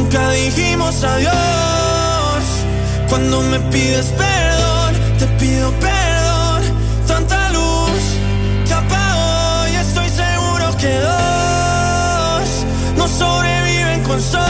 Nunca dijimos adiós. Cuando me pides perdón, te pido perdón. Tanta luz que apago y estoy seguro que dos no sobreviven con solo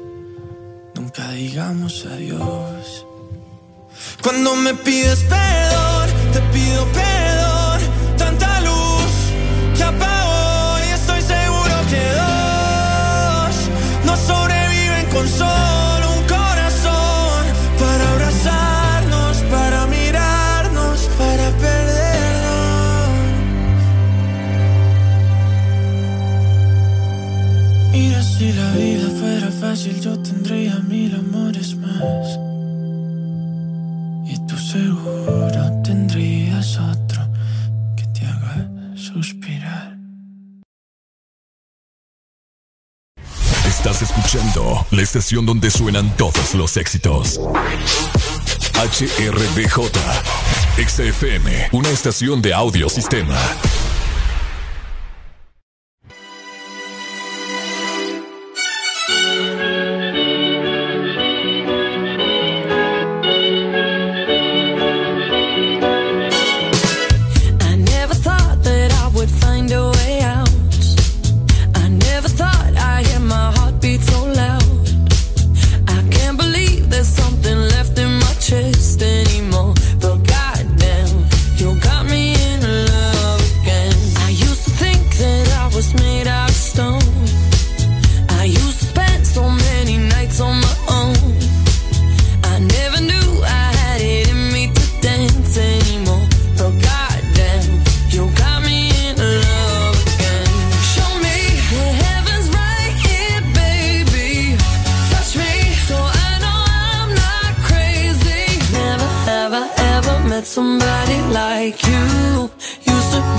digamos adiós. Cuando me pides perdón, te pido perdón. Tanta luz que apago y estoy seguro que dos no sobreviven con solo fácil, yo tendría mil amores más. Y tú seguro tendrías otro que te haga suspirar. Estás escuchando la estación donde suenan todos los éxitos. HRDJ, XFM, una estación de audio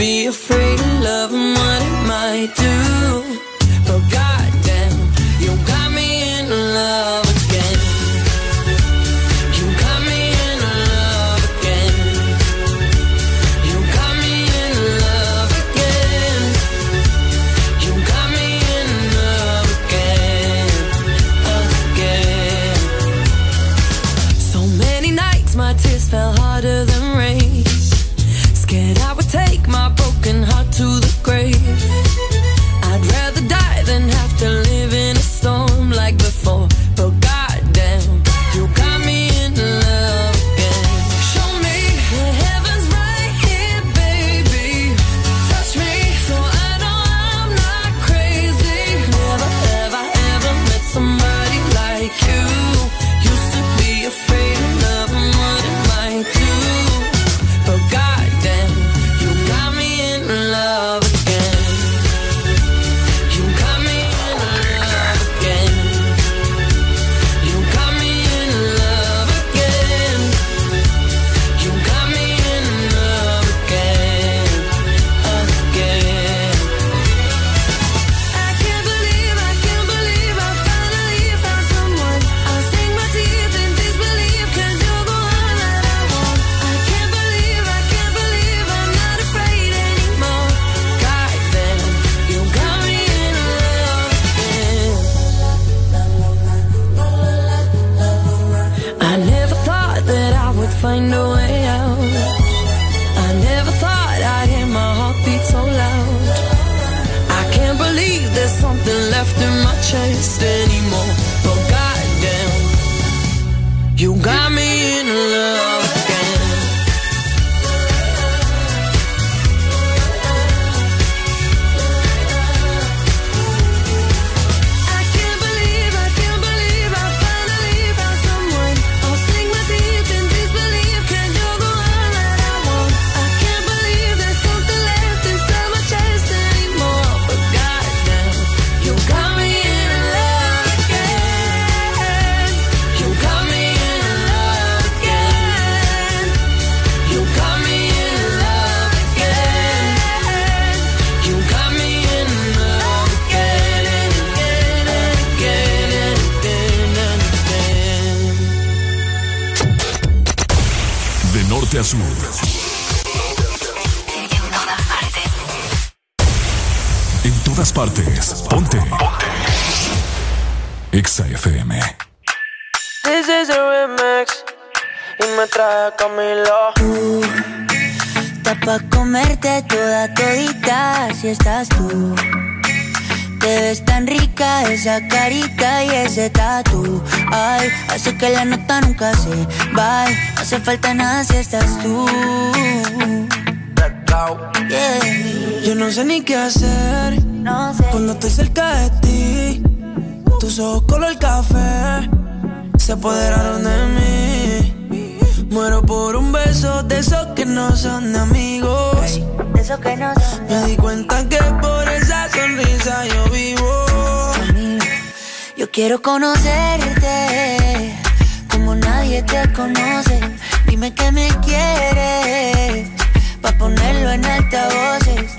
be afraid of love and what it might do. But goddamn, Exa FM. This is a remix. Y me trae Camilo. Tú, está pa' comerte toda todita si estás tú. Te ves tan rica esa carita y ese tatu. Ay, hace que la nota nunca se va. No hace falta nada si estás tú. Yo no sé ni qué hacer cuando estoy cerca de ti. Tus ojos color café se apoderaron de mí. Muero por un beso de esos que no son amigos. de esos que no son Me di cuenta que por esa sonrisa yo vivo. Yo quiero conocerte como nadie te conoce. Dime que me quieres pa ponerlo en altavoces,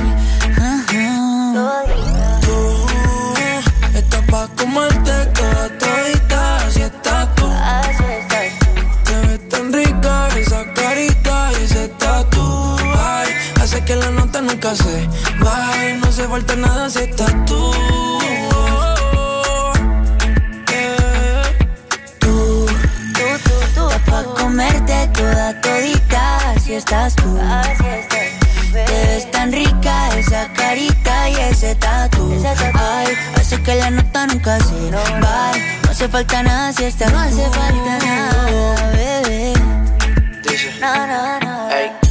Nunca se. No hace falta nada si estás tú. Yeah. Tú, tú, tú, tú, pa' comerte toda todita, si estás tú. Así estás Te ves tan rica esa carita y ese tatu. Ay, hace que la nota nunca se va. No hace falta nada si estás No hace falta nada, bebé. No, no, no.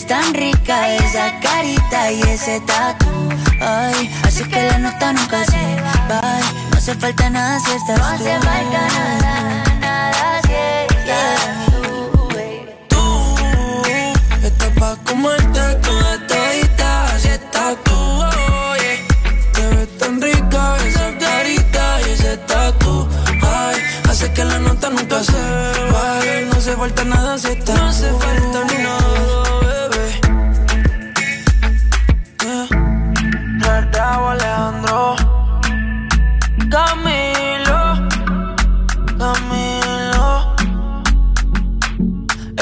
Te ves tan rica esa carita y ese tatu. Ay, así que la nota nunca se va. No hace falta nada si estás. No hace falta nada, nada si estás tú, baby. Tú estás pa' comerte toda todita, si estás tú, oye. Te ves tan rica esa carita y ese tatu. Ay, hace que la nota nunca se vaya. No hace falta nada si estás No hace falta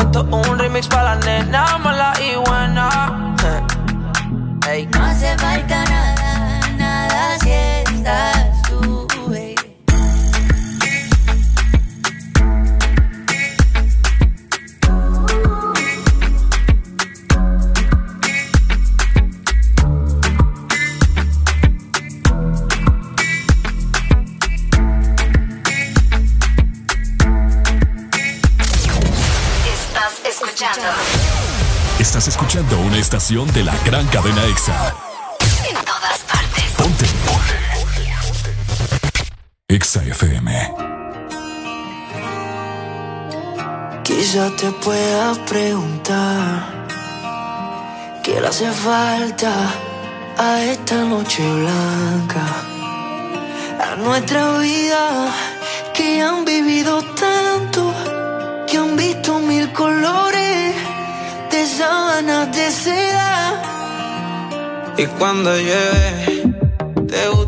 Esto es un remix para la nena mala y buena Ey. No hace falta nada, estación de la gran cadena EXA. en todas partes. Ponte. Ponte. EXA FM. Quizá te pueda preguntar ¿Qué le hace falta a esta noche blanca? A nuestra vida que han vivido tanto Que han visto mil colores sábanas de seda Y cuando llueve, te gusta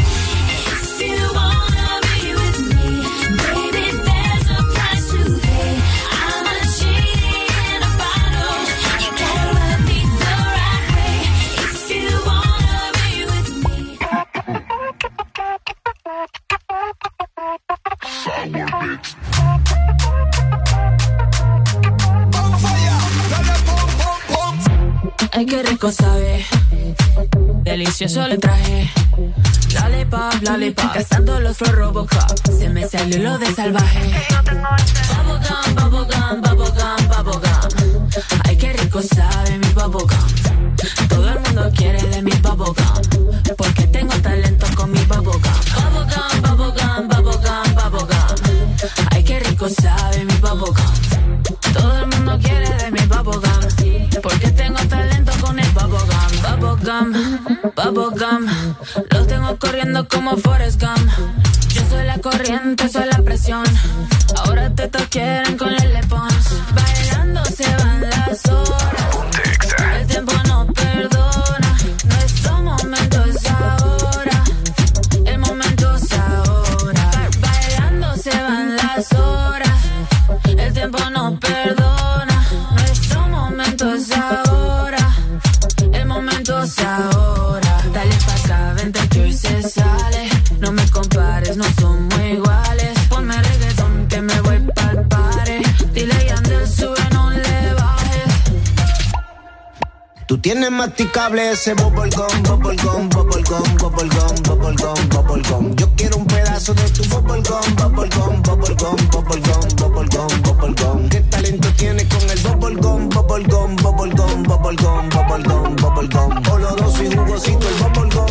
Tú tienes masticable ese bubblegum, bubblegum, bubblegum, bubblegum, bubblegum, bubblegum. Yo quiero un pedazo de tu bubblegum, bubblegum, bubblegum, bubblegum, bubblegum, bubblegum. ¿Qué talento tienes con el bubblegum, bubblegum, bubblegum, bubblegum, bubblegum, bubblegum? Oloroso y jugosito el bubblegum,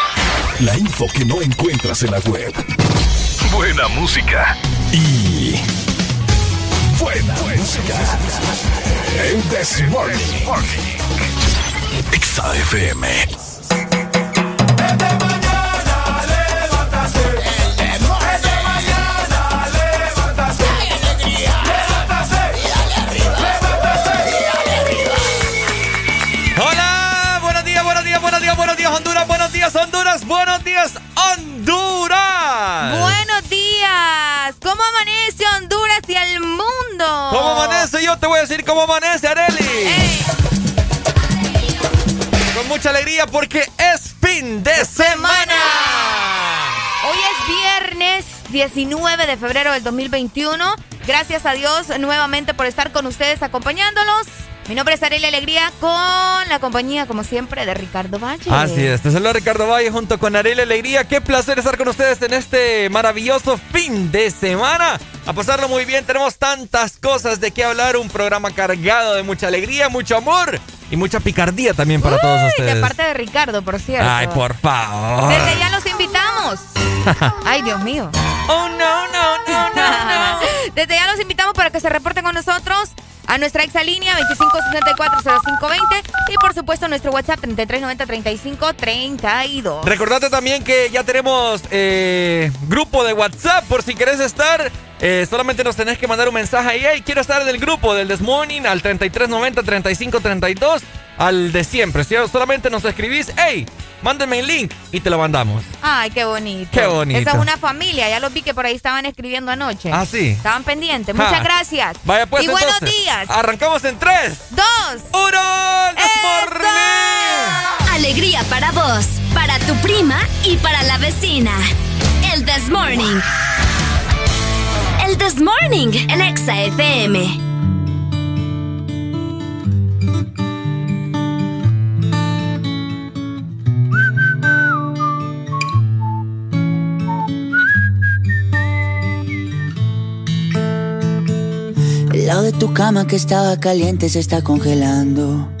La info que no encuentras en la web. Buena música. Y. Buena, música. El This Morning. Exa amanece? Yo te voy a decir cómo amanece, Areli. Con mucha alegría porque es fin de semana. Hoy es viernes 19 de febrero del 2021. Gracias a Dios nuevamente por estar con ustedes acompañándolos. Mi nombre es Arely Alegría con la compañía, como siempre, de Ricardo Valle. Así es, te saluda Ricardo Valle junto con Arely Alegría. Qué placer estar con ustedes en este maravilloso fin de semana. A pasarlo muy bien, tenemos tantas cosas de qué hablar. Un programa cargado de mucha alegría, mucho amor y mucha picardía también para todos ustedes. De parte de Ricardo, por cierto. Ay, por favor. Desde ya los invito Ay, Dios mío. Oh, no, no, no, no, no. Desde ya los invitamos para que se reporten con nosotros a nuestra exalínea 25640520 y por supuesto nuestro WhatsApp 3390-3532. Recordate también que ya tenemos eh, grupo de WhatsApp por si querés estar. Eh, solamente nos tenés que mandar un mensaje ahí. Hey, quiero estar en el grupo del This Morning al 3390-3532 al de siempre. Si solamente nos escribís, hey, mándenme el link y te lo mandamos. Ay, qué bonito. Qué bonito. Esa es una familia, ya los vi que por ahí estaban escribiendo anoche. Ah, sí. Estaban pendientes. Muchas gracias. Vaya pues. Y buenos días. Arrancamos en 3, 2, 1. Alegría para vos, para tu prima y para la vecina. El This Morning. This Morning en Exa FM. El lado de tu cama que estaba caliente se está congelando.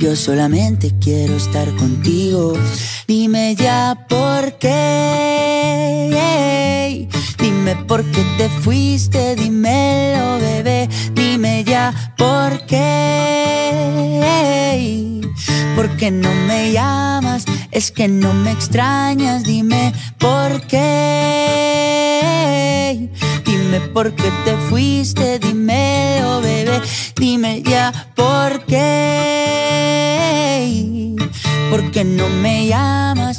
Yo solamente quiero estar contigo. Dime ya por qué. Dime por qué te fuiste, dímelo, bebé. Dime ya por qué. ¿Por qué no me llamas? Es que no me extrañas, dime por qué. Dime por qué te fuiste, dímelo, bebé. Dime ya por qué. ¿Por qué no me llamas?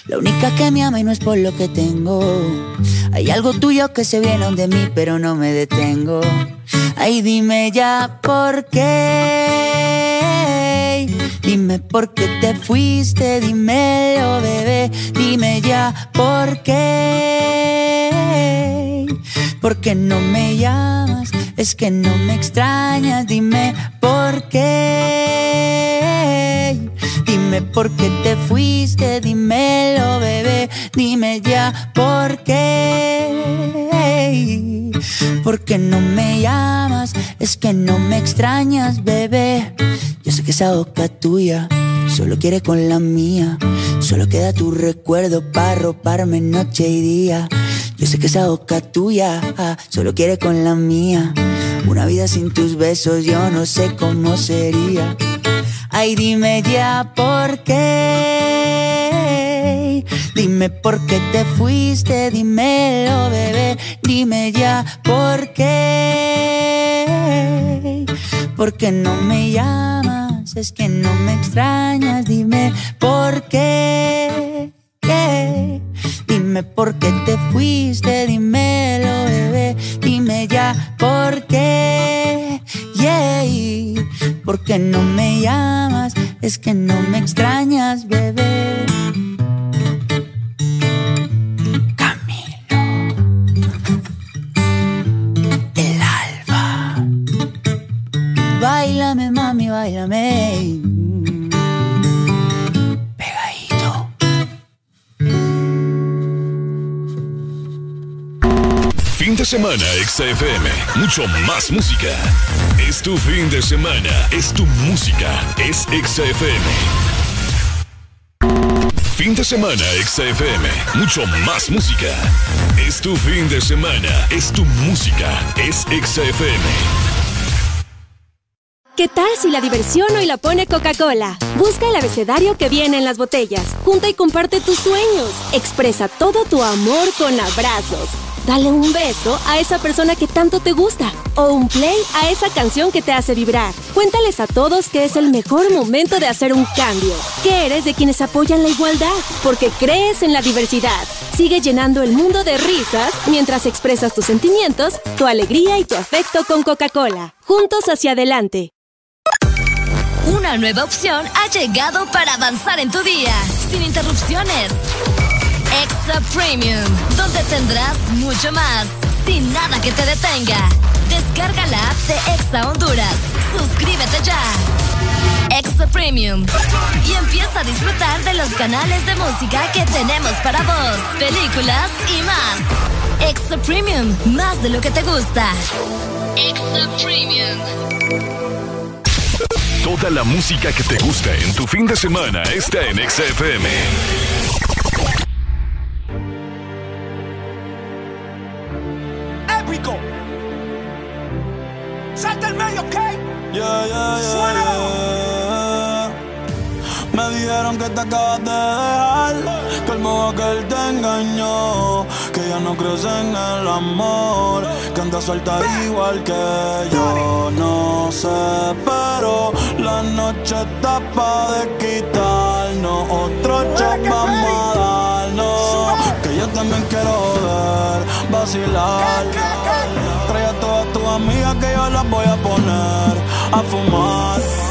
La única que me ama y no es por lo que tengo. Hay algo tuyo que se viene de mí, pero no me detengo. Ay, dime ya por qué. Dime por qué te fuiste, dímelo, bebé. Dime ya por qué. ¿Por qué no me llamas? Es que no me extrañas, dime por qué. Dime por qué te fuiste, dímelo, bebé. Dime ya por qué. ¿Por qué no me llamas? Es que no me extrañas, bebé. Yo sé que esa boca tuya solo quiere con la mía. Solo queda tu recuerdo para roparme noche y día. Yo sé que esa boca tuya ah, solo quiere con la mía. Una vida sin tus besos yo no sé cómo sería. Ay, dime ya por qué. Dime por qué te fuiste, dímelo, bebé. Dime ya por qué. ¿Por qué no me llamas? Es que no me extrañas, dime por qué. ¿Qué? Dime por qué te fuiste, dímelo, bebé. Dime ya por qué. Yeah. ¿Por qué no me llamas? Es que no me extrañas, bebé. Báilame, mami, báilame. Fin de semana, XFM. Mucho más música. Es tu fin de semana. Es tu música. Es XFM. Fin de semana, XFM. Mucho más música. Es tu fin de semana. Es tu música. Es XFM. ¿Qué tal si la diversión hoy la pone Coca-Cola? Busca el abecedario que viene en las botellas. Junta y comparte tus sueños. Expresa todo tu amor con abrazos. Dale un beso a esa persona que tanto te gusta o un play a esa canción que te hace vibrar. Cuéntales a todos que es el mejor momento de hacer un cambio, que eres de quienes apoyan la igualdad, porque crees en la diversidad. Sigue llenando el mundo de risas mientras expresas tus sentimientos, tu alegría y tu afecto con Coca-Cola. Juntos hacia adelante. Una nueva opción ha llegado para avanzar en tu día, sin interrupciones. Extra Premium, donde tendrás mucho más, sin nada que te detenga. Descarga la app de Exa Honduras. Suscríbete ya. Extra Premium. Y empieza a disfrutar de los canales de música que tenemos para vos, películas y más. Extra Premium, más de lo que te gusta. Extra Premium. Toda la música que te gusta en tu fin de semana está en XFM. Épico. Salta el medio, ¿ok? Yeah, yeah, yeah, Me dijeron que te acabas de dejar, que el modo que él te engañó, que ya no crees en el amor, que anda suelta igual que yo. No sé, pero la noche está pa' de quitarnos, otro shot vamos a darnos, que yo también quiero ver, vacilar. Trae a todas tus amigas que yo las voy a poner a fumar.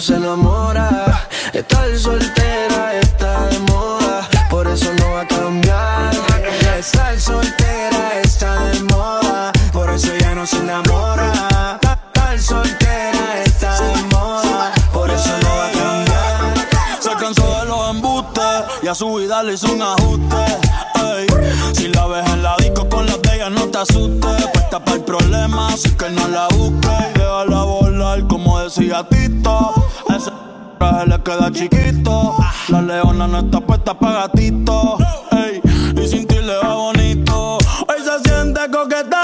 se enamora. Estar soltera está de moda, por eso no va a cambiar. Estar soltera está de moda, por eso ya no se enamora. Estar soltera está de moda, por eso no va a cambiar. Se cansó de los embustes y a su vida le hizo un ajuste. ey. Si la ves en la disco con las de no te asustes. Puesta para el problema, así que no la busques. Déjala volar, como decía Tito. Ese traje le queda chiquito. La leona no está puesta para gatito. ey. Y sin ti le va bonito. Hoy se siente coqueta,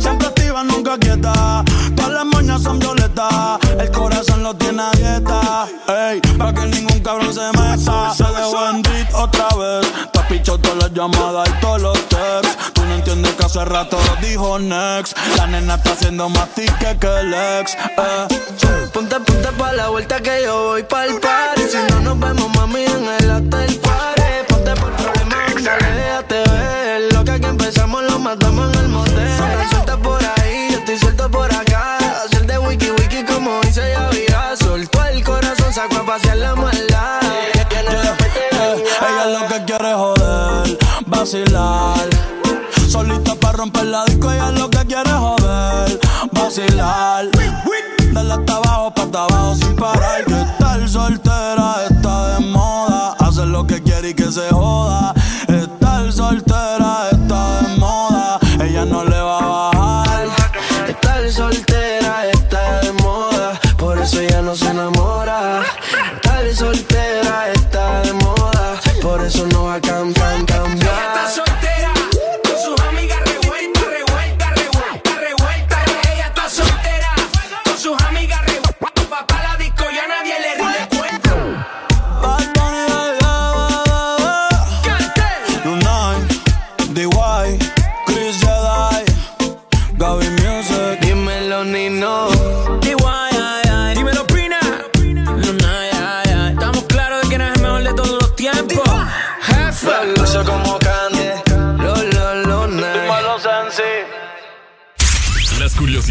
siempre activa, nunca quieta. Todas las moñas son violetas, el corazón lo tiene a dieta. Ey, pa' que ningún cabrón se meta. Se dejó en otra vez. Pichado todas las llamadas todos los texts. Tú no entiendes que hace rato dijo next. La nena está haciendo más tique que el ex. Eh. Ponte, ponte pa' la vuelta que yo voy pa'l party Si no nos vemos, mami, en el hotel party Ponte por problema, dale, déjate ver Lo que aquí empezamos lo matamos en el motel Están sueltas por ahí, yo estoy suelto por acá Hacer de wiki wiki como dice Yavira Soltó el corazón, sacó a pasear la maldad vacilar. Solita para romper la disco, ella lo que quiere joder, vacilar. Dale hasta abajo, pa' hasta abajo sin parar. Que estar soltera está de moda. Hacer lo que quiere y que se joda. Estar soltera está de moda.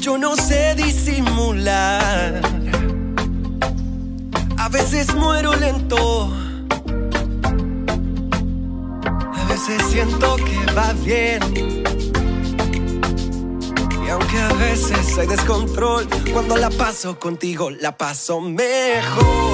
Yo no sé disimular. A veces muero lento. A veces siento que va bien. Y aunque a veces hay descontrol, cuando la paso contigo, la paso mejor.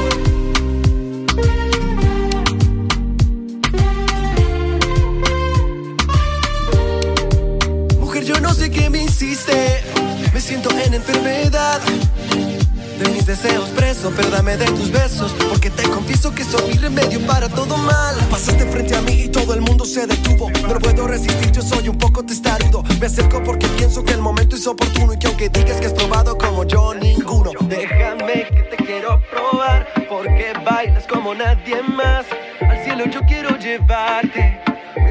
Deseos preso, pero dame de tus besos. Porque te confieso que soy mi remedio para todo mal. Pasaste frente a mí y todo el mundo se detuvo. No puedo resistir, yo soy un poco testarudo. Me acerco porque pienso que el momento es oportuno. Y que aunque digas que has probado como yo, ninguno. Déjame que te quiero probar. Porque bailas como nadie más. Al cielo yo quiero llevarte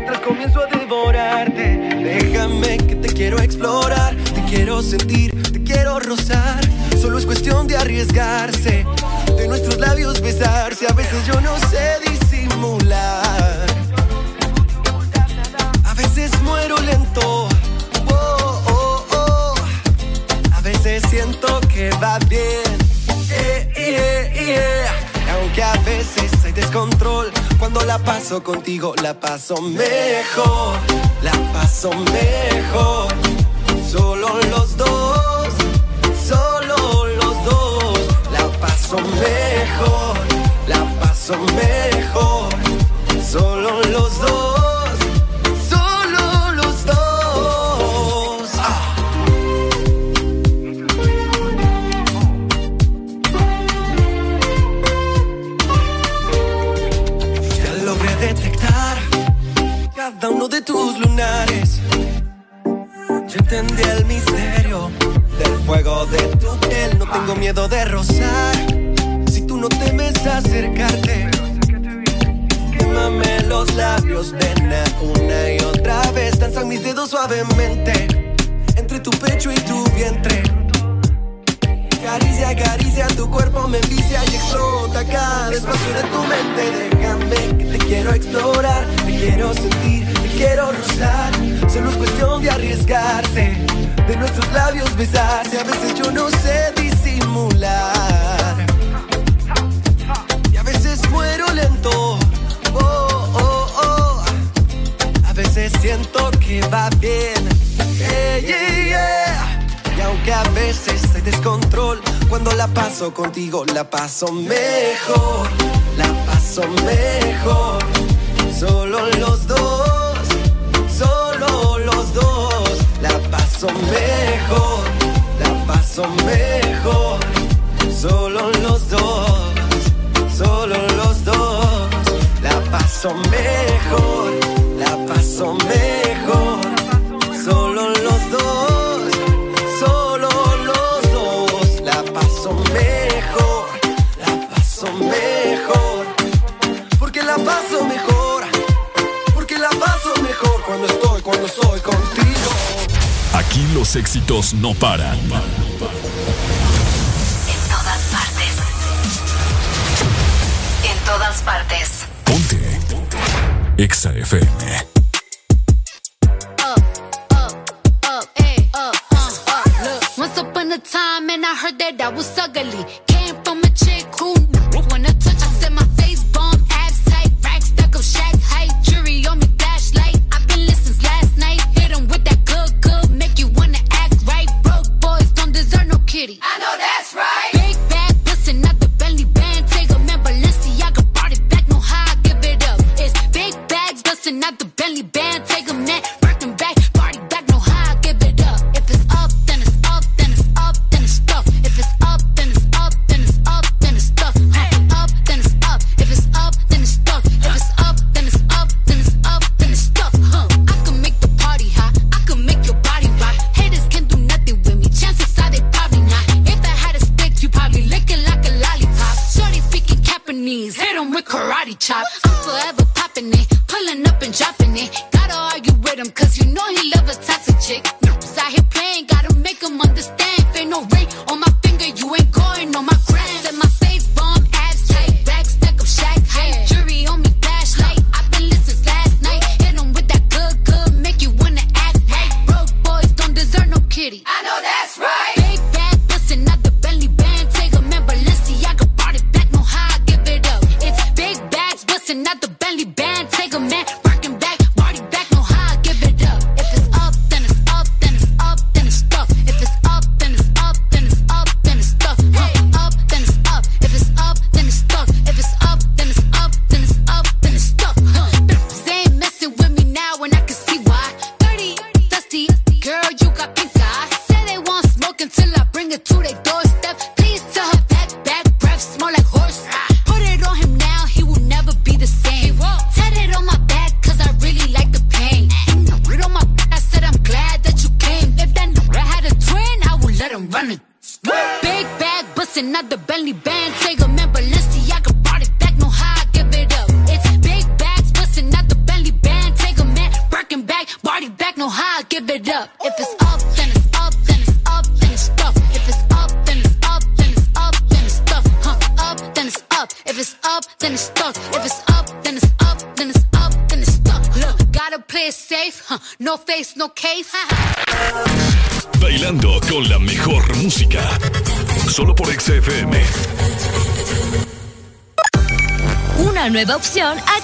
mientras comienzo a devorarte. Déjame que te quiero explorar, te quiero sentir, te quiero rozar. Solo es cuestión de arriesgarse, de nuestros labios besarse. A veces yo no sé disimular, a veces muero lento. Oh, oh, oh. A veces siento que va bien. Eh, eh, eh, Aunque a veces hay descontrol cuando la paso contigo, la paso mejor. La paso mejor. Solo los dos. Solo los dos. La paso mejor. La paso mejor. Solo los dos. Fuego de tu piel. No tengo miedo de rozar. Si tú no temes acercarte, quémame los labios, ven una y otra vez. Danzan mis dedos suavemente entre tu pecho y tu vientre. Caricia, caricia, tu cuerpo me envicia y explota cada espacio de tu mente. Déjame que te quiero explorar, te quiero sentir, quiero rozar. Solo es cuestión de arriesgarse, de nuestros labios besarse. A veces yo no sé disimular. Y a veces muero lento. Oh, oh, oh. A veces siento que va bien. Yeah. Y aunque a veces hay descontrol, cuando la paso contigo la paso mejor, la paso mejor. Solo los paso mejor, la paso mejor. Solo los dos, solo los dos, la paso mejor, la paso mejor. Aquí los éxitos no paran. En todas partes. En todas partes. Ponte. Ponte. Exa FM. Once upon a time, and I heard that I was ugly.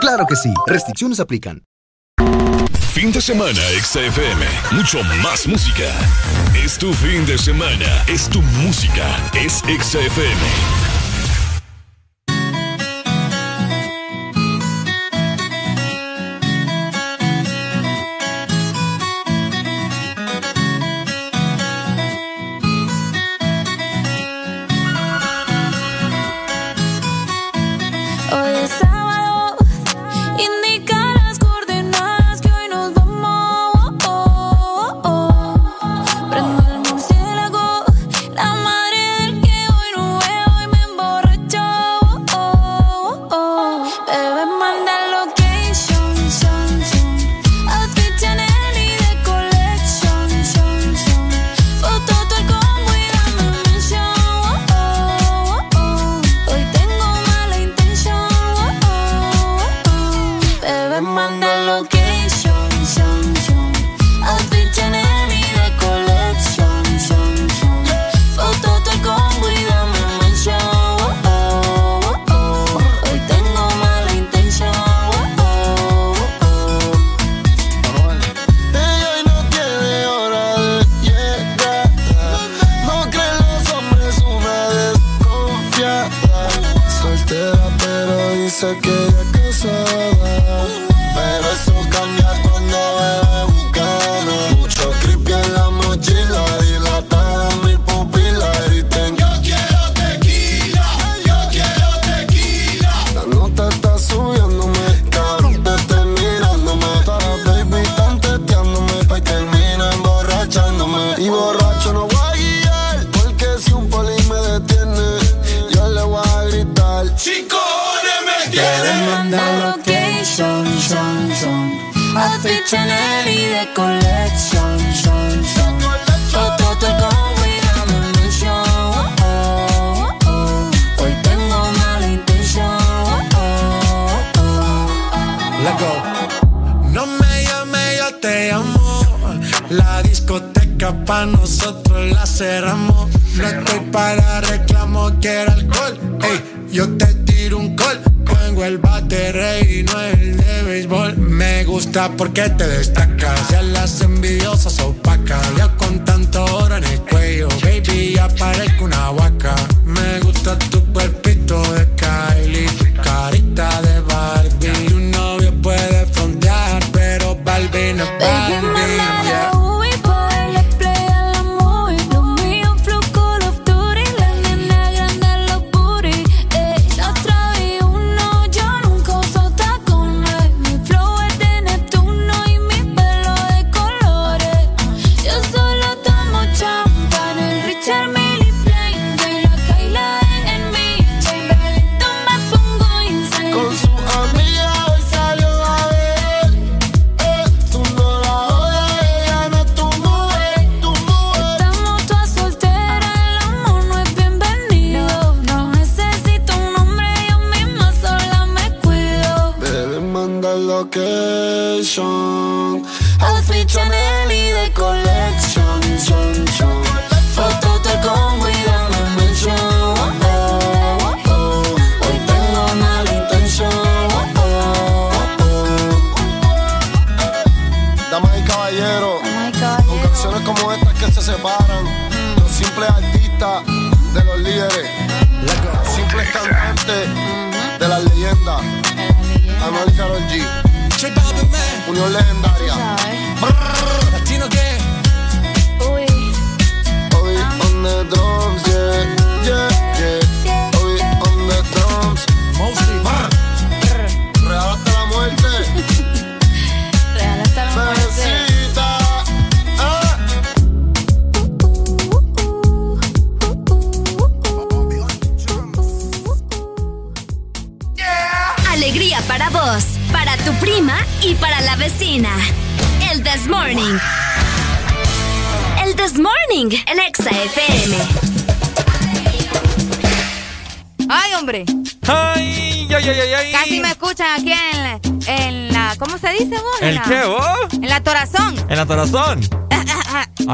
Claro que sí, restricciones aplican. Fin de semana XFM, mucho más música. Es tu fin de semana, es tu música, es XFM. Nosotros la cerramos. No estoy para reclamo, quiero alcohol. Ey, yo te tiro un call. Tengo el bate rey no el de béisbol. Me gusta porque te destacas. Ya las envidiosas opacas.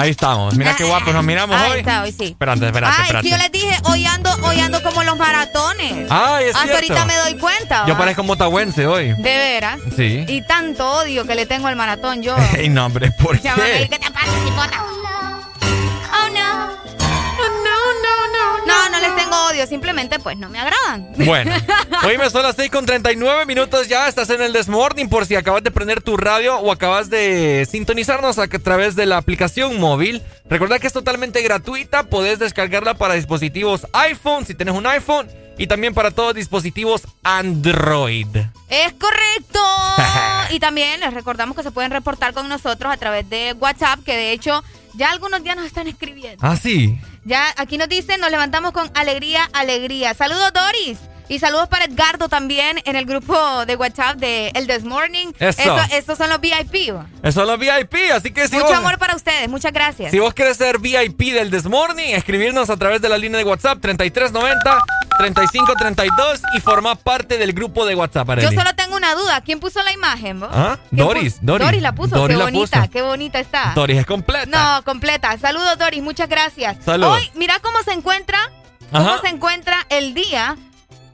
Ahí estamos. Mira qué guapos nos miramos Ahí hoy. está, hoy sí. Espérate, espérate, Ay, espérate. yo les dije, hoy ando, hoy ando como los maratones. Ay, es Hasta cierto. ahorita me doy cuenta. Yo parezco motahuense hoy. De veras. Sí. Y tanto odio que le tengo al maratón yo. Ey, no, hombre, ¿por qué? ¿Qué te pasa, cipota? Oh, no. Oh, no, no, no. No, no les tengo odio. Simplemente, pues, no me agradan. Bueno, hoy me son las 6 con 39 minutos ya. Estás en el Desmorning por si acabas de prender tu radio o acabas de sintonizarnos a través de la aplicación móvil. Recuerda que es totalmente gratuita. Podés descargarla para dispositivos iPhone si tienes un iPhone y también para todos dispositivos Android. Es correcto. y también les recordamos que se pueden reportar con nosotros a través de WhatsApp, que de hecho ya algunos días nos están escribiendo. Ah, sí. Ya aquí nos dicen, nos levantamos con alegría, alegría. Saludos, Doris. Y saludos para Edgardo también en el grupo de WhatsApp de El This Morning. Eso. estos son los VIP. Esos son los VIP, así que si Mucho vos, amor para ustedes. Muchas gracias. si vos querés ser VIP del Desmorning, escribirnos a través de la línea de WhatsApp 3390 3532 y formar parte del grupo de WhatsApp, Yo Arely. solo tengo una duda. ¿Quién puso la imagen? vos? ¿Ah? ¿Quién Doris? Doris. Doris la puso. Doris qué la bonita, puso. qué bonita está. Doris es completa. No, completa. Saludos, Doris. Muchas gracias. Saludos. Hoy, mira cómo se encuentra, cómo Ajá. se encuentra el día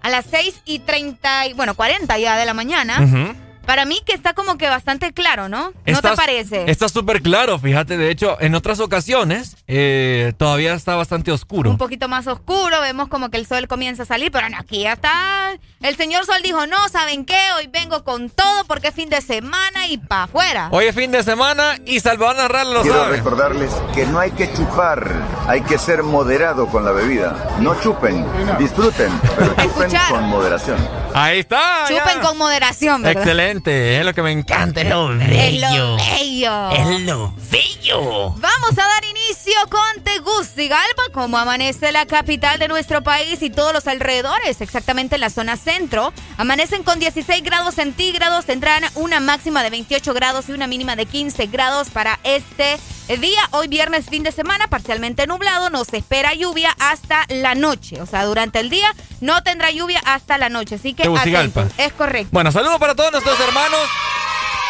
a las 6 y 30, y, bueno, 40 ya de la mañana. Ujú. Para mí que está como que bastante claro, ¿no? ¿No te parece? Está súper claro, fíjate. De hecho, en otras ocasiones eh, todavía está bastante oscuro. Un poquito más oscuro, vemos como que el sol comienza a salir, pero no, aquí ya está. El señor Sol dijo, no, ¿saben qué? Hoy vengo con todo porque es fin de semana y pa' afuera. Hoy es fin de semana y Salvador Narral lo Quiero sabe. recordarles que no hay que chupar, hay que ser moderado con la bebida. No chupen, disfruten, pero chupen con moderación. Ahí está. ya. Chupen con moderación, ¿verdad? Excelente, es lo que me encanta. Es lo Es lo bello. Es lo bello. Vamos a dar inicio con Tegucigalpa, como amanece la capital de nuestro país y todos los alrededores, exactamente en la zona centro. Amanecen con 16 grados centígrados, tendrán una máxima de 28 grados y una mínima de 15 grados para este día. Hoy viernes, fin de semana, parcialmente nublado, nos espera lluvia hasta la noche. O sea, durante el día no tendrá lluvia hasta la noche, así que atentos. Es correcto. Bueno, saludos para todos nuestros hermanos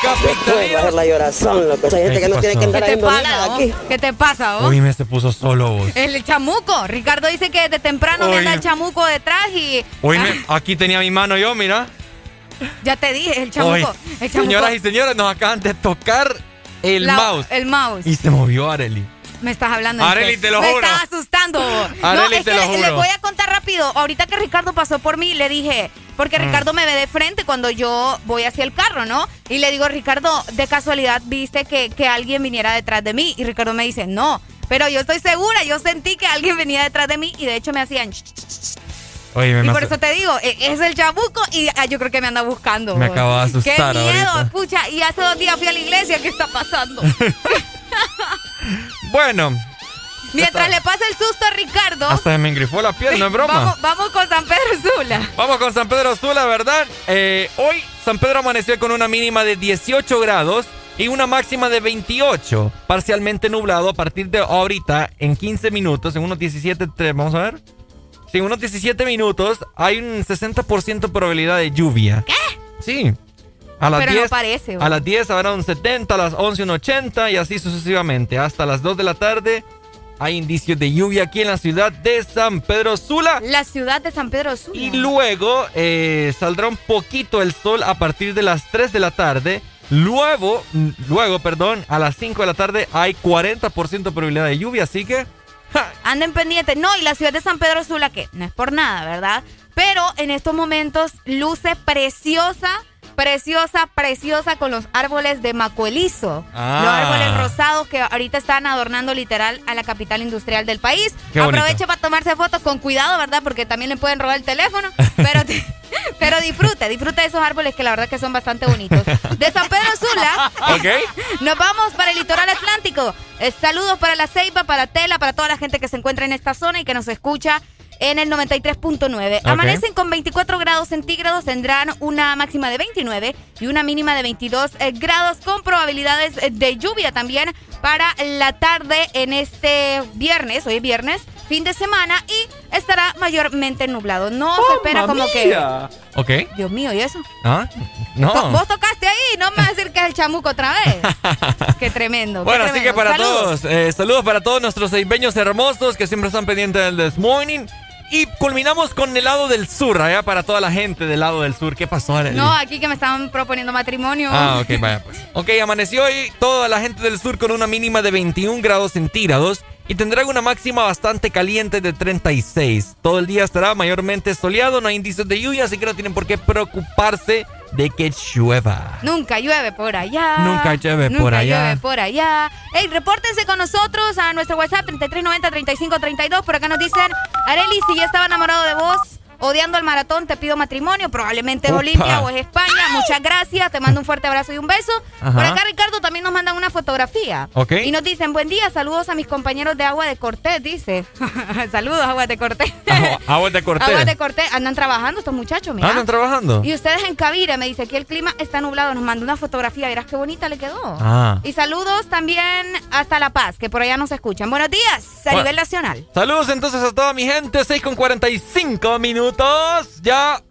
capitalino. la llorazón, loco. Hay gente que no tiene que ¿Qué te pasa, aquí. ¿Qué te pasa, vos? Uy, me se puso solo vos. El chamuco. Ricardo dice que desde temprano anda el chamuco detrás y. Uy, Ah, me- aquí tenía mi mano yo, mira. ya te dije, el chamuco. El chamuco. señoras y señores, nos acaban de tocar el La- mouse. El mouse. Y se movió Areli. Me estás hablando. Areli, te lo Me juro. estás asustando. Areli, no, es te que lo juro. les voy a contar rápido. Ahorita que Ricardo pasó por mí, le dije, porque Mm. Ricardo me ve de frente cuando yo voy hacia el carro, ¿no? Y le digo, Ricardo, de casualidad viste que, que alguien viniera detrás de mí. Y Ricardo me dice, no. Pero yo estoy segura, yo sentí que alguien venía detrás de mí y de hecho me hacían... ch, ch, ch, ch. Oye, Y me por hace- eso te digo, e- es el chabuco y ah, yo creo que me anda buscando. Me acabo de asustar Qué miedo, ahorita. pucha. Y hace dos días fui a la iglesia, ¿qué está pasando? Bueno, Mientras le pasa el susto a Ricardo, hasta me engrifó la piel, no es broma. vamos, vamos con San Pedro Sula. Vamos con San Pedro Sula, ¿verdad? Eh, hoy San Pedro amaneció con una mínima de 18 grados y una máxima de 28. Parcialmente nublado a partir de ahorita, en 15 minutos, en unos 17, tre- vamos a ver. Sí, en unos 17 minutos hay un 60% probabilidad de lluvia. ¿Qué? Sí. A las Pero no 10, parece, A ¿o? las 10 habrá un 70, a las 11 un 80 y así sucesivamente. Hasta las 2 de la tarde hay indicios de lluvia aquí en la ciudad de San Pedro Sula. La ciudad de San Pedro Sula. Y luego eh, saldrá un poquito el sol a partir de las 3 de la tarde. Luego, luego, perdón, a las 5 de la tarde hay 40% de probabilidad de lluvia, así que Anden pendientes. No, y la ciudad de San Pedro Sula, que no es por nada, ¿verdad? Pero en estos momentos luce preciosa, preciosa, preciosa con los árboles de macuelizo. Ah. Los árboles rosados que ahorita están adornando literal a la capital industrial del país. Qué bonito. Aproveche para tomarse fotos con cuidado, ¿verdad? Porque también le pueden robar el teléfono. Pero, pero disfrute, disfrute de esos árboles que la verdad que son bastante bonitos. De San Pedro Sula. Nos vamos para el litoral atlántico. Eh, saludos para la Ceiba, para Tela, para toda la gente que se encuentra en esta zona y que nos escucha en el 93.9. Ok. Amanecen con 24 grados centígrados, tendrán una máxima de 29 y una mínima de 22 eh, grados con probabilidades eh, de lluvia también para la tarde en este viernes, hoy es viernes, fin de semana y estará mayormente nublado. No se espera como que... Ok. Dios mío, ¿y eso? ¿Ah? No. Vos tocaste ahí, no me vas a decir que es el chamuco otra vez. qué tremendo. qué Bueno, así que para Saludos. todos, eh, saludos para todos nuestros seibeños hermosos que siempre están pendientes del This Morning. Y culminamos con el lado del sur, allá para toda la gente del lado del sur. ¿Qué pasó? No, aquí que me estaban proponiendo matrimonio. Ah, ok, vaya pues. Ok, amaneció hoy toda la gente del sur con una mínima de 21 grados centígrados y tendrán una máxima bastante caliente de 36. Todo el día estará mayormente soleado, no hay indicios de lluvia, así que no tienen por qué preocuparse de que llueva. Nunca llueve por allá. Nunca llueve Nunca por allá. llueve por allá. Ey, repórtense con nosotros a nuestro WhatsApp 3390-3532. Por acá nos dicen, Areli, si ya estaba enamorado de vos, odiando el maratón, te pido matrimonio. Probablemente es. Olimpia o es España. Muchas gracias. Te mando un fuerte abrazo y un beso. Ajá. Por acá Ricardo también nos mandan una fotografía. Y nos dicen, buen día, saludos a mis compañeros de Agua de Cortés, dice. saludos, Agua de Cortés. Aguas de Cortés. Aguas de Cortés. Andan trabajando estos muchachos, mira. ¿Andan trabajando? Y ustedes en Cavira, me dice, aquí el clima está nublado, nos mandó una fotografía, verás qué bonita le quedó. Ah. Y saludos también hasta La Paz, que por allá nos escuchan. Buenos días, a Bueno. nivel nacional. Saludos entonces a toda mi gente, 6 con 45 minutos. Ya. ¿Qué?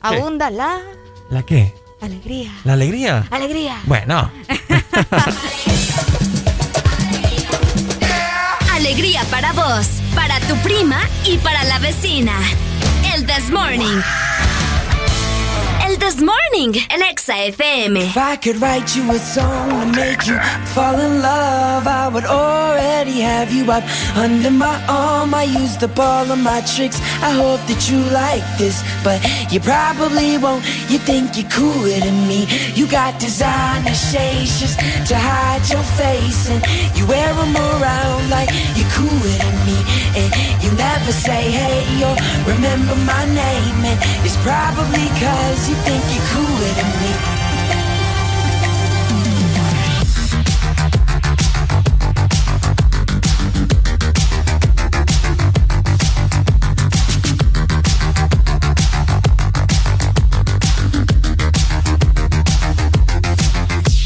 Abunda la ¿La qué? alegría. ¿La alegría? Alegría. Bueno. Alegría para vos, para tu prima y para la vecina. El This Morning. This Morning, Exa FM. If I could write you a song to make you fall in love, I would already have you up under my arm. I used up all of my tricks. I hope that you like this, but you probably won't. You think you're cooler than me. You got designer shades just to hide your face, and you wear them around like you're never say hey or remember my name, and it's probably cause you think you're cooler than me.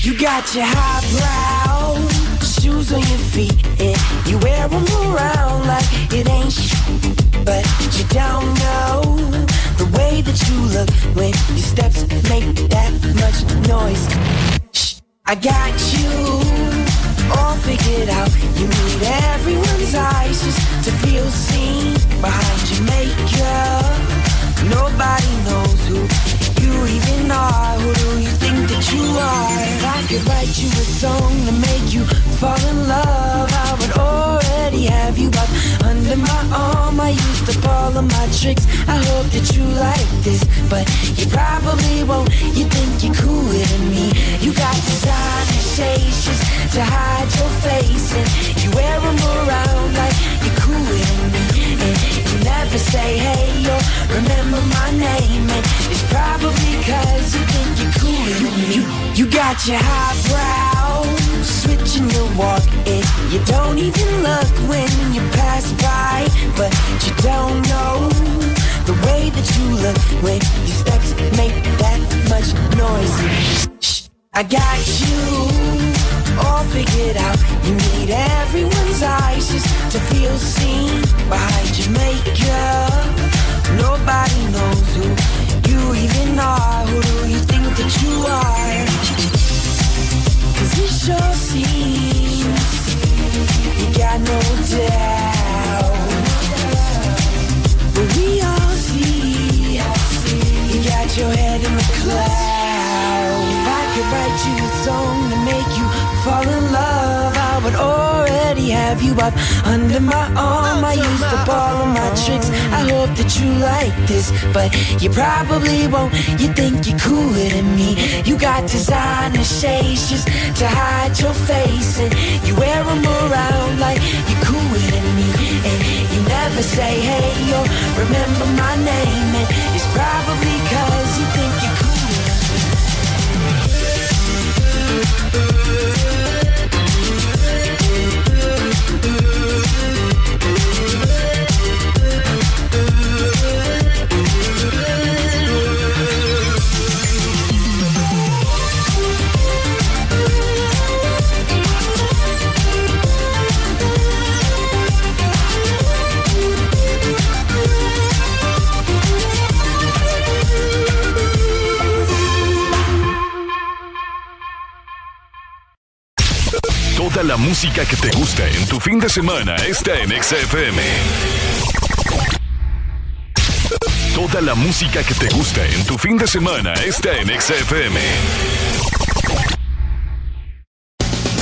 You got your highbrow shoes on your feet, and you wear them around like it ain't don't know the way that you look when your steps make that much noise. Shh, I got you all figured out. You need everyone's eyes just to feel seen behind your makeup. Nobody knows who you even are. Who do you think that you are? If I could write you a song to make you fall in love, I would already have you up under my arm. I used up all my tricks. I hope that you like this, but you probably won't. You think you're cooler than me. You got designer shades just to hide your face, and you wear them around like you're cooler than me. Never say hey or remember my name, and it's probably cause you think you're cooler than me. You, you got your highbrow switching your walk, and you don't even look when you pass by, but you don't know the way that you look when your steps make that much noise. Shh, I got you all figured out. You need everyone's eyes just to feel seen behind your makeup. Nobody knows who you even are. Who do you think that you are? Cause it sure seems you got no doubt. But we all see you got your head in the clouds. Have you up under my arm. I used up all of my tricks. I hope that you like this, but you probably won't. You think you're cooler than me. You got designer shades just to hide your face, and you wear them around like you're cooler than me. And you never say hey or remember my name, and it's probably cause Toda la música que te gusta en tu fin de semana está en XFM. Toda la música que te gusta en tu fin de semana está en XFM.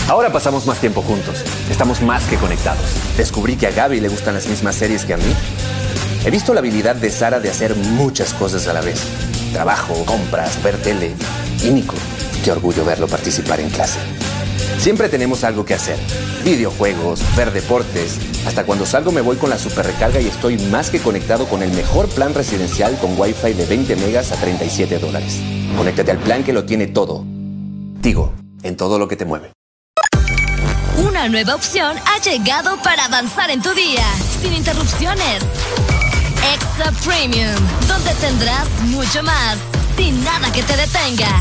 Ahora pasamos más tiempo juntos. Estamos más que conectados. Descubrí que a Gaby le gustan las mismas series que a mí. He visto la habilidad de Sara de hacer muchas cosas a la vez. Trabajo, compras, ver tele. Y Nico, qué orgullo verlo participar en clase. Siempre tenemos algo que hacer. Videojuegos, ver deportes. Hasta cuando salgo me voy con la super recarga y estoy más que conectado con el mejor plan residencial con Wi-Fi de 20 megas a 37 dólares. Conéctate al plan que lo tiene todo. Tigo, en todo lo que te mueve. Una nueva opción ha llegado para avanzar en tu día, sin interrupciones. Extra Premium, donde tendrás mucho más, sin nada que te detenga.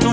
Tu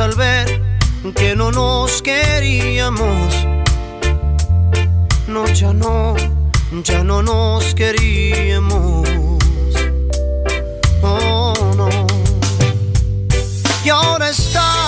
al ver que no nos queríamos. No, ya no, ya no nos queríamos. Oh, no. Y ahora está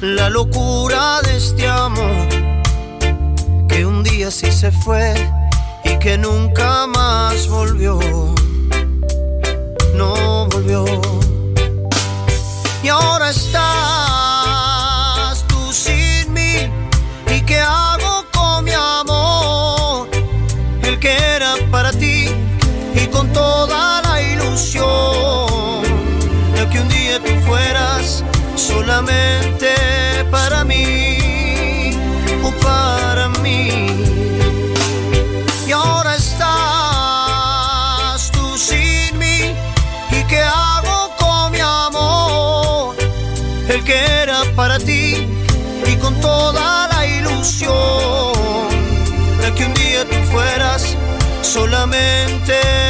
la locura de este amor que un día sí se fue y que nunca más volvió. No volvió. Y ahora está solamente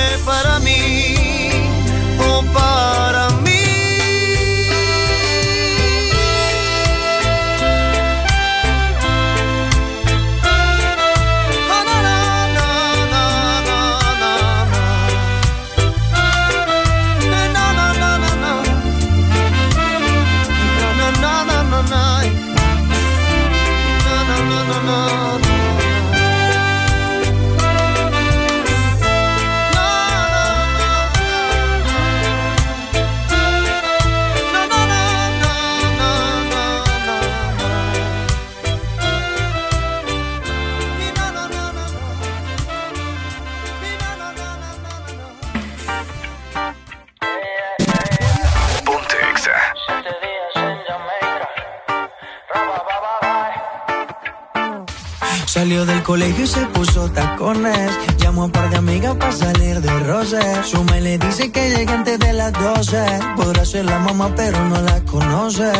Salió del colegio y se puso tacones. Llamó a un par de amigas para salir de roce. Su me le dice que llegue antes de las 12. Podrá ser la mamá, pero no la conoce.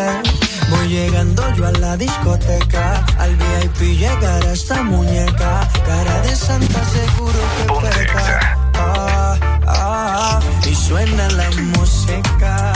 Voy llegando yo a la discoteca. Al VIP llegará esta muñeca. Cara de santa, seguro que peca. Ah, ah, ah. Y suena la música.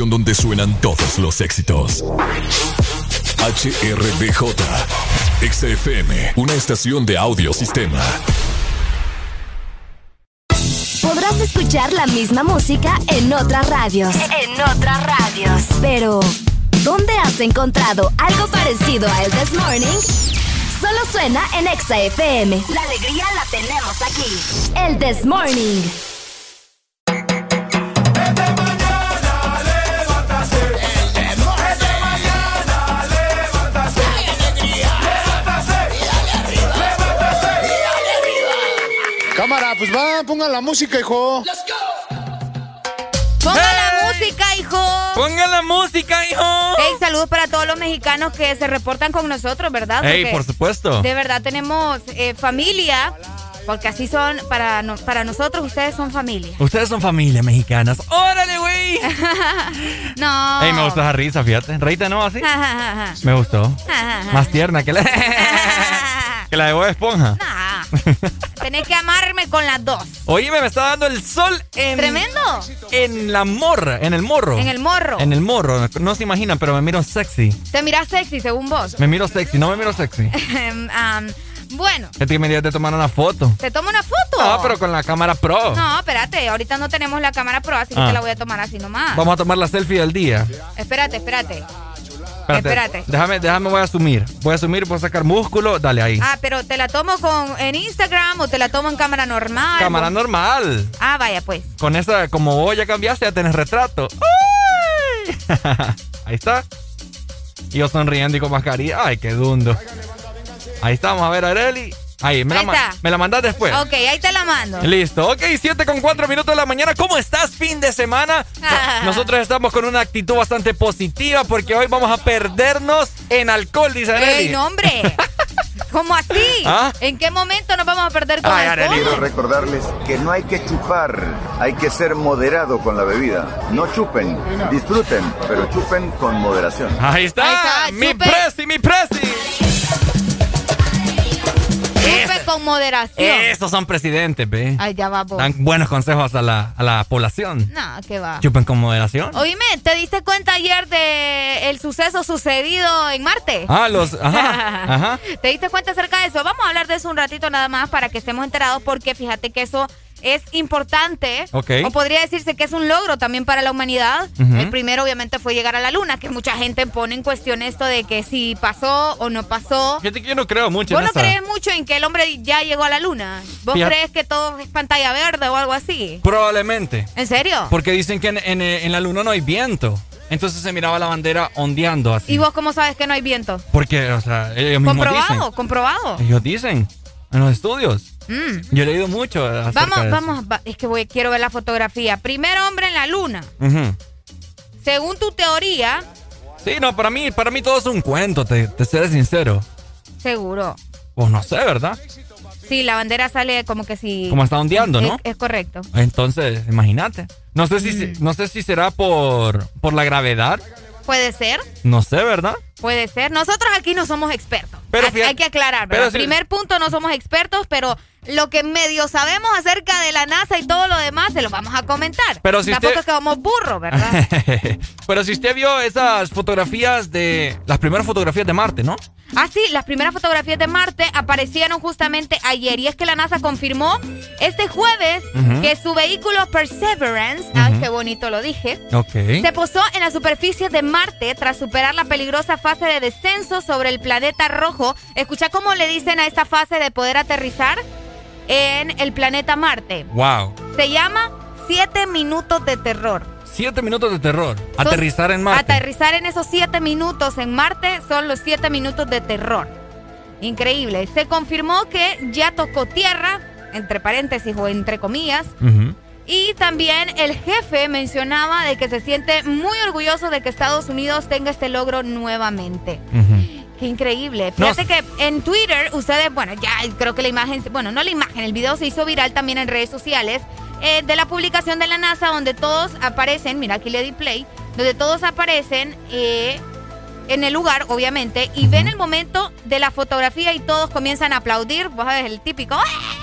Estación donde suenan todos los éxitos. HRDJ, XFM, una estación de audio sistema. Podrás escuchar la misma música en otras radios. En otras radios. Pero, ¿dónde has encontrado algo parecido a El This Morning? Solo suena en Exa FM. La alegría la tenemos aquí. El This Morning. Pues va, pongan la música, hijo. Ponga la música, hijo. Ponga la música, hijo. Hey, saludos para todos los mexicanos que se reportan con nosotros, ¿verdad? Hey, Porque por supuesto. De verdad tenemos eh, familia, porque así son para, no- para nosotros, ustedes son familia. Ustedes son familia mexicanas. ¡Órale, güey! no. Ey, me gustó esa risa, fíjate. Reíte, ¿no? Así. Ja, ja, ja, ja. Me gustó. Más tierna que la, que la de Bob Esponja. Nah. Tenés que amarme con las dos. Oíme, me está dando el sol en... Tremendo. En la morra, en el morro. En el morro. En el morro. No se imaginan, pero me miro sexy. Te miras sexy, según vos. Me miro sexy, no me miro sexy. Am, bueno, Es que me de tomar una foto. ¿te tomo una foto? No, pero con la cámara pro. No, espérate, ahorita no tenemos la cámara pro, así que Ah. te la voy a tomar así nomás. Vamos a tomar la selfie del día. Espérate, espérate. Espérate. Espérate. Déjame, déjame, voy a asumir. Voy a asumir, voy a sacar músculo. Dale ahí. Ah, pero ¿te la tomo con en Instagram o te la tomo en cámara normal? Cámara normal. Ah, vaya pues. Con esa, como vos ya cambiaste, ya tenés retrato. ¡Ay! Ahí está. Y yo sonriendo y con mascarilla. Ay, qué dundo. Ahí estamos, a ver, Areli. Ahí, me, Ahí la, está. me la mandas después. Ok, ahí te la mando. Listo. Ok, 7 con 4 minutos de la mañana. ¿Cómo estás, fin de semana? Nosotros estamos con una actitud bastante positiva porque hoy vamos a perdernos en alcohol, dice Areli. ¡Ey, no, hombre! ¿Cómo así? ¿Ah? ¿En qué momento nos vamos a perder con alcohol? Quiero recordarles que no hay que chupar, hay que ser moderado con la bebida. No chupen, disfruten, pero chupen con moderación. Ahí está, mi presi, mi presi. Con moderación. Estos son presidentes, ve. Ay, ya va vos. Dan buenos consejos a la, a la población. No, qué va. Chupen con moderación. Oíme, ¿te diste cuenta ayer de el suceso sucedido en Marte? Ah, los. Ajá. Ajá. ¿Te diste cuenta acerca de eso? Vamos a hablar de eso un ratito nada más para que estemos enterados porque fíjate que eso es importante. O podría decirse que es un logro también para la humanidad. El primero obviamente fue llegar a la luna, que mucha gente pone en cuestión esto de que si pasó o no pasó. Fíjate que yo no creo mucho ¿Vos en no esa. crees mucho en que el hombre ya llegó a la luna? ¿Vos Fíjate- crees que todo es pantalla verde o algo así? Probablemente. ¿En serio? Porque dicen que en, en- en la luna no hay viento. Entonces se miraba la bandera ondeando así. ¿Y vos cómo sabes que no hay viento? Porque, o sea, ellos mismos Comprobado, dicen. comprobado. Ellos dicen. En los estudios. Mm. Yo he leído mucho Vamos, de vamos, va- es que voy, quiero ver la fotografía. Primer hombre en la luna. Según tu teoría, Sí, no, para mí, para mí todo es un cuento, te, te seré sincero. seguro. Pues no sé, ¿verdad? Sí, la bandera sale como que si. Como está ondeando, ¿no? Es, es correcto. Entonces, imagínate. No sé si, Mm. no sé si será por, por la gravedad. Puede ser, No sé, ¿verdad? Puede ser. Nosotros aquí no somos expertos. Pero hay, que aclarar, pero Primer punto, no somos expertos, pero lo que medio sabemos acerca de la NASA y todo lo demás se lo vamos a comentar. Pero si Tampoco usted- es que vamos burros, ¿verdad? Pero si usted vio esas fotografías de. Las primeras fotografías de Marte, ¿no? Ah, sí, las primeras fotografías de Marte aparecieron justamente ayer y es que la NASA confirmó este jueves que su vehículo Perseverance, ay, Ujú. qué bonito lo dije, Ok. se posó en la superficie de Marte tras superar la peligrosa fase de descenso sobre el planeta rojo. Escucha cómo le dicen a esta fase de poder aterrizar en el planeta Marte. Wow. Se llama siete minutos de terror. Siete minutos de terror. Son- Aterrizar en Marte. Aterrizar en esos siete minutos en Marte son los siete minutos de terror. Increíble. Se confirmó que ya tocó tierra, entre paréntesis o entre comillas. Y también el jefe mencionaba de que se siente muy orgulloso de que Estados Unidos tenga este logro nuevamente. Qué increíble. Fíjate que en Twitter ustedes, bueno, ya creo que la imagen, bueno, no la imagen, el video se hizo viral también en redes sociales eh, de la publicación de la NASA donde todos aparecen, mira aquí le di play, donde todos aparecen eh, en el lugar, obviamente, y ven el momento de la fotografía y todos comienzan a aplaudir. Vos sabés, el típico,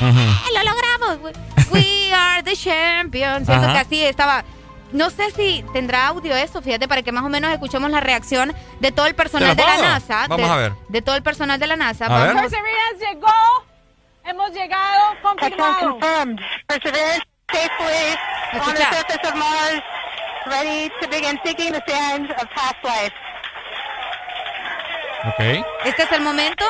¡Eh, ¡Lo logramos! We are the champions. Siento Ajá. que así estaba. No sé si tendrá audio eso, fíjate, para que más o menos escuchemos la reacción de todo el personal ¿Te de la? NASA. Vamos de, a ver. De todo el personal de la NASA. A. Vamos. Perseverance llegó. Hemos llegado, confirmado. Perseverance safely on the surface of Mars, ready to begin seeking the sands of past life. Ok. Este es el momento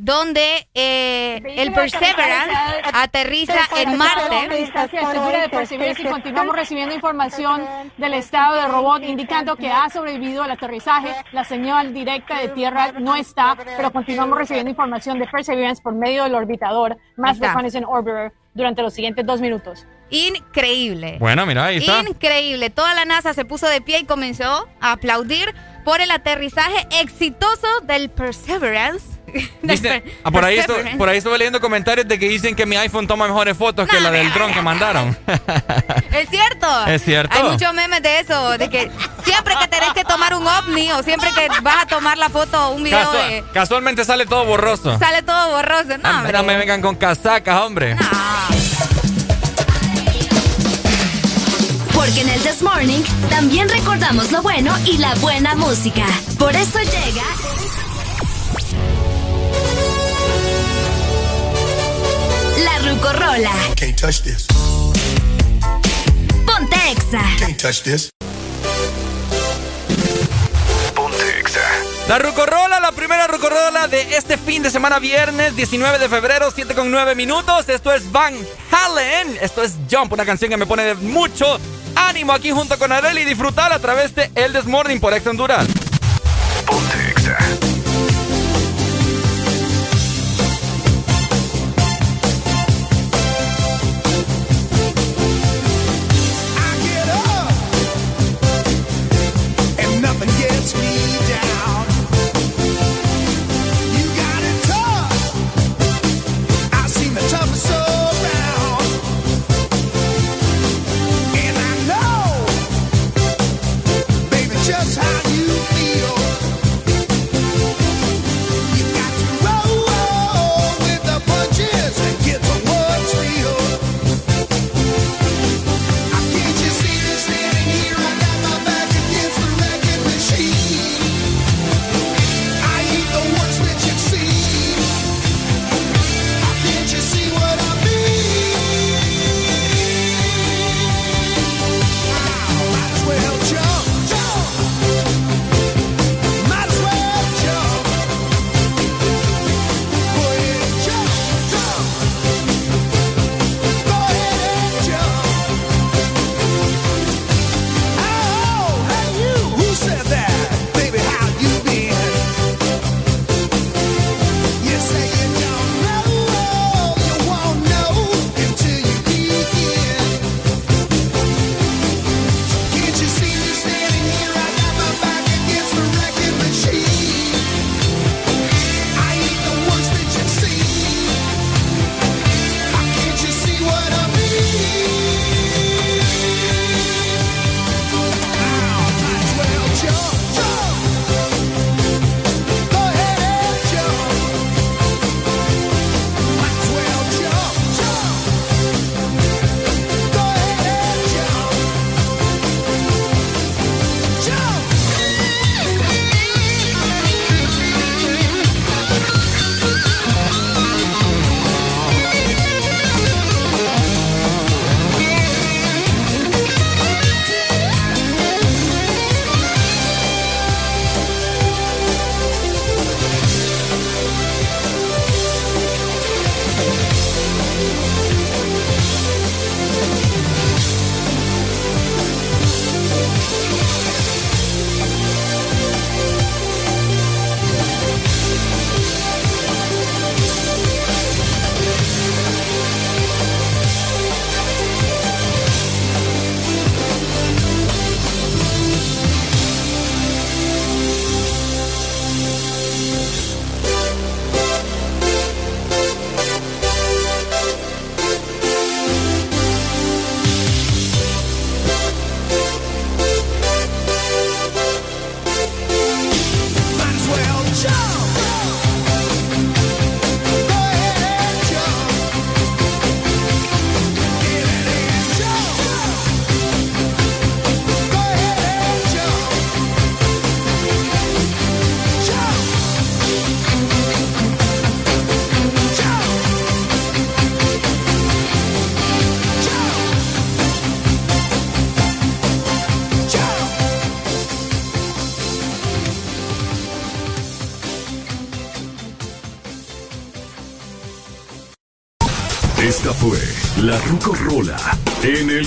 donde eh, el Perseverance aterriza en Marte. distancia segura de Perseverance y continuamos recibiendo información del estado del robot indicando que ha sobrevivido al aterrizaje. La señal directa de tierra no está, pero continuamos recibiendo información de Perseverance por medio del orbitador más Está. Reconnaissance Orbiter durante los siguientes dos minutos. Increíble. Bueno, mira, ahí está. Increíble. Toda la NASA se puso de pie y comenzó a aplaudir por el aterrizaje exitoso del Perseverance. Per- ah, por, ahí Perseverance. por ahí estuve leyendo comentarios de que dicen que mi iPhone toma mejores fotos que la del dron que mandaron. Es cierto. Es cierto. Hay muchos memes de eso, de que siempre que tenés que tomar un ovni o siempre que vas a tomar la foto o un video Casua- de... Casualmente sale todo borroso. Sale todo borroso. No, Ah, hombre. no me vengan con casacas, hombre. Porque en el This Morning también recordamos lo bueno y la buena música. Por eso llega. La Rucorola. Can't touch this. Ponte Exa. Can't touch this. La Rucorola, la primera Rucorola de este fin de semana, viernes 19 de febrero, 7 con 9 minutos. Esto es Van Halen. Esto es Jump, una canción que me pone de mucho ánimo aquí junto con Arely y disfrutar a través de El This Morning por Ex Honduras.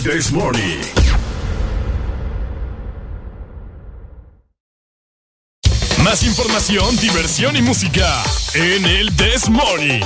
This Morning. Más información, diversión y música en el This Morning.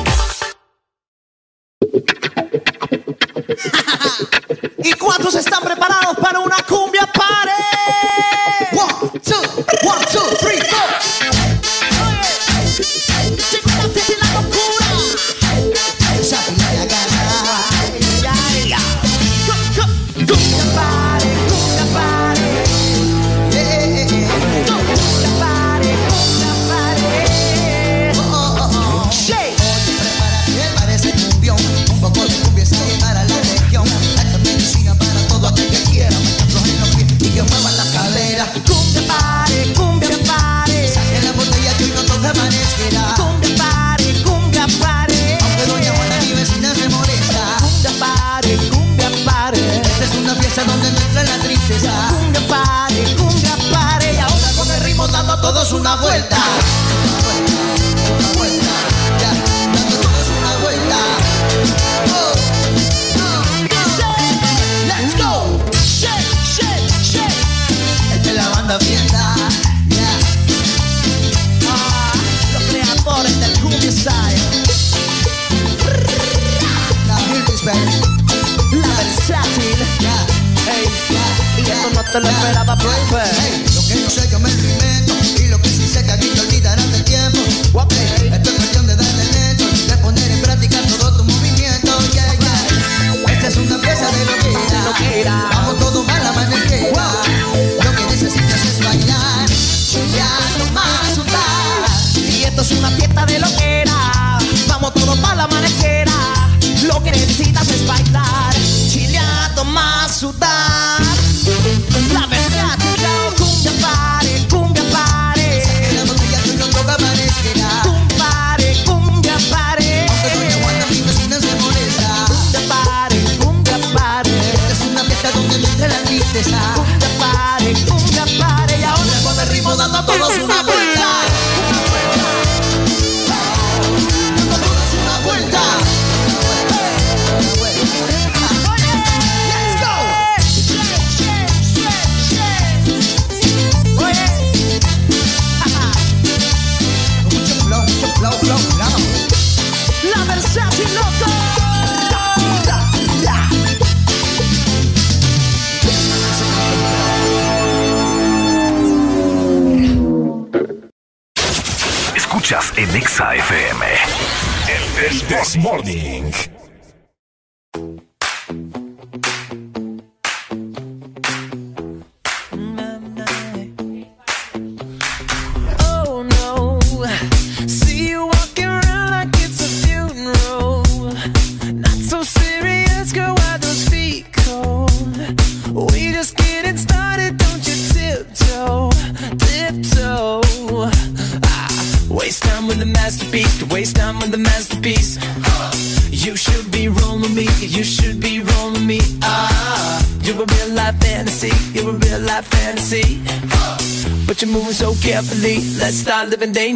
live in danger.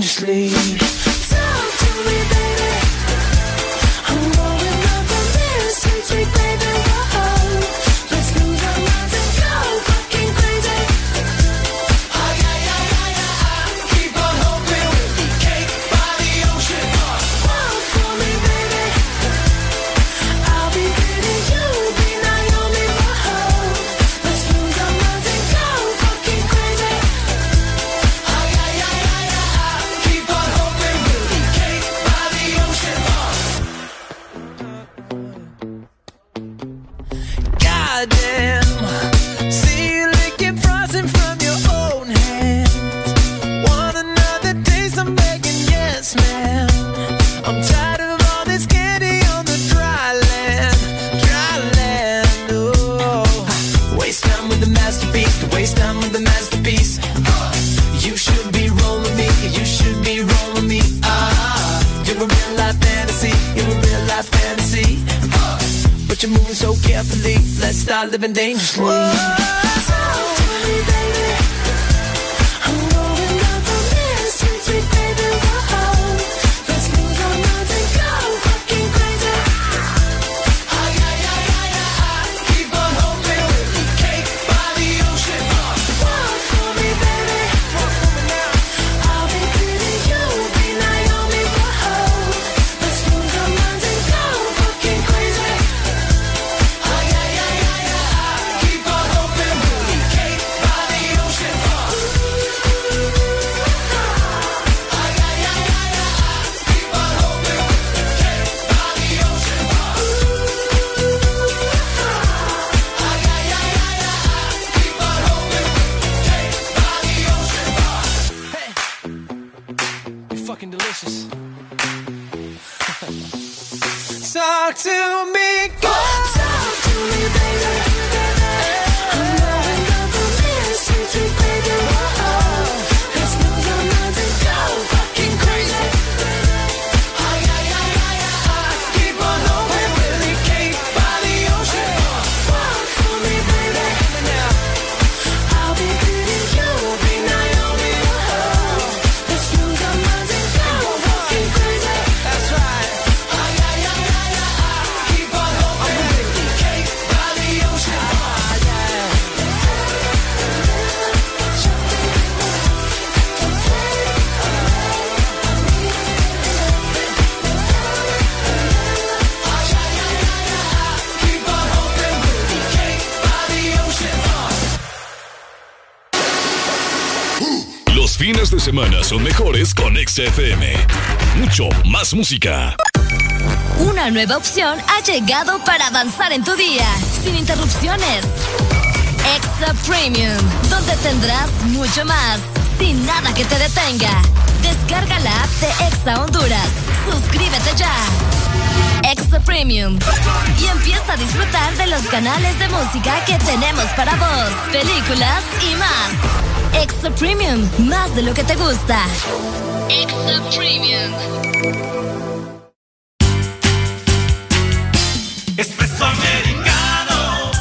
Son mejores con XFM. Mucho más música. Una nueva opción ha llegado para avanzar en tu día, sin interrupciones. Extra Premium, donde tendrás mucho más, sin nada que te detenga. Descarga la app de Exa Honduras. Suscríbete ya. Extra Premium. Y empieza a disfrutar de los canales de música que tenemos para vos, películas y más. Extra Premium, más de lo que te gusta. Extra Premium. Espresso americano,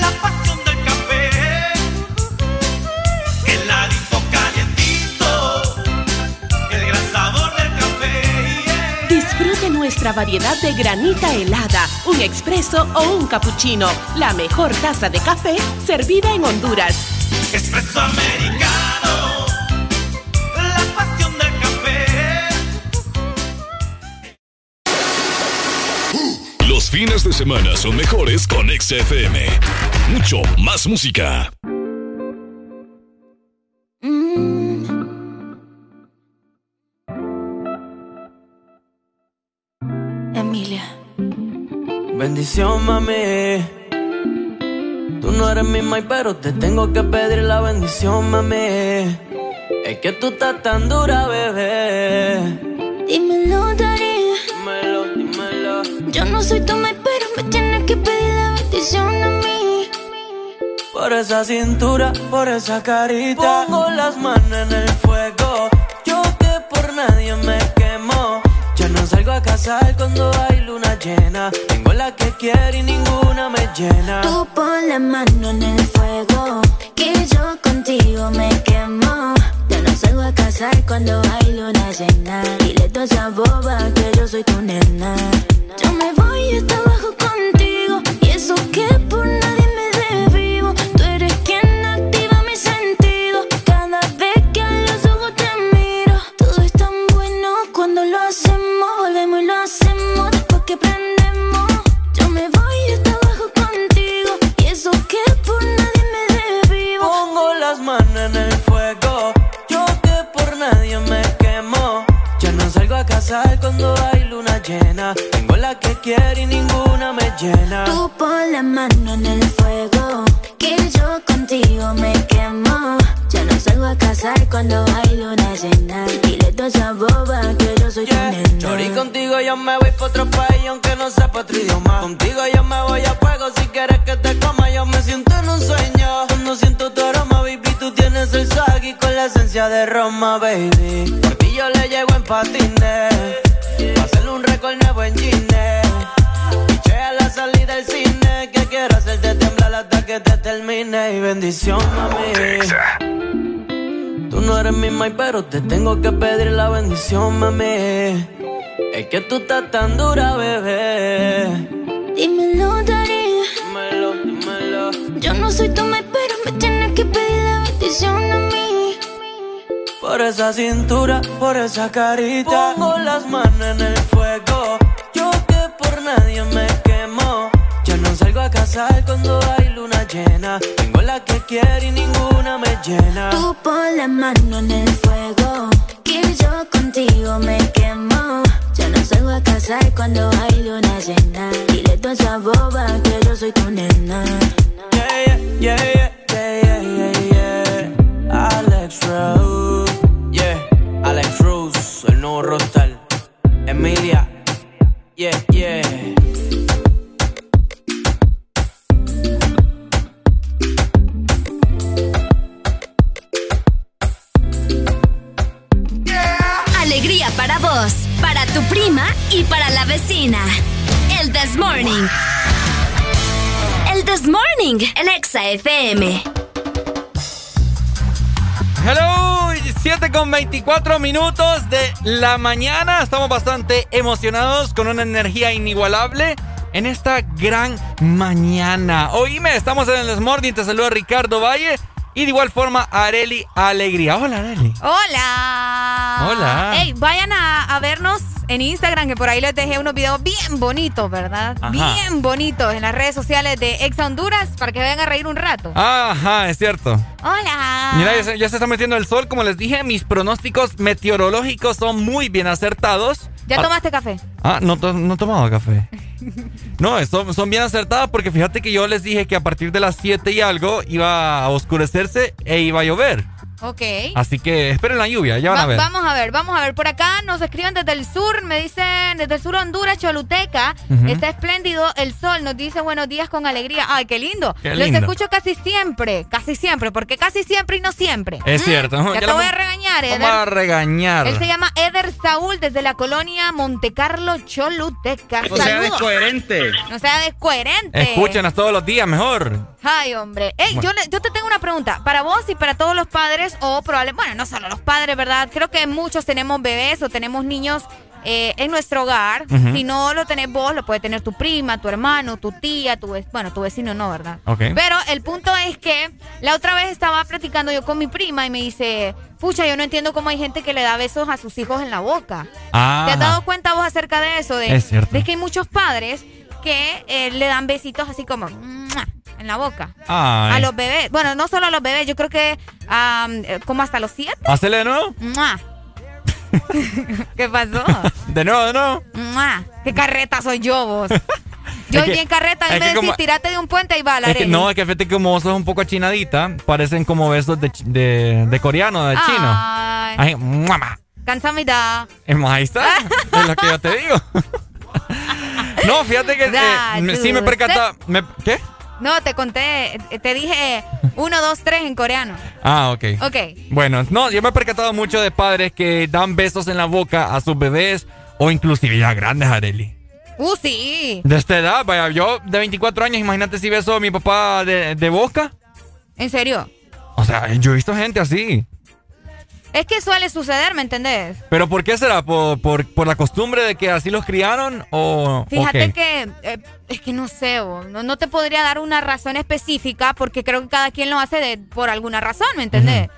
la pasión del café, heladito calientito, el gran sabor del café. Disfrute nuestra variedad de granita helada, un expreso o un cappuccino. La mejor taza de café servida en Honduras. Americano, la pasión del café. Los fines de semana son mejores con XFM. Mucho más música. Emilia. Bendición, mami. Eres mi mai, pero te tengo que pedir la bendición, mami. Es que tú estás tan dura, bebé. Dímelo, Dari. Dímelo, dímelo. Yo no soy tu mai, pero me tienes que pedir la bendición a mí. Por esa cintura, por esa carita. Pongo las manos en el fuego. Yo que por nadie me quemo. Ya no salgo a casar cuando hay Tengo la que quiere y ninguna me llena. Tú pon la mano en el fuego, que yo contigo me quemo. Ya no salgo a casar cuando hay luna llena. Dile toda esa boba que yo soy tu nena. Yo me voy hasta abajo contigo, y eso que por nadie de Roma, baby. Por ti yo le llego en patines. Pa' hacerle un récord nuevo en Gine. Piché a la salida del cine. Que quiero hacerte temblar hasta que te termine. Y bendición, mami. Tú no eres mi mai, pero te tengo que pedir la bendición, mami. Es que tú estás tan dura, bebé. Por esa cintura, por esa carita. Pongo las manos en el fuego. Yo que por nadie me quemo. Ya no salgo a casar cuando hay luna llena. Tengo la que quiere y ninguna me llena. Tú pon la mano en el fuego, que yo contigo me quemo. Ya no salgo a casar cuando hay luna llena. Dile toda esa boba que yo soy tu nena. Yeah, yeah, yeah, yeah, yeah, yeah, yeah. Alex Rose, yeah, Alex Rose. Rostal. Emilia, yeah, yeah. Alegría para vos, para tu prima y para la vecina. El This Morning. El This Morning, el Exa FM. Hello, 7 con 24 minutos de la mañana. Estamos bastante emocionados con una energía inigualable en esta gran mañana. Oíme, estamos en el This Morning. Te saluda Ricardo Valle y de igual forma Areli Alegría. Hola, Areli. Hola. Hola. Hey, vayan a, a vernos en Instagram, que por ahí les dejé unos videos bien bonitos, ¿verdad? Ajá. Bien bonitos en las redes sociales de Exa Honduras para que vayan a reír un rato. Ajá, es cierto. Hola. Mira, ya se, ya se está metiendo el sol. Como les dije, mis pronósticos meteorológicos son muy bien acertados. ¿Ya Ah, tomaste café? Ah, no, no tomaba café. No, son, son bien acertadas porque fíjate que yo les dije que a partir de las 7 y algo iba a oscurecerse e iba a llover. Ok. Así que esperen la lluvia, ya van Va- a ver. Vamos a ver, vamos a ver. Por acá nos escriben desde el sur, me dicen desde el sur Honduras, Choluteca. Está espléndido el sol, nos dice buenos días con alegría. Ay, qué lindo. Qué Los escucho casi siempre, casi siempre, porque casi siempre y no siempre. Es cierto. Ya, Ya te la voy a vamos- regañar, Vamos Eder. a regañar. Él se llama Eder Saúl desde la colonia Monte Carlo Choluteca. No sea descoherente. No sea descoherente. Escúchenos todos los días mejor. Ay, hombre. Ey, Bueno. yo, le- yo te tengo una pregunta. Para vos y para todos los padres, o probablemente, bueno, no solo los padres, ¿verdad? Creo que muchos tenemos bebés o tenemos niños eh, en nuestro hogar. Si no lo tenés vos, lo puede tener tu prima, tu hermano, tu tía, tu bueno, tu vecino no, ¿verdad? Ok. Pero el punto es que la otra vez estaba platicando yo con mi prima y me dice, pucha, yo no entiendo cómo hay gente que le da besos a sus hijos en la boca. Ah. ¿Te has dado cuenta vos acerca de eso? De, Es cierto. de que hay muchos padres que eh, le dan besitos así como "Mua", en la boca. Ay. A los bebés. Bueno, no solo a los bebés, yo creo que eh, como hasta los siete. Hacele de nuevo. ¡Mua! ¿Qué pasó? De nuevo, de nuevo. ¡Mua! ¿Qué carreta soy yo vos? Yo Es que- bien carreta, a mí me decís, como- tirate de un puente y va la Es que, no, es que fíjate que como vos sos un poco achinadita, parecen como besos de, de, de coreano, de chino. Ay, mamá. cansamida. Ahí está. es lo que yo te digo. no, fíjate que eh, sí me percataba. ¿Qué? No, te conté, te dije uno, dos, tres en coreano. Ah, ok. Ok. Bueno, no, yo me he percatado mucho de padres que dan besos en la boca a sus bebés o inclusive ya grandes, Areli. Uh, sí. De esta edad, vaya, yo de 24 años, imagínate si beso a mi papá de, de boca. ¿En serio? O sea, yo he visto gente así. Es que suele suceder, ¿me entendés? ¿Pero por qué será? ¿Por, por, por la costumbre de que así los criaron o...? Fíjate que eh, es que no sé, bo, no, no te podría dar una razón específica porque creo que cada quien lo hace de, por alguna razón, ¿me entendés?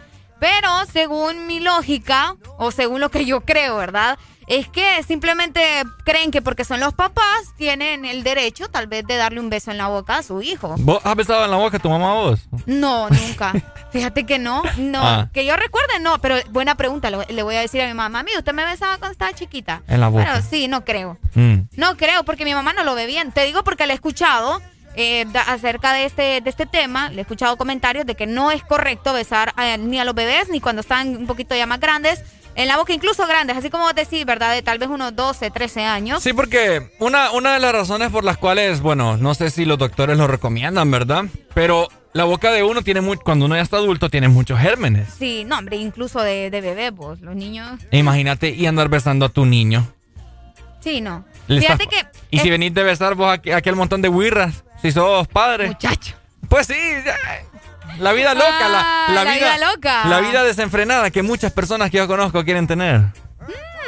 Pero según mi lógica, o según lo que yo creo, ¿verdad? Es que simplemente creen que porque son los papás, tienen el derecho tal vez de darle un beso en la boca a su hijo. ¿Vos has besado en la boca a tu mamá vos? No, nunca. Fíjate que no, no. Ah. Que yo recuerde, no, pero buena pregunta. lo- Le voy a decir a mi mamá, mami, ¿usted me besaba cuando estaba chiquita? En la boca. Pero sí, no creo. Mm. No creo, porque mi mamá no lo ve bien. Te digo porque le he escuchado eh, da- acerca de este, de este tema, le he escuchado comentarios de que no es correcto besar a- ni a los bebés, ni cuando están un poquito ya más grandes, en la boca, incluso grandes, así como vos decís, ¿verdad? De tal vez unos 12, 13 años. Sí, porque una, una de las razones por las cuales, bueno, no sé si los doctores lo recomiendan, ¿verdad? Pero la boca de uno tiene muy, cuando uno ya está adulto, tiene muchos gérmenes. Sí, no, hombre, incluso de, de bebés, vos, los niños. Imagínate y andar besando a tu niño. Sí, no. Le Fíjate estás- que... Y si venís de besar vos aquel montón de wirras, si sos padre. Muchacho. Pues sí, ya, la vida loca, la, Ah, la la vida, vida loca. La vida desenfrenada que muchas personas que yo conozco quieren tener.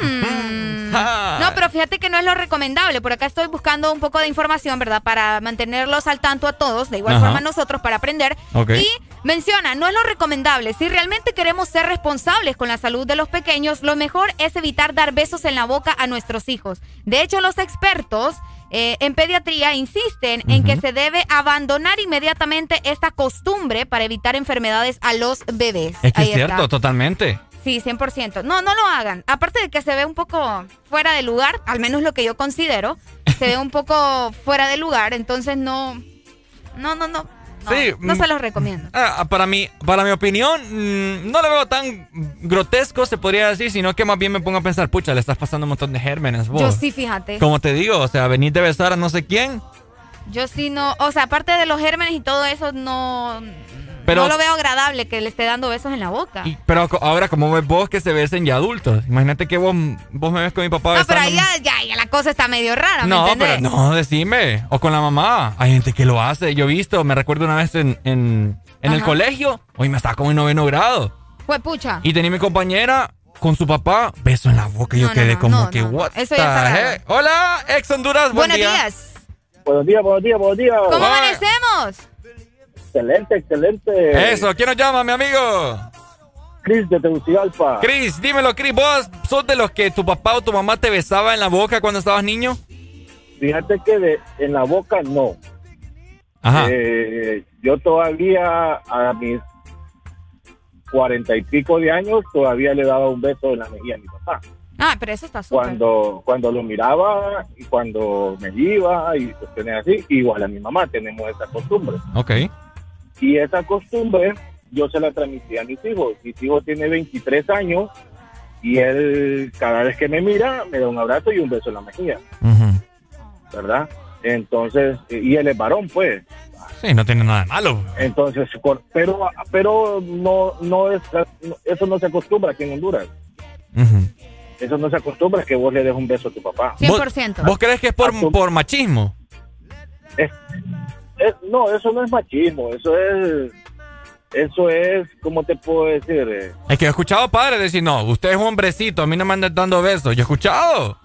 Mm. Ah. No, pero fíjate que no es lo recomendable. Por acá estoy buscando un poco de información, ¿verdad? Para mantenerlos al tanto a todos, de igual Ajá. forma nosotros para aprender. Y menciona, no es lo recomendable. Si realmente queremos ser responsables con la salud de los pequeños, lo mejor es evitar dar besos en la boca a nuestros hijos. De hecho, los expertos eh, en pediatría insisten en que se debe abandonar inmediatamente esta costumbre para evitar enfermedades a los bebés. Es que Ahí es cierto, está. totalmente. Sí, 100%. No, no lo hagan. Aparte de que se ve un poco fuera de lugar, al menos lo que yo considero, se ve un poco fuera de lugar, entonces no, no, no, no. Sí. No mm, se los recomiendo. ah, para, mi, para mi opinión, mm, no lo veo tan grotesco, se podría decir, sino que más bien me pongo a pensar, pucha, le estás pasando un montón de gérmenes vos. Yo sí, fíjate. Como te digo, o sea, venís de besar a no sé quién, Yo sí no, o sea, aparte de los gérmenes y todo eso, no, pero, no lo veo agradable que le esté dando besos en la boca. y- pero ahora, como ves vos que se besen ya adultos? Imagínate que vos, vos me ves con mi papá no, pero ahí ya, ya, ya la cosa está medio rara, ¿me No, entendés? pero no, decime. O con la mamá. Hay gente que lo hace. Yo he visto, me recuerdo una vez en, en, en el colegio. Hoy me estaba como en noveno grado. Fue pucha. Y tenía mi compañera con su papá, beso en la boca. Y yo No, quedé no, como no, que, what Eso ya heck? Hola, ex Honduras, buen Buenos día. días. Buenos días, buenos días, buenos días. ¿Cómo amanecemos? Excelente, excelente. Eso, ¿quién nos llama, mi amigo? Cris de Tegucigalpa. Cris, dímelo, Cris. ¿Vos sos de los que tu papá o tu mamá te besaba en la boca cuando estabas niño? Fíjate que de, en la boca no. Ajá. Eh, yo todavía a mis cuarenta y pico de años todavía le daba un beso en la mejilla a mi papá. Ah, pero eso está súper. Cuando, cuando lo miraba y cuando me iba y cuestiones así, igual a mi mamá tenemos esa costumbre. Ok. Y esa costumbre yo se la transmití a mis hijos. Mis hijos tiene 23 años y él cada vez que me mira me da un abrazo y un beso en la mejilla, ¿verdad? Entonces, y él es varón, pues. Sí, no tiene nada de malo. Entonces, pero pero no no es eso no se acostumbra aquí en Honduras. Eso no se acostumbra que vos le des un beso a tu papá. ¿Vos, vos crees que es por, por machismo? Es- no, eso no es machismo, eso es eso es, ¿cómo te puedo decir? Eh, Es que he escuchado padres decir, no, usted es un hombrecito, a mí no me andan dando besos. Yo he escuchado.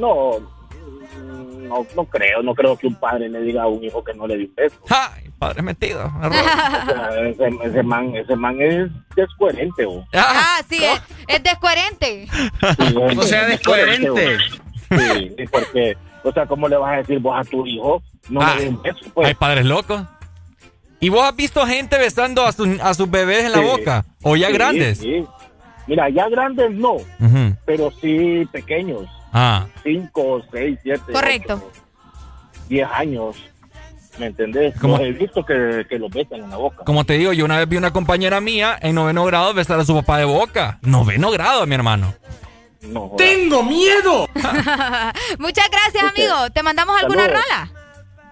No, mm, no, no creo, no creo que un padre le diga a un hijo que no le dé un beso. ¡Ja! Padre metido. O sea, ese, ese man, ese man es descoherente, o. Ah, sí, es, es descoherente. O sea, descoherente. Sí, sí, porque, o sea, ¿cómo le vas a decir vos a tu hijo? No Ah, le des un beso, pues. Hay padres locos. ¿Y vos has visto gente besando a, su- a sus bebés en la boca? ¿O ya Sí, grandes? sí. Mira, ya grandes no, pero sí pequeños. Ah. Cinco, seis, siete. Correcto. ocho, diez años. ¿Me entendés? Los he visto que, que los besan en la boca. Como te digo, yo una vez vi una compañera mía en noveno grado besar a su papá de boca. Noveno grado, mi hermano. No, ¡Tengo miedo! Muchas gracias, amigo. ¿Te mandamos alguna rola?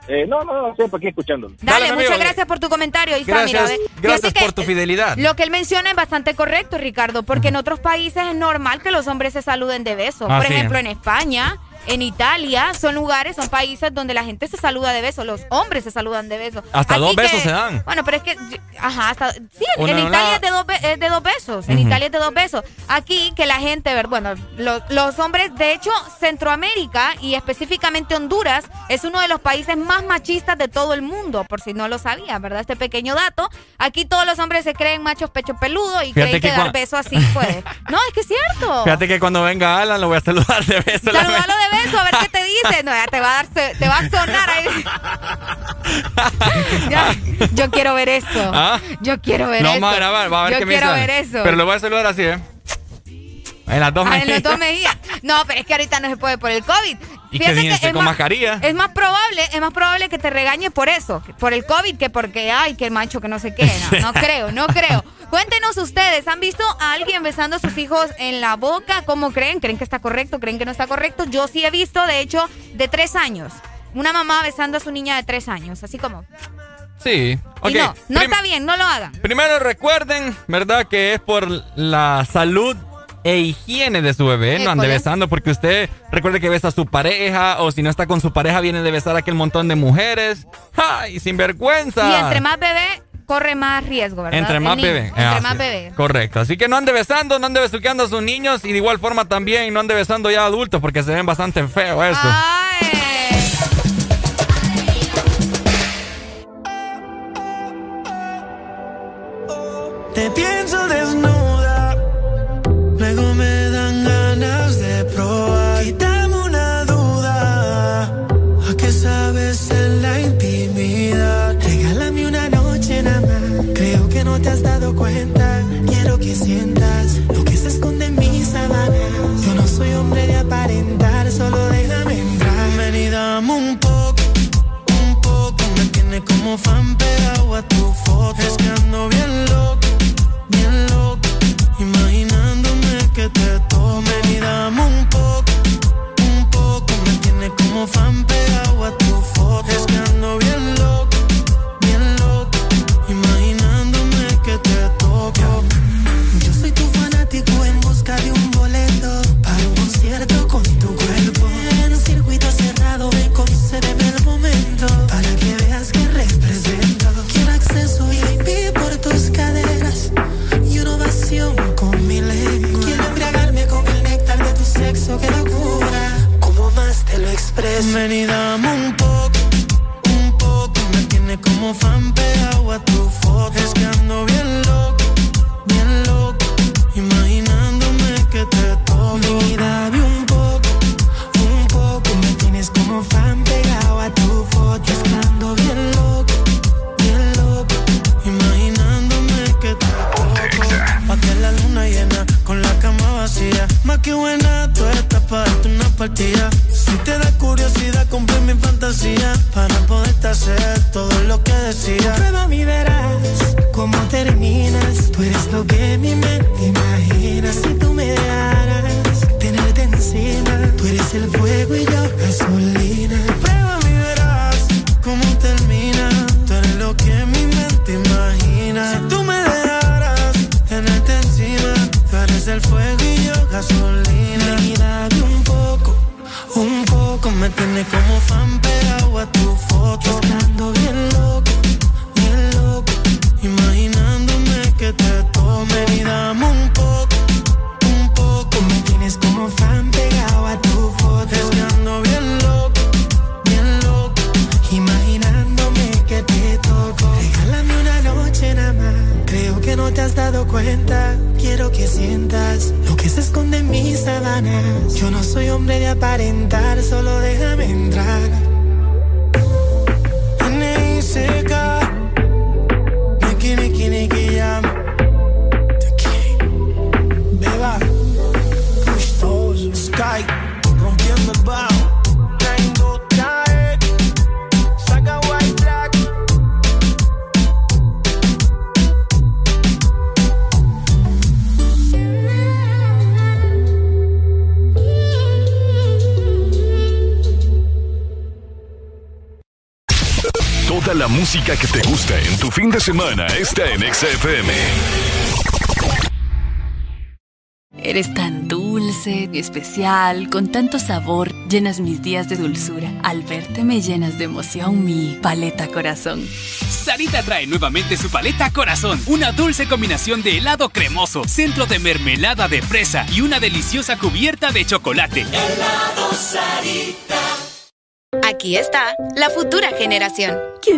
Eh, no, no, siempre aquí escuchándolo. Dale, Dale, muchas amigo. gracias por tu comentario. Está, Gracias, mira, gracias por tu fidelidad. Lo que él menciona es bastante correcto, Ricardo, porque en otros países es normal que los hombres se saluden de besos. Ah, Por sí. ejemplo, en España, en Italia, son lugares, son países donde la gente se saluda de besos, los hombres se saludan de besos. Hasta dos que- besos se dan. Bueno, pero es que, ajá, hasta, sí, en, Una Italia es de, dos, es de dos besos, en. Italia es de dos besos. Aquí que la gente, bueno, lo- los hombres, de hecho, Centroamérica y específicamente Honduras es uno de los países más machistas de todo el mundo, por si no lo sabía, ¿verdad? Este pequeño dato. Aquí todos los hombres se creen machos pecho peludo y Fíjate creen que, que dar cua- beso así, pues. No, es que es cierto. Fíjate que cuando venga Alan lo voy a saludar de beso. Saludalo de beso, a ver qué te dice. No, ya te va a dar, te va a sonar ahí. Ya, yo quiero ver eso. ¿Ah? Yo quiero ver eso. vamos a grabar, va a ver yo qué me quiero sale. ver eso. Pero lo voy a saludar así, ¿eh? En las dos Ah, en mejillas. los dos mejillas. No, pero es que ahorita no se puede por el COVID. Y que es con más- mascarilla. Es más probable, es más probable que te regañe por eso, por el COVID, que porque, ay, que macho que no sé qué. No, no creo, no creo. Cuéntenos ustedes, ¿han visto a alguien besando a sus hijos en la boca? ¿Cómo creen? ¿Creen que está correcto? ¿Creen que no está correcto? Yo sí he visto, de hecho, de tres años. Una mamá besando a su niña de tres años, así como. Sí. Y no, no Prim- está bien, no lo hagan. Primero recuerden, ¿verdad? Que es por la salud e higiene de su bebé. No ande besando porque usted recuerde que besa a su pareja o si no está con su pareja viene de besar a aquel montón de mujeres. ¡Ay, sin vergüenza! Y entre más bebé, corre más riesgo, ¿verdad? Entre más niño, bebé. Entre Ah, más sí. bebé. Correcto. Así que no ande besando, no ande besuqueando a sus niños y de igual forma también no ande besando ya adultos porque se ven bastante feo eso. Te pienso desnuda, luego me semana está en XFM. Eres tan dulce, especial, con tanto sabor, llenas mis días de dulzura. Al verte me llenas de emoción mi paleta corazón. Sarita trae nuevamente su paleta Corazón, una dulce combinación de helado cremoso, centro de mermelada de fresa y una deliciosa cubierta de chocolate. Helado Sarita. Aquí está la futura generación.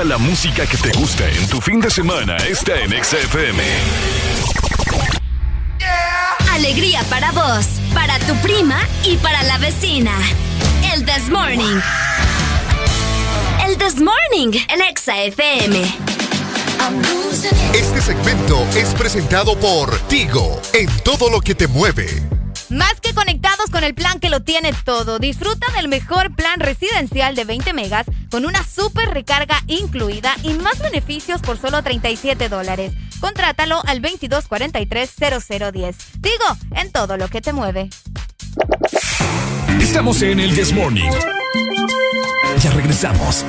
Toda la música que te gusta en tu fin de semana está en XFM. Alegría para vos, para tu prima y para la vecina. El This Morning. El This Morning, el Exa FM. Este segmento es presentado por Tigo, en todo lo que te mueve. Más que conectados con el plan que lo tiene todo, disfruta del mejor plan residencial de 20 megas con una super recarga incluida y más beneficios por solo 37 dólares. Contrátalo al 2243-0010. Digo, en todo lo que te mueve. Estamos en el This Morning. Ya regresamos.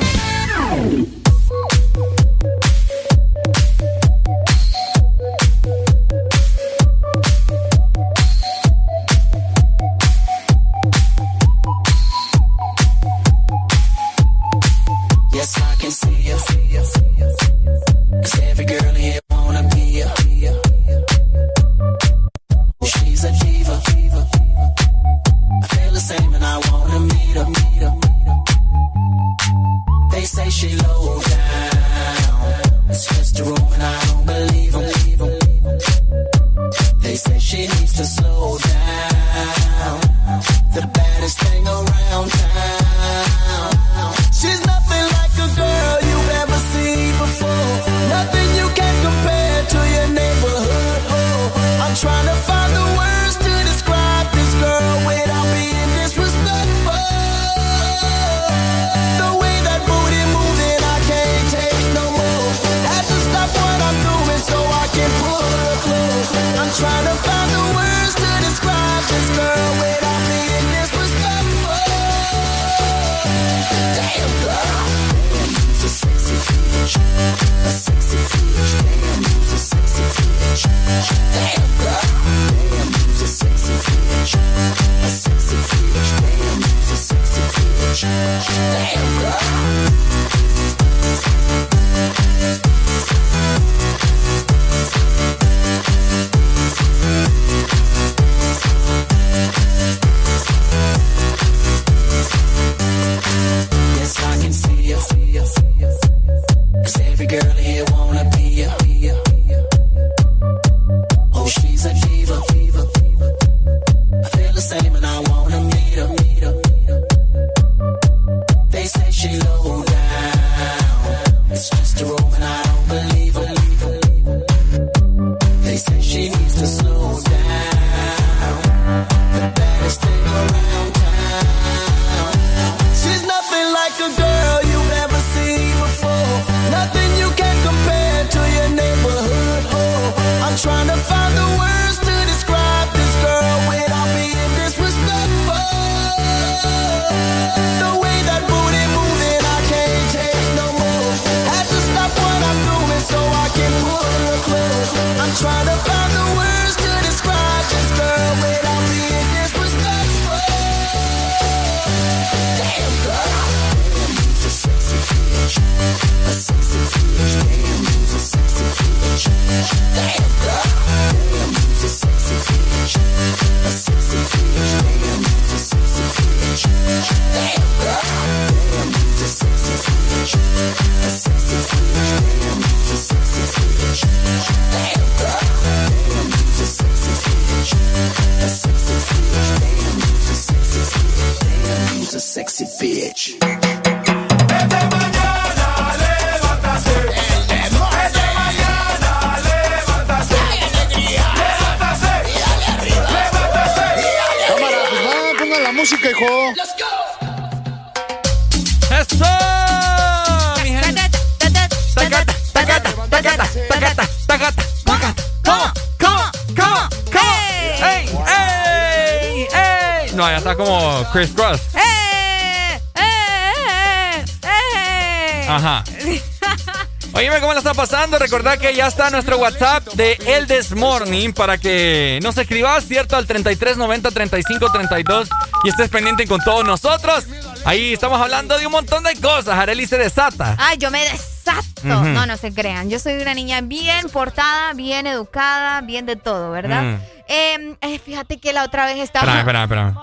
Recordad que ya está nuestro WhatsApp de El This Morning para que nos escribas, ¿cierto? Al 3390 3532 y estés pendiente con todos nosotros. Ahí estamos hablando de un montón de cosas. Arely se desata. Ay, yo me desato. No, no se crean. Yo soy una niña bien portada, bien educada, bien de todo, ¿verdad? Mm. Eh, eh, fíjate que la otra vez estaba. Espera, espera, espera.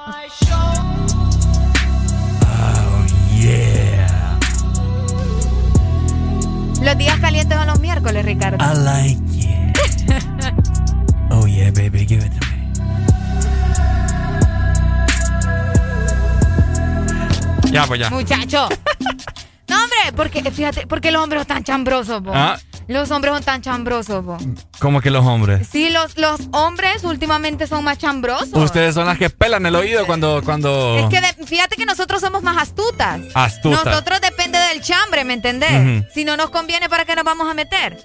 Los días calientes son los miércoles, Ricardo. I like it. Oh yeah, baby, give it to me. Ya, pues ya. Muchacho. no, hombre, porque fíjate, porque los hombres son tan chambrosos, po. Ah. Los hombres son tan chambrosos, po. ¿Cómo que los hombres? Sí, los, los hombres últimamente son más chambrosos. Ustedes son las que pelan el oído cuando, cuando Es que de- fíjate que nosotros somos más astutas. astutas. Nosotros depende chambre, ¿me entendés? Si no nos conviene, ¿para qué nos vamos a meter?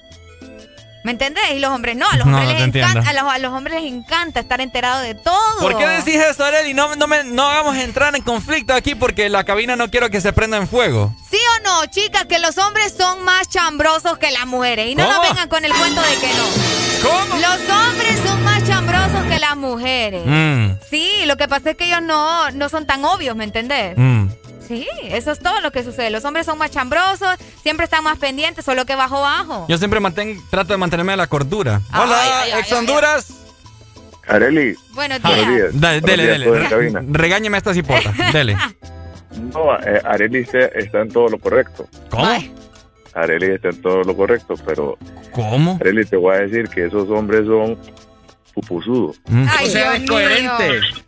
¿Me entendés? Y los hombres no, a los No, hombres no les encanta, entiendo. a los, a los hombres les encanta estar enterados de todo. ¿Por qué decís eso, Arely? No, no, me, no hagamos entrar en conflicto aquí porque la cabina no quiero que se prenda en fuego. ¿Sí o no, chicas? Que los hombres son más chambrosos que las mujeres. Y no nos vengan con el cuento de que no. ¿Cómo? Los hombres son más chambrosos que las mujeres. Mm, Sí, lo que pasa es que ellos no, no son tan obvios, ¿me entendés? mm. Sí, eso es todo lo que sucede. Los hombres son más chambrosos, siempre están más pendientes, solo que bajo bajo. Yo siempre manten- trato de mantenerme a la cordura. Ay, Hola, ay, ay, ex ay, Honduras. Areli. Buenos Buenos días. Da- Buenos dele, días, dele. Regáñeme a esta cipota. Dele. No, eh, Areli está, está en todo lo correcto. ¿Cómo? Areli está en todo lo correcto, pero. ¿Cómo? Areli, te voy a decir que esos hombres son pupusudos. Ay, Dios mío.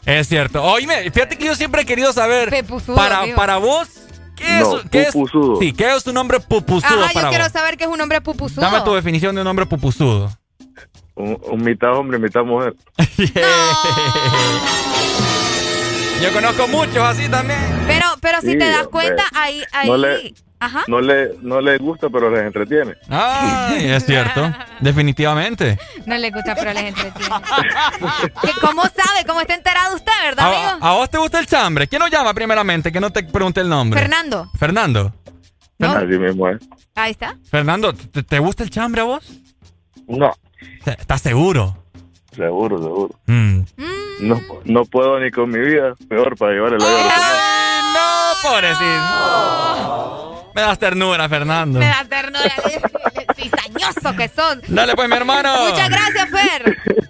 Es cierto. Oíme, fíjate que yo siempre he querido saber. Pepuzudo, para, para vos, ¿qué No, es, qué es-. Sí, ¿qué es un hombre pupuzudo Ajá, yo quiero vos? saber que es un hombre pupusudo. Dame tu definición de un hombre pupuzudo. Un, un mitad hombre, mitad mujer. Yo conozco muchos así también. Pero, pero si Sí, te das hombre. cuenta, ahí, ahí. No le- Ajá. No le, no le gusta, pero les entretiene. Ay, es cierto. Definitivamente. No le gusta, pero les entretiene. ¿Qué- ¿Cómo sabe? ¿Cómo está enterado usted, verdad, ¿A, amigo? a vos te gusta el chambre? ¿Quién nos llama primeramente? Que no te pregunte el nombre. Fernando. Fernando. Así mismo es. Ahí está. Fernando, ¿te, te gusta el chambre a vos? No. ¿Estás seguro? Seguro, seguro. Mm. No, no puedo ni con mi vida. Peor para llevar el avión. ¡No Pobrecito. Me das ternura, Fernando. Me das ternura. Cizañoso que son. Dale pues, mi hermano. Muchas gracias, Fer.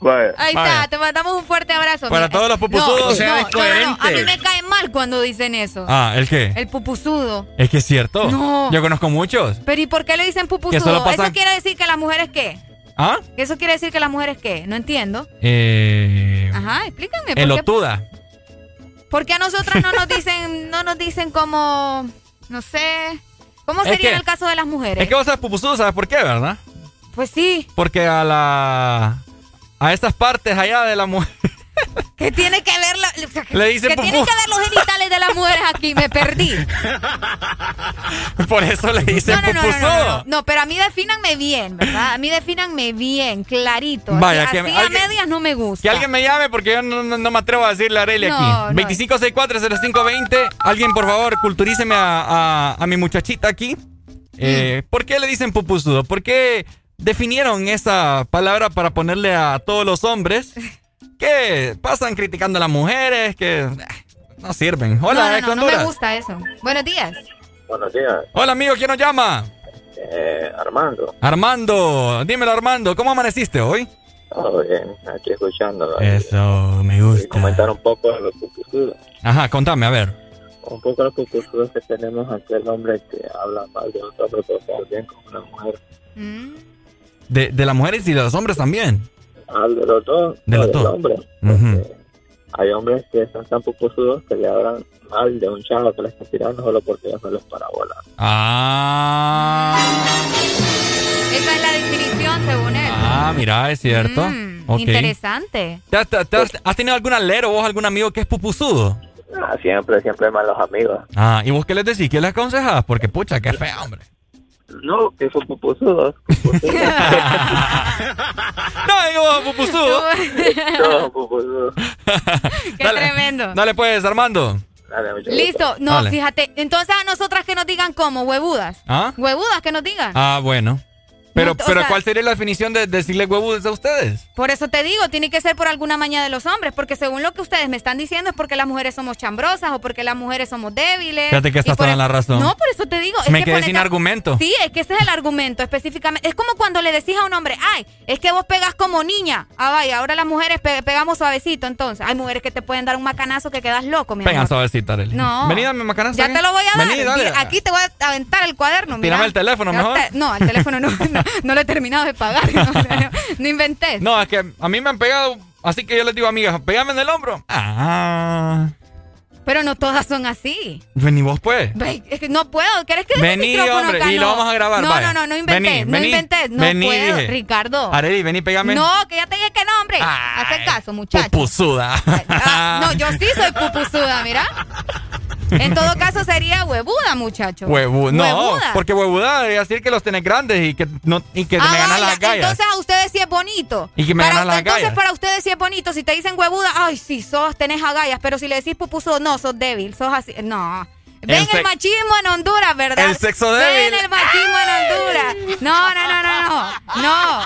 Vaya. Ahí Vaya. está, te mandamos un fuerte abrazo. Para todos los pupusudos. no, O sea, no, es no, no, A mí me cae mal cuando dicen eso. Ah, ¿el qué? El pupusudo. Es que es cierto. No. Yo conozco muchos. Pero ¿y por qué le dicen pupusudo? pasan- ¿Eso quiere decir que las mujeres qué? ¿Ah? ¿Eso quiere decir que las mujeres qué? No entiendo. Eh. Ajá, explícame. Elotuda. ¿Por qué a nosotras no nos dicen, no nos dicen como, no sé, cómo Es sería que- el caso de las mujeres? Es que vos sabes pupusudo, ¿sabes por qué, verdad? Pues sí, Porque a la. A esas partes allá de la mujer. ¿Qué tiene que ver la, o sea, Le dicen ¿qué pupú. tienen que ver los genitales de las mujeres aquí? Me perdí. Por eso le dicen No, no, pero a mí defínanme bien, ¿verdad? A mí defínanme bien, clarito. Vaya, que a medias no me gusta. Que alguien me llame porque yo no, me atrevo a decirle a Arely aquí. no. 25640520. Alguien, por favor, culturíceme a mi muchachita aquí. Eh, Mm. ¿Por qué le dicen pupusudo? ¿Por qué definieron esa palabra para ponerle a todos los hombres que pasan criticando a las mujeres, que eh, no sirven? Hola, no, no, me gusta eso. Buenos días. Buenos días, Hola, amigo, ¿quién nos llama? eh, Armando. Armando. Dímelo, Armando. ¿Cómo amaneciste hoy? Todo bien, aquí escuchándolo. Eso, me gusta. Comentar un poco de los pupusudos. Ajá, contame, a ver. Un poco los pupusudos que tenemos aquí el hombre que habla mal de otro hombre, pero bien con una mujer. De, de las mujeres y de los hombres también. Ah, de los dos. De los del dos. hombre. Ujú. Hay hombres que son tan pupusudos que le hablan mal de un chavo que le está tirando solo porque ya no les para volar. Ah, Esa es la definición según él. ah, mira, es cierto. Mm. Interesante. ¿Te has, te has- has tenido algún alero vos, algún amigo que es pupusudo? Ah, siempre, siempre malos amigos. Ah, ¿y vos qué les decís? ¿Qué les aconsejás? Porque, pucha, qué feo, hombre. No, que son pupusudos. no, digo pupusudo. no, pupusudos. Qué tremendo. Dale pues, Armando. Dale, mucho gusto. Listo. No, Dale. fíjate. Entonces a nosotras que nos digan como huevudas. ¿Ah? Huevudas que nos digan. Ah, bueno. Pero, No, pero sea- ¿cuál sería la definición de decirle huevudos a ustedes? Por eso te digo, tiene que ser por alguna maña de los hombres, porque según lo que ustedes me están diciendo es porque las mujeres somos chambrosas o porque las mujeres somos débiles. Fíjate que estás toda eso- la razón. No, por eso te digo. es Me que quedé sin a- argumento. Sí, es que ese es el argumento específicamente. Es como cuando le decís a un hombre, ay, es que vos pegas como niña. Ah, vaya, ahora las mujeres pe- pegamos suavecito, entonces. Hay mujeres que te pueden dar un macanazo que quedas loco, mi Pegan amor. suavecita, Arely. No. Vení, dame macanazo. Ya aquí. te lo voy a dar. Vení, dale. Mira, Aquí te voy a aventar el cuaderno. mira. Tírame el teléfono, mejor. te- no, el teléfono no, no, no lo he terminado de pagar. No, no, inventé. No, es que a mí me han pegado, así que yo les digo, amigas, pégame en el hombro. Ah. Pero no todas son así. Vení vos, pues. Ve, es que no puedo. ¿Quieres que el Vení, micrófono hombre, acá? y lo No. vamos a grabar, No, vaya. no, no, no inventé. Vení, no vení, inventé. No vení, puedo, dije. Ricardo. Arely, vení, pégame. No, que ya te dije que no, hombre. Hace caso, muchacho. Pupusuda. Ah, no, yo sí soy pupusuda, mira. En todo caso sería huevuda, muchacho. Huevu- no, Huevuda. porque huevuda debería decir que los tenés grandes y que, no, y que Ah, me ganan vaya, las gallas. Entonces a ustedes sí es bonito. Y que me ganan las Entonces gallas. para ustedes sí es bonito. Si te dicen huevuda, ay, sí, sos, tenés agallas. Pero si le decís pupuso, no, sos débil, sos así. No. Ven el, machismo en Honduras, ¿verdad? El sexo débil. Ven el machismo en Honduras. No, no, no, no, no. No.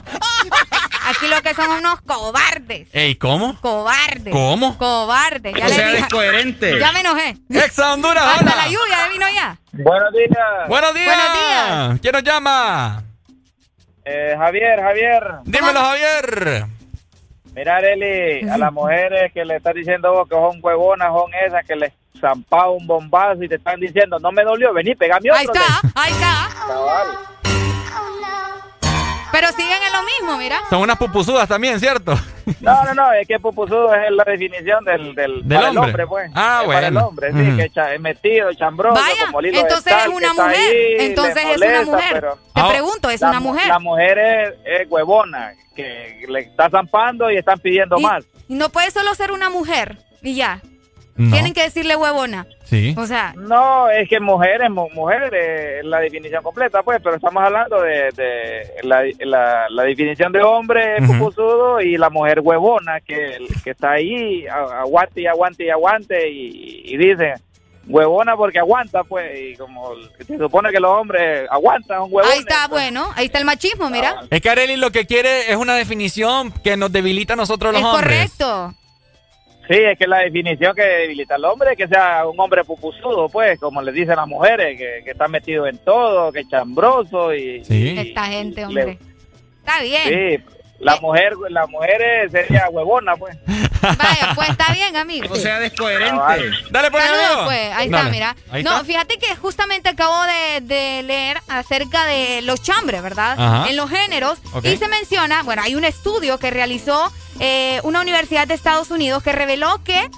Aquí lo que son unos cobardes. Ey, ¿cómo? Cobardes. ¿Cómo? Cobardes. Ya O le sea, dije- eres coherente. Ya me enojé. Exa Honduras, Hasta hola. la lluvia ya vino ya. Buenos días. Buenos días. Buenos días. ¿Quién nos llama? Eh, Javier, Javier. Dímelo, Javier. Mira, Arely, a las mujeres que le estás diciendo vos que son huevonas, son esas que les zampaba un bombazo y te están diciendo, no me dolió, vení, pegame otro. Ahí está, ahí está. Cabal. Pero siguen en lo mismo, mira. Son unas pupusudas también, ¿cierto? No, no, no, es que pupusudo es la definición del, del, Del para hombre. el hombre, pues. Ah, Es Para el bueno. hombre, sí, que cha- es metido, chambroso, Vaya, como Lilo de entonces es una mujer. ahí, Entonces es una mujer. pero- Te Ah, pregunto, ¿es la, una mu- mujer? La mujer es, es huevona, que le está zampando y están pidiendo Y- más. Y no puede solo ser una mujer y ya. No. Tienen que decirle huevona. Sí. O sea, No, es que mujeres, mu- mujer es la definición completa, pues, pero estamos hablando de, de la, la, la definición de hombre Ujú. pupusudo y la mujer huevona que, que está ahí, aguante y aguante y aguante y, y dice huevona porque aguanta, pues, y como se supone que los hombres aguantan, son huevones. ahí está, bueno, ahí está el machismo, mira. Es que Arely lo que quiere es una definición que nos debilita a nosotros los Es hombres. correcto. Sí, es que la definición que debilita al hombre es que sea un hombre pupusudo, pues, como le dicen las mujeres, que, que está metido en todo, que es chambroso y... Esta gente, hombre. Está bien. Sí, la mujer, la mujer sería huevona, pues. Vaya, pues está bien, amigo. O sea, descoherente. Dale, pues, Saludos, amigo. pues. Ahí está, Dale. mira. Ahí no, está. fíjate que justamente acabo de, de leer acerca de los chambres, ¿verdad? Ajá. En los géneros. Y se menciona, bueno, hay un estudio que realizó eh, una universidad de Estados Unidos que reveló que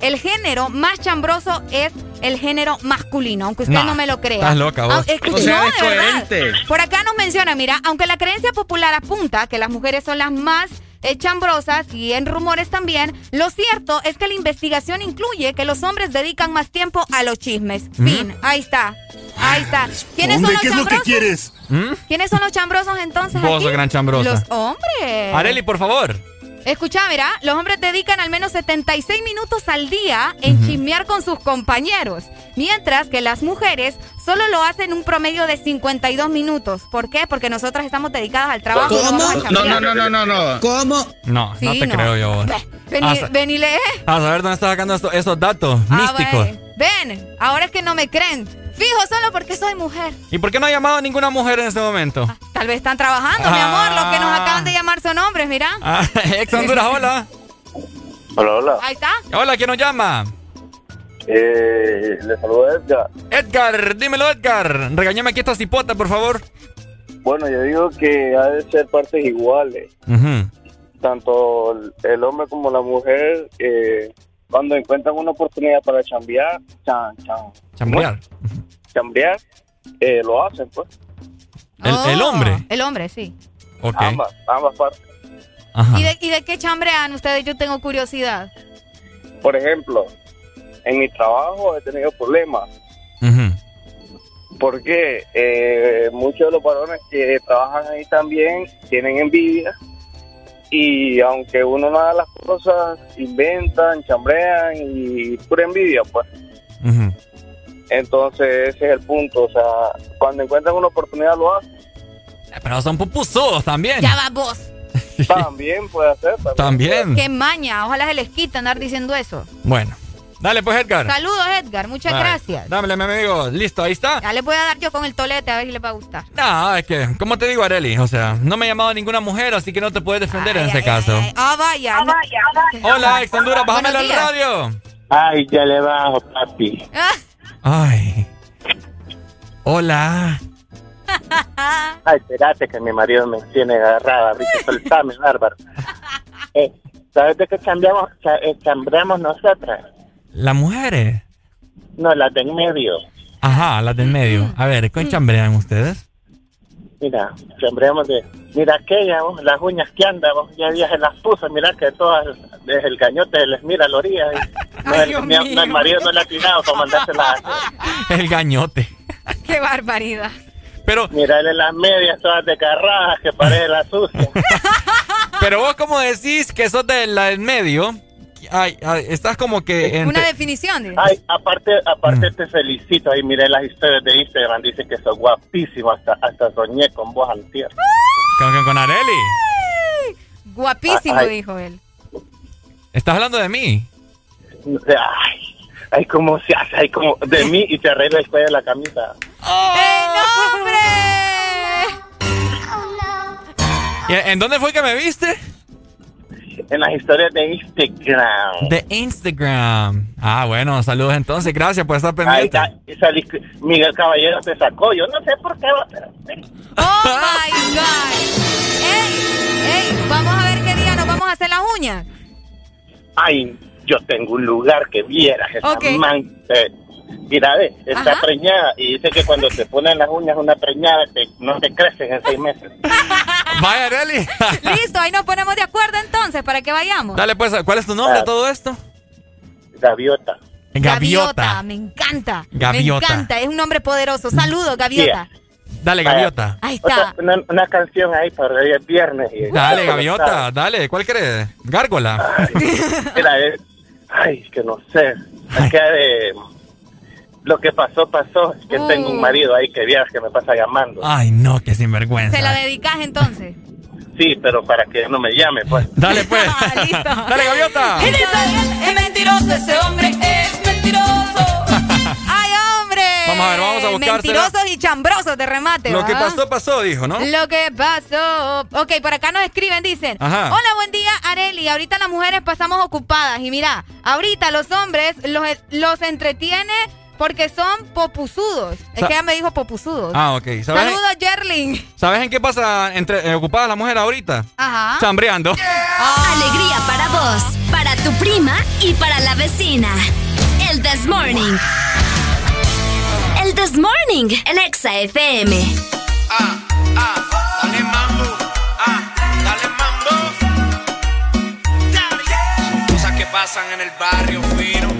el género más chambroso es el género masculino, aunque usted Nah, no me lo crea. estás loca, vos. Ah, es que O sea, no, de verdad. Por acá nos menciona, mira, aunque la creencia popular apunta que las mujeres son las más eh, chambrosas y en rumores también, lo cierto es que la investigación incluye que los hombres dedican más tiempo a los chismes. Fin, ahí está. Ahí está. ¿Quiénes Hombre, son ¿qué los es lo que chambrosos? quieres? ¿Mm? ¿Quiénes son los chambrosos entonces? Vos aquí? gran chambrosa. Los hombres. Areli, por favor. Escucha, mira, los hombres dedican al menos 76 minutos al día en chismear con sus compañeros, mientras que las mujeres solo lo hacen un promedio de 52 minutos. ¿Por qué? Porque nosotras estamos dedicadas al trabajo. y no a No, no, no, no, no, no. ¿Cómo? No, no Sí, te no. creo yo. Vení, A sa- ven y lee. A saber dónde estás sacando esto- esos datos Ah, místicos. vaya. Ven, ahora es que no me creen. Fijo solo porque soy mujer. ¿Y por qué no ha llamado a ninguna mujer en este momento? Tal vez están trabajando, mi amor. Los que nos acaban de llamar son hombres, mira. Ah, ex Honduras, hola. Hola, hola. Ahí está. Hola, ¿quién nos llama? Eh, le saludo Edgar. Edgar, dímelo, Edgar. Regañame aquí esta cipota, por favor. Bueno, yo digo que ha de ser partes iguales. Ujú. Tanto el- hombre como la mujer, eh, cuando encuentran una oportunidad para chambear, chan, chan, Chambrear. eh, lo hacen, pues. El, el Oh, hombre. El hombre, sí. Ok. Ambas, ambas partes. Ajá. ¿Y de, ¿Y de qué chambrean ustedes? Yo tengo curiosidad. Por ejemplo, en mi trabajo he tenido problemas. Ujú. Porque eh, muchos de los varones que trabajan ahí también tienen envidia y aunque uno no haga las cosas, inventan, chambrean y pura envidia, pues. Ujú. Entonces ese es el punto, o sea, cuando encuentran una oportunidad lo hacen. Eh, Pero son pupusudos también. Ya va vos. También puede hacer. También. Qué maña. Ojalá se les quita andar diciendo eso. Bueno. Dale, pues, Edgar. Saludos, Edgar. Muchas Dale. gracias. Dámele, mi amigo. Listo, ahí está. Ya le voy a dar yo con el tolete a ver si le va a gustar. No, es que, como te digo, Areli, o sea, no me ha llamado ninguna mujer, así que no te puedes defender en ese caso. Ah, vaya. no- Hola, ex Honduras, bájamelo al radio. Ay, ya le bajo, papi. Ah, Ay. Hola. Ay, espérate que mi marido me tiene agarrada, Ricky, soltame, bárbaro. Eh, ¿Sabes de qué cambiamos, eh, chambreamos nosotras? ¿Las mujeres? No, las de en medio. Ajá, las del medio. A ver, ¿con chambrean ustedes? Mira, chambreamos de... Mira aquella, vos, las uñas que anda, vos, ya días se las puso, mira que todas, desde el cañote les mira a la orilla. y no, el, no, el marido no le ha atinado para mandárselas. El gañote. qué barbaridad. Pero, Mirarle las medias todas desgarradas que parece la sucia. pero vos como decís que sos de la del medio, ay, ay, estás como que entre- Una definición. de- Ay, aparte, aparte te felicito. Ahí miré las historias de Instagram. Dice que sos guapísimo. Hasta, hasta soñé con vos antier. con, con- con Areli. Guapísimo, Ay. dijo él. ¿Estás hablando de mí? Ay, ay, cómo se hace. Ay, como de mí y te arregla el cuello de la camisa. ¡Eh, no, hombre! ¿Y ¿En dónde fue que me viste? En las historias de Instagram. De Instagram. Ah, bueno, saludos entonces. Gracias por estar pendiente. Miguel Caballero te sacó. Yo no sé por qué. pero- ¡Oh, my God! ¡Ey! ¡Ey! Vamos a ver qué día nos vamos a hacer las uñas. Ay, yo tengo un lugar que vieras. Esa Ok. man, eh, mira, ve, está Ajá. preñada y dice que cuando te ponen las uñas una preñada te- no te crecen en seis meses. Vaya, Areli. Listo, ahí nos ponemos de acuerdo entonces para que vayamos. Dale, pues, ¿cuál es tu nombre a todo esto? Gaviota. Gaviota. Me encanta. Gaviota. Me encanta. Es un nombre poderoso. Saludos, Gaviota. Dale, Gaviota. Ahí está. Otra- una, una canción ahí para hoy es viernes. y- Dale, Gaviota, dale. ¿Cuál crees? Gárgola. Mira, es- ay, que no sé. Es que eh, lo que pasó, pasó. Es que tengo un mm. marido ahí que viaja, me pasa llamando. Ay, no, qué sinvergüenza. ¿Se la dedicas entonces? sí, pero para que no me llame, pues. Dale, pues. Ah, Dale, gaviota. Es mentiroso ese hombre, es mentiroso. ¡Ay, hombre! Vamos a ver, vamos a buscar. Mentirosos y chambrosos de remate. Lo que pasó, pasó, dijo, ¿no? Lo que pasó. Ok, por acá nos escriben, dicen. Ajá. Hola, buen día, Areli. Ahorita las mujeres pasamos ocupadas. Y mira, ahorita los hombres los, los entretiene porque son popusudos. Sa es que ella me dijo popusudos. Ah, ok. Saludos, Jerling. ¿Sabes en qué pasa entre eh, ocupada la mujer ahorita? Ajá. Chambreando. Ah. Alegría para vos, para tu prima y para la vecina. El This Morning. El This Morning, el Exa FM. Ah, ah, dale mambo. Ah, dale mambo. Son cosas que pasan en el barrio fino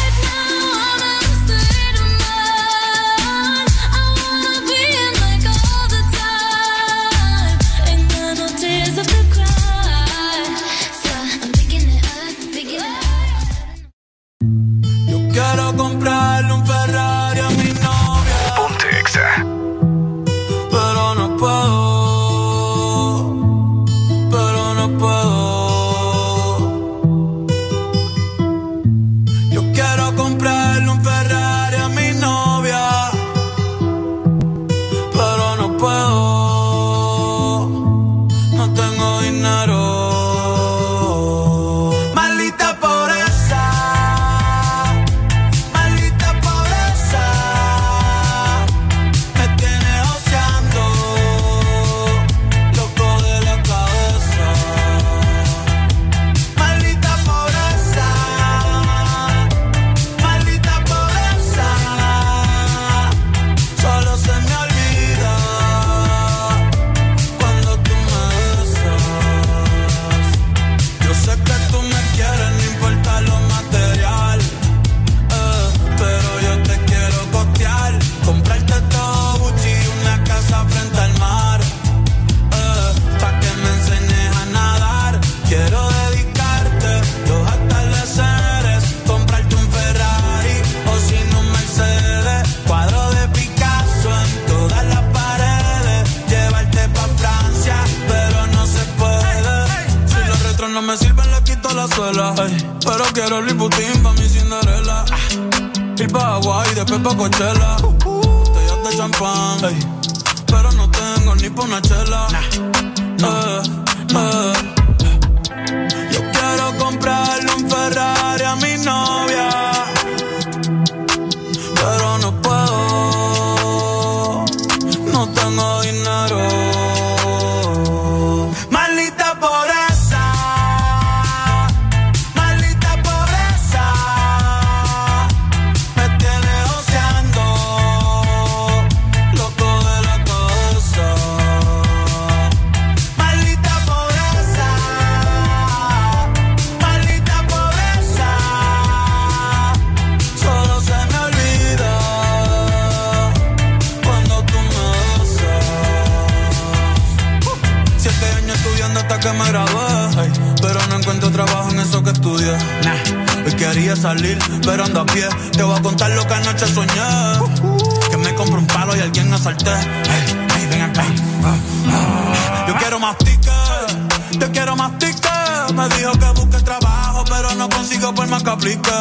aplique.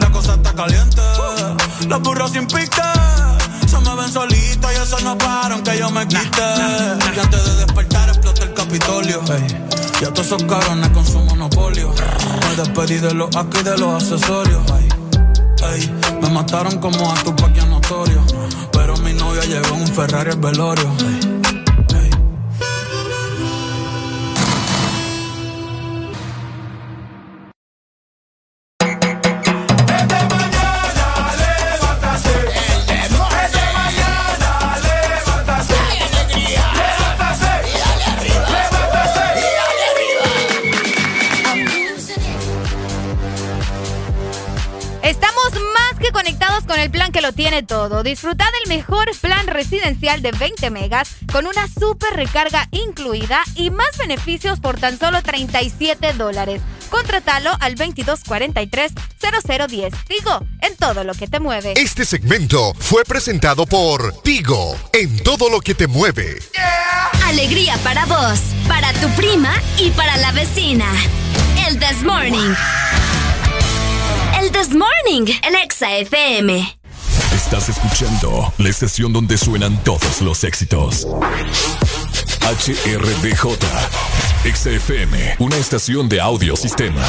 La cosa está caliente, los burros sin pique. Se me ven solitos y eso no para aunque yo me quite. Y antes de despertar explota el Capitolio. Y a todos esos cabrones con su monopolio. Me despedí de los aquí de los accesorios. Ey, me mataron como a tu paquia notorio. Pero mi novia llegó en un Ferrari al velorio. Ey, todo. Disfruta del mejor plan residencial de 20 megas con una super recarga incluida y más beneficios por tan solo 37 dólares. Contratalo al 2243-0010. Digo, en todo lo que te mueve. Este segmento fue presentado por Tigo, en todo lo que te mueve. Alegría para vos, para tu prima y para la vecina. El This Morning. El This Morning, el Exa FM. Estás escuchando la estación donde suenan todos los éxitos. HRDJ, XFM, una estación de audio sistema.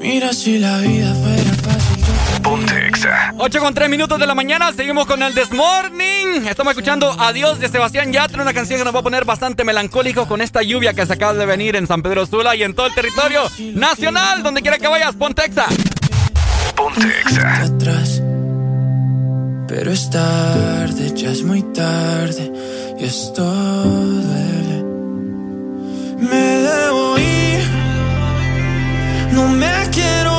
Mira si la vida fuera fácil. Ponte Exa. 8 con 3 minutos de la mañana, seguimos con el This Morning. Estamos escuchando Adiós de Sebastián Yatra, una canción que nos va a poner bastante melancólico con esta lluvia que se acaba de venir en San Pedro Sula y en todo el territorio nacional. Donde quiera que vayas, ponte Exa. Ponte Exa. Atrás. Pero es tarde, ya es muy tarde. Y esto duele. Me debo ir. No me quiero ir.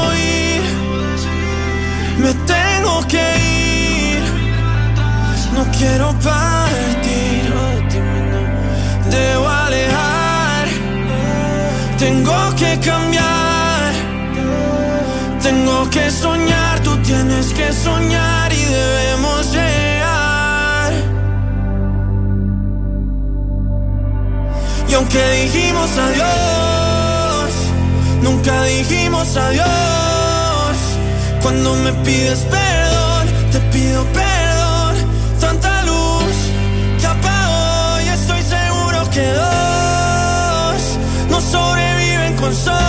Me tengo que ir. No quiero partir. Debo alejar. Tengo que cambiar. Tengo que soñar. Tú tienes que soñar y debemos llegar. Y aunque dijimos adiós, nunca dijimos adiós. Cuando me pides perdón, te pido perdón. Tanta luz que apagó y estoy seguro que dos no sobreviven con solo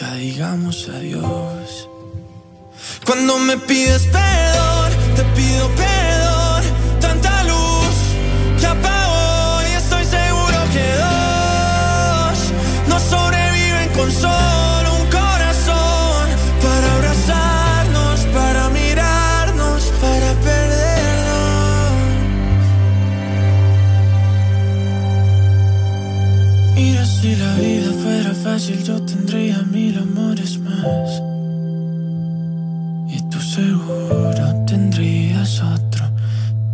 nunca digamos adiós. Cuando me pides perdón, te pido perdón. Tanta luz que apagó fácil yo tendría mil amores más. Y tú seguro tendrías otro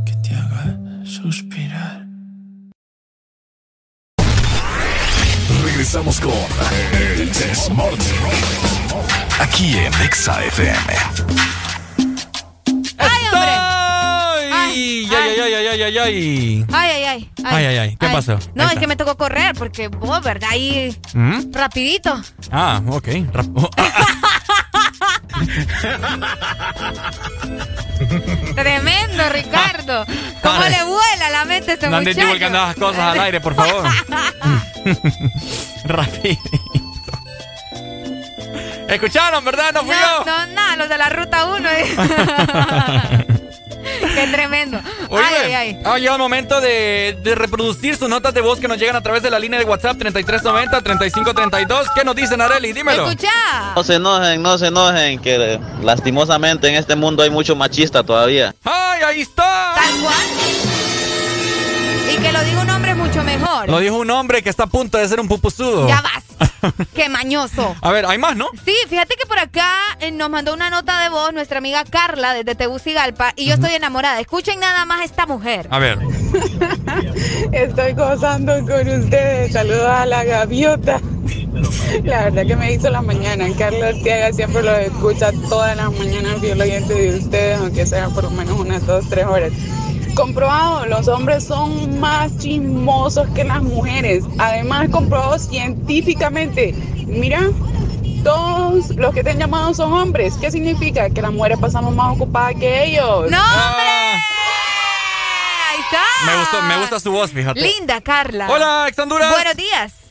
que te haga suspirar. Regresamos con El Desmorning. Aquí en Exa FM. Ay, ay, ay, ay, ay! Ay, ay, ay. Ay, ay, ay. ¿Qué pasó? No, es que me tocó correr porque vos, ¿verdad? Ahí ¿Mm? rapidito. Ah, ok. Rap- oh, Tremendo, Ricardo. ¿Cómo le vuela la mente a este no muchacho? divulgando esas cosas al aire, por favor. Rapidito. ¿Escucharon, verdad? No fui No, yo. no, nada, los de la ruta 1. Qué tremendo. Oye, ay, ay, ay. ha llegado el momento de, de reproducir sus notas de voz que nos llegan a través de la línea de WhatsApp 3390-3532. ¿Qué nos dicen, Areli? Dímelo. Escucha. No se enojen, no se enojen, que lastimosamente en este mundo hay mucho machista todavía. ¡Ay, ahí está! Tal cual. Y que lo diga un hombre es mucho mejor. Lo dijo un hombre que está a punto de ser un pupusudo. Ya vas. Qué mañoso. A ver, hay más, ¿no? Sí, fíjate que por acá eh, nos mandó una nota de voz nuestra amiga Carla desde Tegucigalpa y yo estoy enamorada. Escuchen nada más a esta mujer. A ver. Estoy gozando con ustedes. Saludos a la gaviota. La verdad que me hizo la mañana. Carlos Arteaga siempre lo escucha todas las mañanas fiel oyente de ustedes, aunque sea por lo menos unas dos, tres horas. Comprobado, los hombres son más chismosos que las mujeres. Además, comprobado científicamente. Mira, todos los que te han llamado son hombres. ¿Qué significa? Que las mujeres pasamos más ocupadas que ellos. ¡No, hombre! Ahí está. Me gustó, me gusta su voz, fíjate. Linda, Carla. Hola, ex Honduras. Buenos días.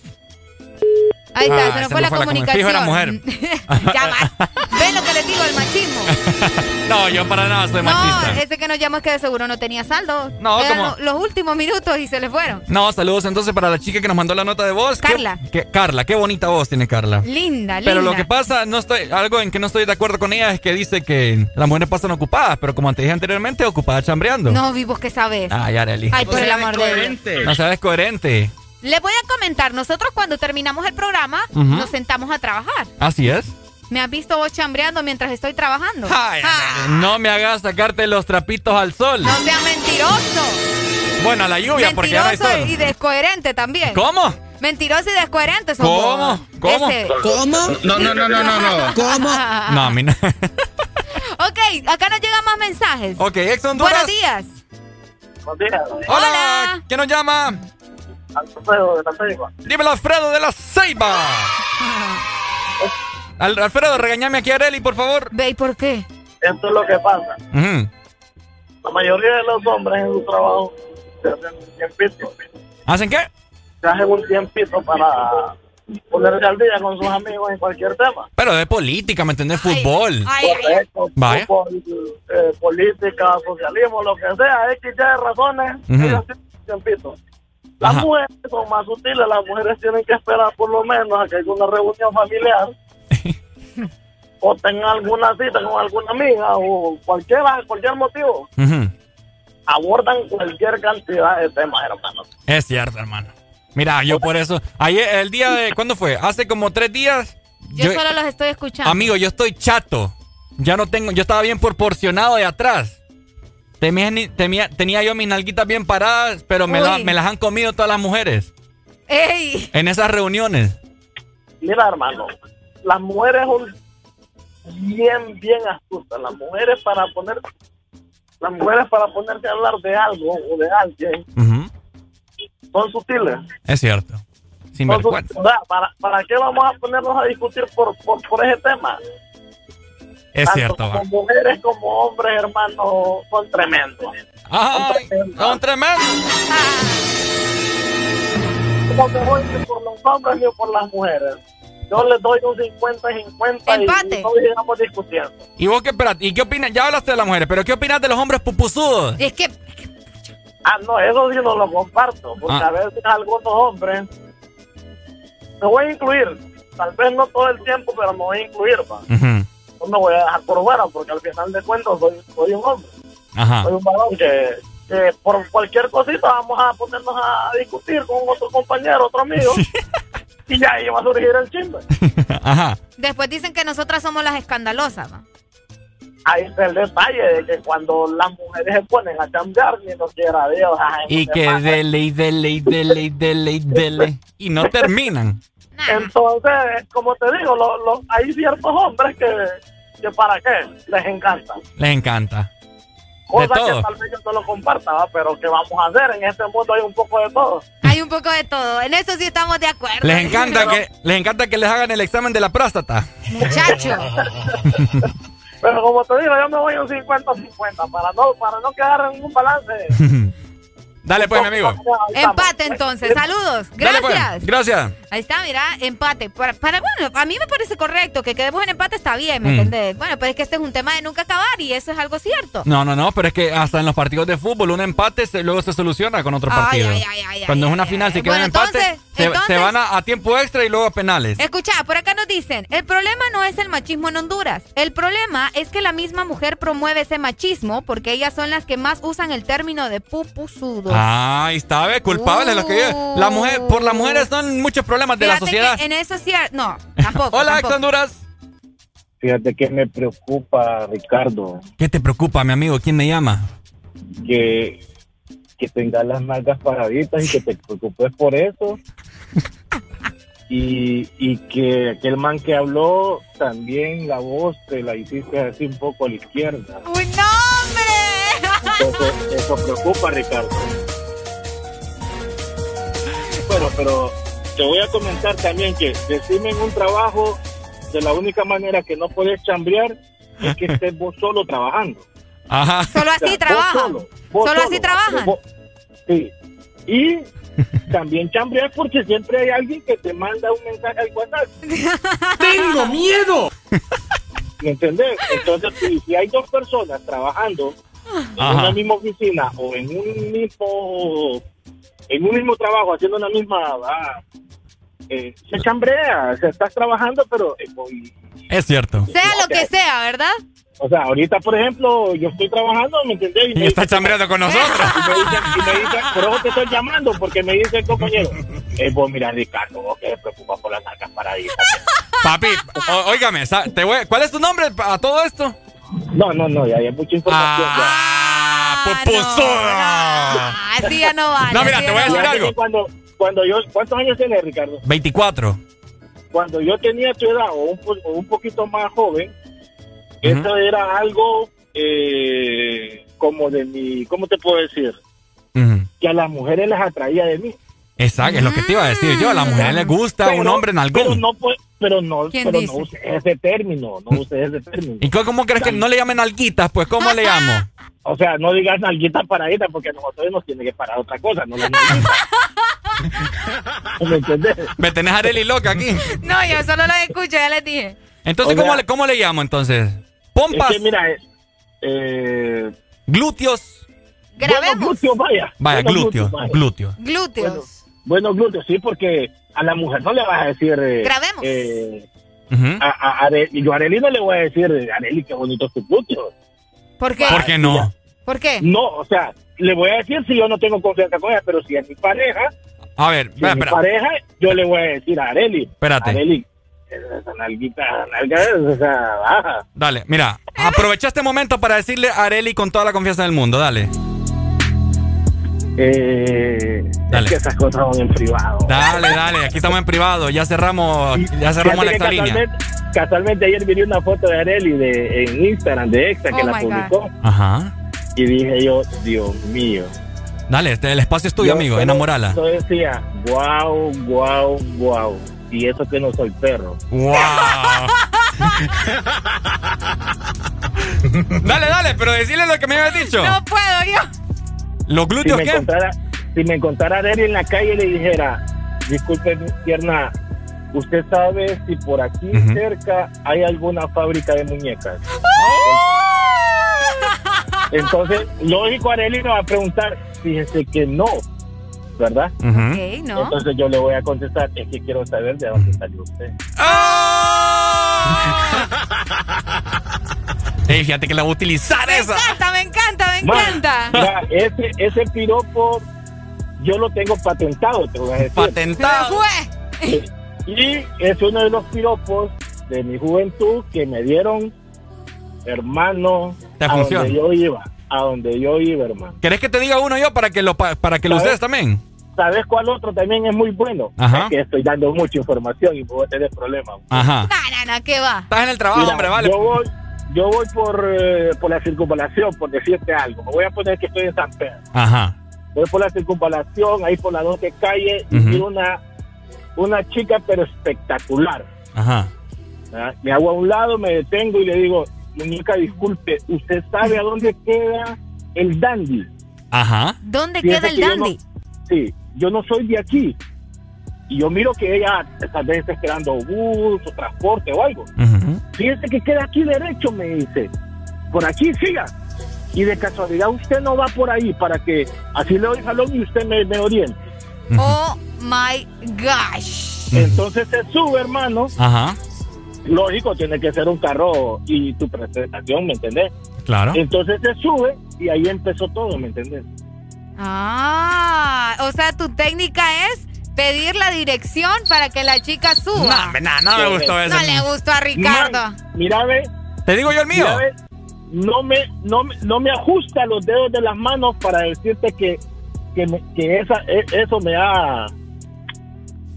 Ahí está, Ah, se nos fue la fue la comu- comunicación. Fijo, era mujer. ya vas. ¿Ven lo que les digo, el machismo? No, yo para nada soy No, machista. ese que nos llamó es que de seguro no tenía saldo. No, Eran ¿cómo? lo- los últimos minutos y se le fueron. No, saludos entonces para la chica que nos mandó la nota de voz. ¿Qué- Carla. qué- Carla, qué bonita voz tiene Carla. Linda, linda. Pero lo que pasa, no estoy, algo en que no estoy de acuerdo con ella es que dice que las mujeres pasan ocupadas, pero como te dije anteriormente, ocupadas chambreando. No, vivos que sabes. Ay, Arely. Ay, por el amor de Dios. No sabes coherente. Les voy a comentar, nosotros cuando terminamos el programa nos sentamos a trabajar. Así es. ¿Me has visto vos chambreando mientras estoy trabajando? Ay, No me hagas sacarte los trapitos al sol. No seas mentiroso. Bueno, a la lluvia, porque ya no hay Mentiroso sol. y descoherente también. ¿Cómo? Mentiroso y descoherente sos ¿Cómo? vos. ¿Cómo? Ese. ¿Cómo? No, no, no, no, no, no. ¿Cómo? No, a mí no. Ok, acá nos llegan más mensajes. Ok, ex Honduras. Buenos días. Buenos días. Hola. ¿Quién nos llama? Alfredo de la Ceiba. Dímelo, Alfredo de la Ceiba. Al- Alfredo, regañame aquí a Areli, por favor. Ve, ¿y por qué? Esto es lo que pasa. Ujú. La mayoría de los hombres en su trabajo se hacen un tiempito. ¿Hacen qué? Se hacen un tiempito para ponerse al día con sus amigos en cualquier tema. Pero de política, ¿me entendés? Fútbol. Correcto. Vaya. Fútbol, eh, política, socialismo, lo que sea, X, Y razones. Ujú. ellos tienen un tiempito. Las Ajá. mujeres son más sutiles, las mujeres tienen que esperar por lo menos a que haya una reunión familiar o tengan alguna cita con alguna amiga o cualquier, cualquier motivo. Abordan cualquier cantidad de temas, hermano. Es cierto, hermano. Mira, yo por eso. Ayer, el día de. ¿Cuándo fue? Hace como tres días. Yo, solo los estoy escuchando. Amigo, yo estoy chato. Ya no tengo. Yo estaba bien proporcionado de atrás. Temía- tenía yo mis nalguitas bien paradas, pero me, la- Uy. me las han comido todas las mujeres. ¡Ey! En esas reuniones. Mira, hermano, las mujeres son bien, bien astutas. Las mujeres para poner, las mujeres para ponerse a hablar de algo o de alguien son sutiles. Es cierto. Sin. ¿Para, ¿Para qué vamos a ponernos a discutir por, por, por ese tema? Es Tanto cierto, va. Como mujeres como hombres, hermano, son tremendos. Ay, son tremendos. No me voy ni por los hombres ni por las mujeres. yo les doy un 50-50 y no sigamos discutiendo. ¿Y vos qué, ¿y qué opinas? Ya hablaste de las mujeres, pero ¿qué opinas de los hombres pupusudos? Es que... Ah, no, eso sí no lo comparto, porque Ah. a veces algunos hombres... Me voy a incluir, tal vez no todo el tiempo, pero me voy a incluir, va. No me voy a dejar por fuera, porque al final de cuentas soy, soy un hombre. Ajá. Soy un varón que, que por cualquier cosita vamos a ponernos a discutir con otro compañero, otro amigo. y ya ahí va a surgir el chisme. Ajá. Después dicen que nosotras somos las escandalosas, ¿va? Ahí está el detalle de que cuando las mujeres se ponen a cambiar, ni no quiera Dios. ay, Y que pasa. dele y dele y dele y dele y dele. Y no terminan. Entonces, como te digo, lo- lo- hay ciertos hombres que, que para qué les encanta. Les encanta. Cosa que todo. tal vez yo no lo comparta, ¿va? pero ¿qué vamos a hacer? En este mundo hay un poco de todo. Hay un poco de todo. En eso sí estamos de acuerdo. Les encanta que les encanta que les hagan el examen de la próstata. Muchacho. Pero como te digo, yo me voy un 50-50 para no, para no quedar en un balance. Dale pues, mi amigo. Empate entonces. Saludos. Dale, pues. Gracias. Gracias. Ahí está, mira, empate. Para, para- bueno, a mí me parece correcto que quedemos en empate está bien, ¿me Mm. entendés? Bueno, pero es que este es un tema de nunca acabar y eso es algo cierto. No, no, no, pero es que hasta en los partidos de fútbol un empate se- luego se soluciona con otro Ay, partido. ay, ay, ay, Cuando es una final, si queda Bueno, un empate, entonces- se, entonces- se van a, a tiempo extra y luego a penales. Escucha, por acá nos dicen, el problema no es el machismo en Honduras. El problema es que la misma mujer promueve ese machismo porque ellas son las que más usan el término de pupusudo. Ah, ahí está, ve, culpable lo que yo- la mujer, por las mujeres son muchos problemas de la sociedad. que en eso sí, no, tampoco. Hola, ex tampoco. Honduras. Fíjate que me preocupa, Ricardo, ¿Qué te preocupa, mi amigo? ¿Quién me llama? que, que tengas las nalgas paraditas y que te preocupes por eso. Y, y que aquel man que habló, también la voz te la hiciste así un poco a la izquierda. ¡Uy, no, hombre! Entonces, eso preocupa, Ricardo. Bueno, pero te voy a comentar también que decirme en un trabajo de la única manera que no puedes chambrear es que estés vos solo trabajando. Ajá. Solo O sea, así vos trabajan. solo, vos Solo así solo, trabajan. vos- Sí. Y también chambrear porque siempre hay alguien que te manda un mensaje al WhatsApp. ¡Tengo miedo! ¿Me entendés? Entonces, si, si hay dos personas trabajando en una misma oficina o en un mismo en un mismo trabajo haciendo una misma ah, eh, se chambrea, o sea, estás trabajando, pero eh, voy- Es cierto. Sea lo que sea, ¿verdad? o sea, ahorita por ejemplo, yo estoy trabajando, ¿me entendés? Y me está dicen- chambreando con nosotros. Y me dicen, y me dicen, por eso te estoy llamando, porque me dice el compañero, eh, vos mira Ricardo, vos que te preocupas por las nalgas paraditas. Papi, o- óigame, sa- te voy- ¿cuál es tu nombre a todo esto? No, no, no, ya hay mucha información. Ah, pupusuda. Así ya no vale. No, mira, te ya voy a no decir algo. Cuando, cuando yo, ¿cuántos años tienes, Ricardo? 24. Cuando yo tenía tu edad o un, o un poquito más joven, eso era algo eh, como de mi, ¿cómo te puedo decir? Que a las mujeres les atraía de mí. Exacto, es lo que te iba a decir yo. A las mujeres les gusta un Pero- hombre en Pero algún. no, pues, pero no, ¿Quién pero dice? no uses ese término, no uses ese término. ¿Y cómo, crees que no le llamen alguitas? Pues, ¿cómo le llamo? O sea, no digas nalguita paradita porque a nosotros nos tiene que parar otra cosa, no la nalguita. ¿Me entiendes? Me tenés a Arely loca aquí. No, yo solo lo escucho, ya les dije. Entonces, O sea- ¿cómo, le, ¿cómo le llamo entonces? Pompas, Es que mira, eh, eh, glúteos. bueno, Grabemos. glúteos, vaya. Vaya, Bueno, glúteos, vaya. glúteos. Glúteos. Bueno, glúteos, sí, porque a la mujer no le vas a decir... eh, Grabemos. eh, a, a, Are- yo a Arely no le voy a decir, Arely, qué bonitos tus glúteos. ¿Por qué? ¿Por qué no? ¿Por qué? No, o sea, le voy a decir si yo no tengo confianza con ella, pero si es mi pareja, A ver, si espera, mi pareja, yo le voy a decir a Arely, Espérate. Arely, esa nalguita, nalga, o sea, baja. Dale, mira, aprovecha este momento para decirle a Arely con toda la confianza del mundo, dale. Eh, Dale. Es que esas cosas son en privado. Dale, dale, aquí estamos en privado, ya cerramos, ya cerramos la exalínea. Casualmente, casualmente ayer vi una foto de Arely de, en Instagram de Exa que Oh la God. publicó Ajá. y dije yo, Dios mío. Dale, este, el espacio es tuyo, Yo amigo, enamorala. Yo decía, wow, wow, wow. Y eso que no soy perro. ¡Wow! dale, dale, pero decirle lo que me habías dicho. No puedo yo. ¿Los Si glúteos me, qué? encontrara, si me encontrara a en la calle y le dijera, disculpe, pierna, ¿usted sabe si por aquí cerca hay alguna fábrica de muñecas? Entonces, lógico, Areli me va a preguntar, fíjese que no, ¿verdad? No. Entonces yo le voy a contestar, es que quiero saber de dónde salió usted. Ey, fíjate que la voy a utilizar Me esa. encanta, me encanta, me Ma, encanta. mira, ese, ese piropo yo lo tengo patentado, te voy a decir. Patentado. Y es uno de los piropos de mi juventud que me dieron, hermano, Te a funciona. donde yo iba, a donde yo iba, hermano. ¿Querés que te diga uno yo para que lo, pa- para que lo uses también? ¿Sabes cuál otro también es muy bueno? Ajá. Es que estoy dando mucha información y puedo tener problemas. Ajá. No, no, no, ¿qué va? Estás en el trabajo, Mira, hombre, vale. Yo voy, yo voy por, eh, por la circunvalación, por decirte algo. Me voy a poner que estoy en San Pedro. Ajá. Voy por la circunvalación, ahí por la 12 calle, y Ujú. miro una, una chica pero espectacular. Ajá. ¿verdad? Me hago a un lado, me detengo y le digo, muñeca, disculpe, ¿usted sabe a dónde queda el dandy? Ajá. ¿Dónde Fíjese queda el que yo dandy? no- sí, yo no soy de aquí. Y yo miro que ella tal vez está esperando bus o transporte o algo. Ujú. Fíjese que queda aquí derecho, me dice. Por aquí, siga. Y de casualidad usted no va por ahí para que así le doy jalón y usted me, me oriente. Oh my gosh. Entonces se sube, hermano. Ajá. Lógico, tiene que ser un carro y tu presentación, ¿me entendés? Claro. Entonces se sube y ahí empezó todo, ¿me entendés? Ah, o sea, tu técnica es pedir la dirección para que la chica suba. No, no, no me gustó eso. No le gustó a Ricardo. Man, mira, ve. Te digo yo el mío. Mira, ve, no me, no, me- no me ajusta los dedos de las manos para decirte que, que, me- que esa, e- eso me ha...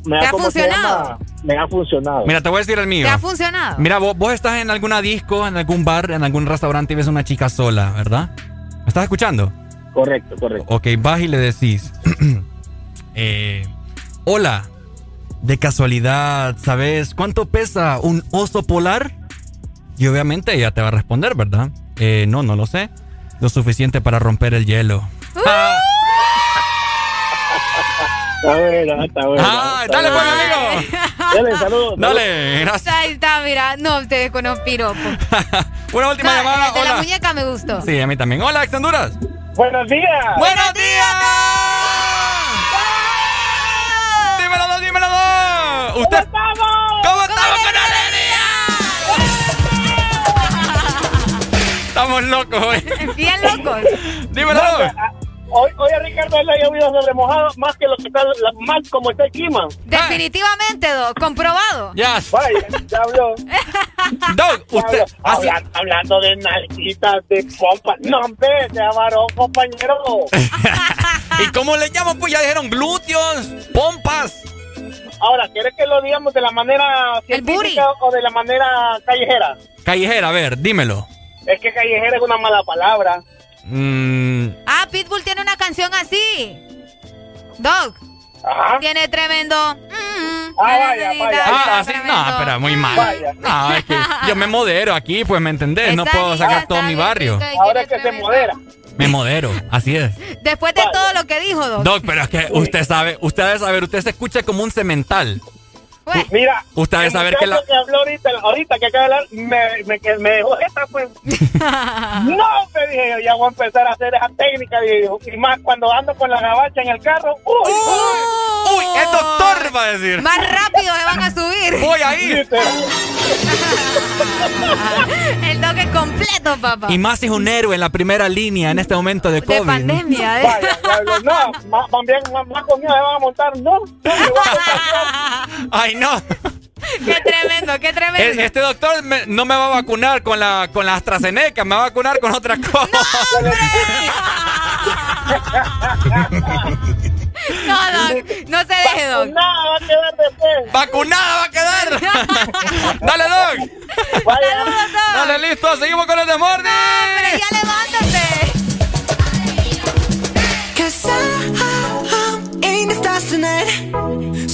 Me ¿Te ha ¿cómo se funcionado? Me ha funcionado. Mira, te voy a decir el mío. ¿Te ha funcionado? Mira, vos, vos estás en alguna disco, en algún bar, en algún restaurante y ves una chica sola, ¿verdad? ¿Me estás escuchando? Correcto, correcto. Ok, vas y le decís, eh, hola, de casualidad, ¿sabes cuánto pesa un oso polar? Y obviamente ella te va a responder, ¿verdad? "Eh, no, no lo sé. Lo suficiente para romper el hielo. Está bueno, está bueno. Ah, está dale, pues, bueno. amigo. Dale, saludos. Dale, gracias. Ahí está, mira. No, ustedes con un piropo. Una última No, llamada. de la muñeca me gustó. Sí, a mí también. Hola, ex Honduras. Buenos días. ¡Buenos días! ¡Dímelo, dos, dímelo, dos! ¿Usted? ¿Cómo estamos con alegría? Estamos locos hoy. Bien locos. Dímelo, No, Hoy, hoy a Ricardo le ha llovido sobre mojado más que lo que está la- mal como está el clima. Definitivamente, Doc. Comprobado. Ya. Vaya, ya habló. Doc, usted. así- Habla- hablando de nalguitas, de pompas. No, hombre, se varón, compañero. ¿Y cómo le llaman? Pues ya dijeron glúteos, pompas. Ahora, ¿quieres que lo digamos de la manera científica o de la manera callejera? Callejera, a ver, dímelo. Es que callejera es una mala palabra. Mm, Ah, Pitbull tiene una canción así. Doc. Tiene tremendo. mm, Ah, vaya, vaya. ah, sí, no, pero muy mal. Vaya. No, es que yo me modero aquí, pues, ¿me entendés? No puedo bien, sacar todo mi barrio. Ahora es que se tremendo. modera. Me modero, así es. Después de todo lo que dijo, Doc. Doc, pero es que usted sabe, usted debe saber, usted se escucha como un cemental. Mira, Usted debe el saber que la... que habló ahorita, ahorita que acaba de hablar, me, me, que me dejó esta, pues. no, me dije yo, ya voy a empezar a hacer esa técnica, y más cuando ando con la gabacha en el carro. ¡Uy! ¡Uy! ¡El doctor va a decir! Más rápido se van a subir. ¡Voy ahí! El es completo, papá. Y más si es un héroe en la primera línea en este momento de COVID. De pandemia, ¿eh? Vaya, diablo, no, más, más bien, más, más conmigo se van a montar, no. no. ¡Ay, no! Qué tremendo, qué tremendo. E- Este doctor me- no me va a vacunar con la, con la AstraZeneca, me va a vacunar con otra cosa. No, Doc, no se deje, Doc. Nada va a quedar después. ¡Vacunada va a quedar! ¡Dale, Doc! Saludos, Doc. ¡Dale, listo! ¡Seguimos con el desmorning! Hombre, ya levántate. Cause I, I'm in the stars tonight.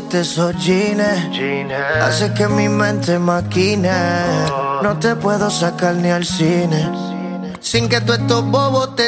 pusiste esos. Hace que mi mente maquine. Oh. No te puedo sacar ni al cine. Sin que tú estos bobos te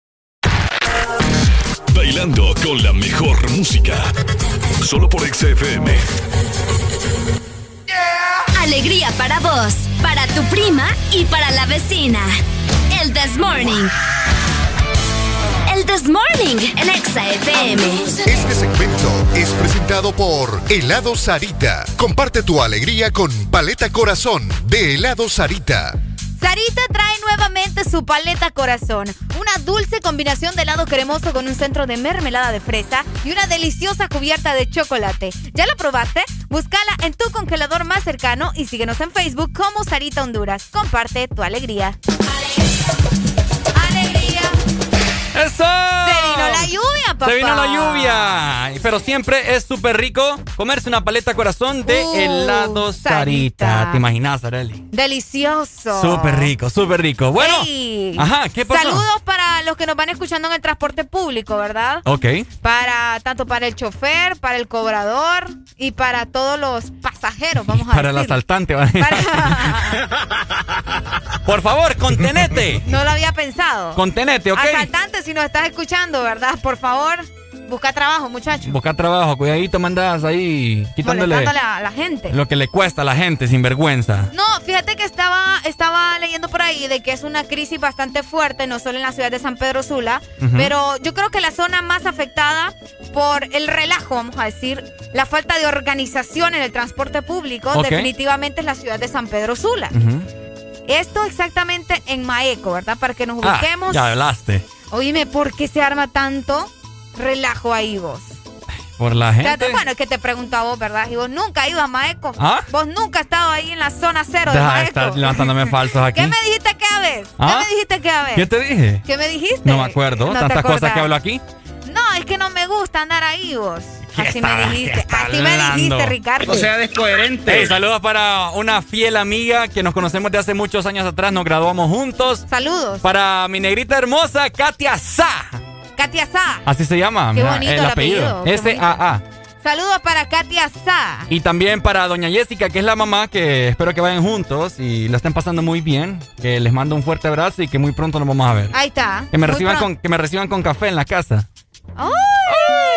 Con la mejor música. Solo por XFM. Alegría para vos, para tu prima y para la vecina. El This Morning. El This Morning en Exa FM. Este segmento es presentado por Helado Sarita. Comparte tu alegría con Paleta Corazón de Helado Sarita. Sarita trae nuevamente su paleta corazón, una dulce combinación de helado cremoso con un centro de mermelada de fresa y una deliciosa cubierta de chocolate. ¿Ya la probaste? Búscala en tu congelador más cercano y síguenos en Facebook como Sarita Honduras. Comparte tu alegría. ¡Alegría! ¡Eso! Se vino la lluvia, papá. Se vino la lluvia. Pero siempre es súper rico comerse una paleta corazón de Uh, helado Sarita. Sarita. ¿Te imaginas, Areli? Delicioso. Súper rico, súper rico. Bueno. Ajá, ¿qué pasó? Saludos para los que nos van escuchando en el transporte público, ¿verdad? Ok. Para tanto para el chofer, para el cobrador y para todos los pasajeros, vamos a Para el asaltante. ¿vale? Por favor, contenete. No lo había pensado. Contenete, ¿ok? Asaltante, si nos estás escuchando, ¿verdad? Por favor, busca trabajo, muchacho. Busca trabajo, cuidadito, mandas ahí quitándole a la gente. lo que le cuesta a la gente sin vergüenza. No, fíjate que estaba, estaba leyendo por ahí de que es una crisis bastante fuerte, no solo en la ciudad de San Pedro Sula, pero yo creo que la zona más afectada por el relajo, vamos a decir, la falta de organización en el transporte público, definitivamente es la ciudad de San Pedro Sula. Esto exactamente en Maeco, ¿verdad? Para que nos Ah, ubiquemos. ya hablaste. Oíme, ¿por qué se arma tanto relajo ahí vos? Por la gente. te- bueno, es que te pregunto a vos, ¿verdad? Y vos nunca ido a Maeco. ¿Ah? Vos nunca has estado ahí en la zona cero de Deja de Maeco. estar levantándome falsos aquí. ¿Qué me dijiste que a ver? ¿Ah? ¿Qué me dijiste que a ver? ¿Qué te dije? ¿Qué me dijiste? No me acuerdo. No Tantas cosas que hablo aquí. No, es que no me gusta andar ahí vos. Así está- me dijiste. Así me hablando? dijiste, Ricardo. descoherente. Hey, saludos para una fiel amiga que nos conocemos de hace muchos años atrás. Nos graduamos juntos. Saludos. Para mi negrita hermosa, Katia Sa. Katia Sa. Así se llama. Qué bonito el el apellido. S-A-A. Saludos para Katia Sa. Y también para doña Jessica, que es la mamá, que espero que vayan juntos y la estén pasando muy bien. Que les mando un fuerte abrazo y que muy pronto nos vamos a ver. Ahí está. Que me, Muy reciban pronto. con, que me reciban con café en la casa. ¡Ay!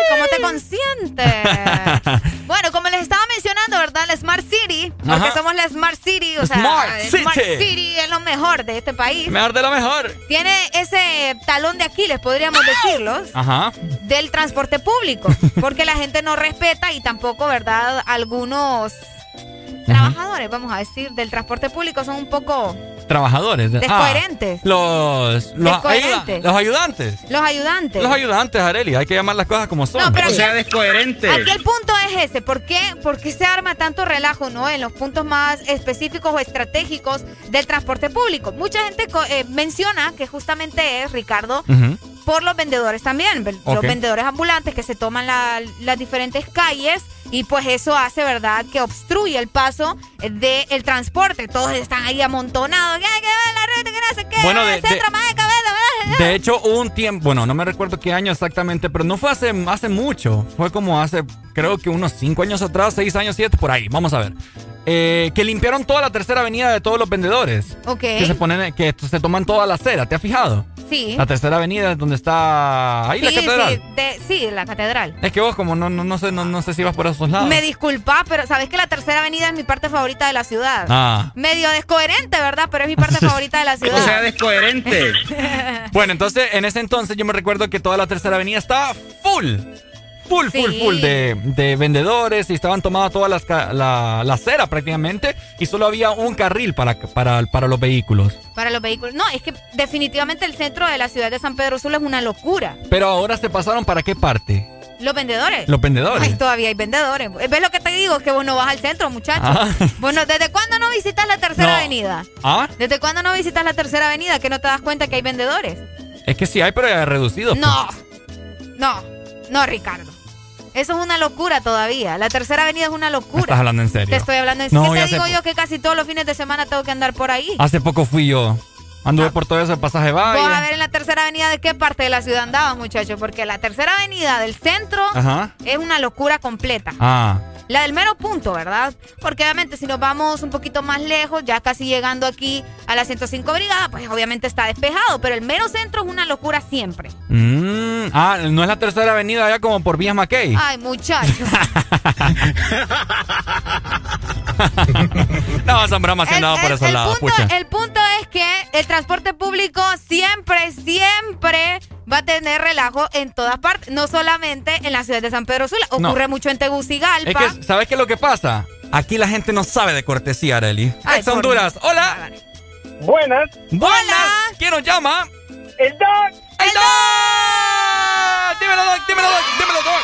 ¿Cómo te consiente? bueno, como les estaba mencionando, ¿verdad? La Smart City, porque Ajá. somos la Smart City, o sea, Smart Smart City. City es lo mejor de este país. Mejor de lo mejor. Tiene ese talón de Aquiles, podríamos decirlo, Ajá. del transporte público, porque la gente no respeta y tampoco, ¿verdad? Algunos trabajadores, vamos a decir, del transporte público son un poco Trabajadores. Ah, Descoherentes. los, los, Descoherentes. ayuda- los ayudantes. los ayudantes. Los ayudantes, Areli. Hay que llamar las cosas como son. No, pero aquí- descoherente. Aquí el punto es ese, ¿por qué, por qué se arma tanto relajo no en los puntos más específicos o estratégicos del transporte público? Mucha gente co- eh, menciona que justamente es, Ricardo, por los vendedores también, los vendedores ambulantes que se toman la- las diferentes calles y pues eso hace, ¿verdad?, que obstruye el paso del transporte. Todos están ahí amontonados. ¿Qué, qué, la red, qué no sé qué? Bueno, de, centro, de, más de cabeza, ¿verdad? de hecho, un tiempo, bueno, no me recuerdo qué año exactamente, pero no fue hace, hace mucho. Fue como hace, creo que unos cinco años atrás, seis años, siete, por ahí. Vamos a ver. Eh, que limpiaron toda la tercera avenida de todos los vendedores. Ok. Que se ponen, que se toman toda la acera, ¿te has fijado? Sí. La tercera avenida es donde está ahí la catedral. sí, de- sí, la catedral. Es que vos como no, no, no sé, no, no sé si vas por esos lados. Me disculpa, pero sabes que la tercera avenida es mi parte favorita de la ciudad. Ah. Medio descoherente, ¿verdad? Pero es mi parte favorita de la ciudad. O sea, descoherente. Bueno, entonces en ese entonces yo me recuerdo que toda la tercera avenida estaba full. Full, full, Sí. full de, de vendedores y estaban tomadas todas las la, la acera prácticamente y solo había un carril para, para, para los vehículos. Para los vehículos. No, es que definitivamente el centro de la ciudad de San Pedro Sula es una locura. Pero ahora se pasaron para qué parte? Los vendedores. Los vendedores. Ay, todavía hay vendedores. ¿Ves lo que te digo? Que vos no vas al centro, muchacho. Ah. Bueno, ¿desde cuándo no visitas la tercera No. avenida? Ah, ¿Desde cuándo no visitas la tercera avenida que no te das cuenta que hay vendedores? es que sí hay, pero ya reducido. pues. No, no, no, Ricardo. Eso es una locura todavía. La tercera avenida es una ¿Me locura. estás hablando en serio? Te estoy hablando en No, serio. ¿Qué te digo yo que casi todos los fines de semana tengo que andar por ahí? Hace poco fui yo. Anduve por todo ese pasaje Vos a valle. ver en la tercera avenida de qué parte de la ciudad andabas, muchachos, porque la tercera avenida del centro Ajá. es una locura completa. Ah. La del mero punto, ¿verdad? Porque obviamente si nos vamos un poquito más lejos, ya casi llegando aquí a la 105 Brigada, pues obviamente está despejado, pero el mero centro es una locura siempre. Mm, ah, no es la tercera avenida allá como por Vías Mackey. Ay, muchachos. no, son bromas que andaba por esos lados, punto, pucha. el punto es que el transporte público siempre, siempre va a tener relajo en todas partes, no solamente en la ciudad de San Pedro Sula, No. ocurre mucho en Tegucigalpa. Es que, ¿sabes qué es lo que pasa? Aquí la gente no sabe de cortesía, Areli. Ay, Ex por- hola. Buenas. Buenas. ¿Quién nos llama? El Doc. ¡El Doc! Dímelo, Doc, dímelo, Doc, dímelo, Doc.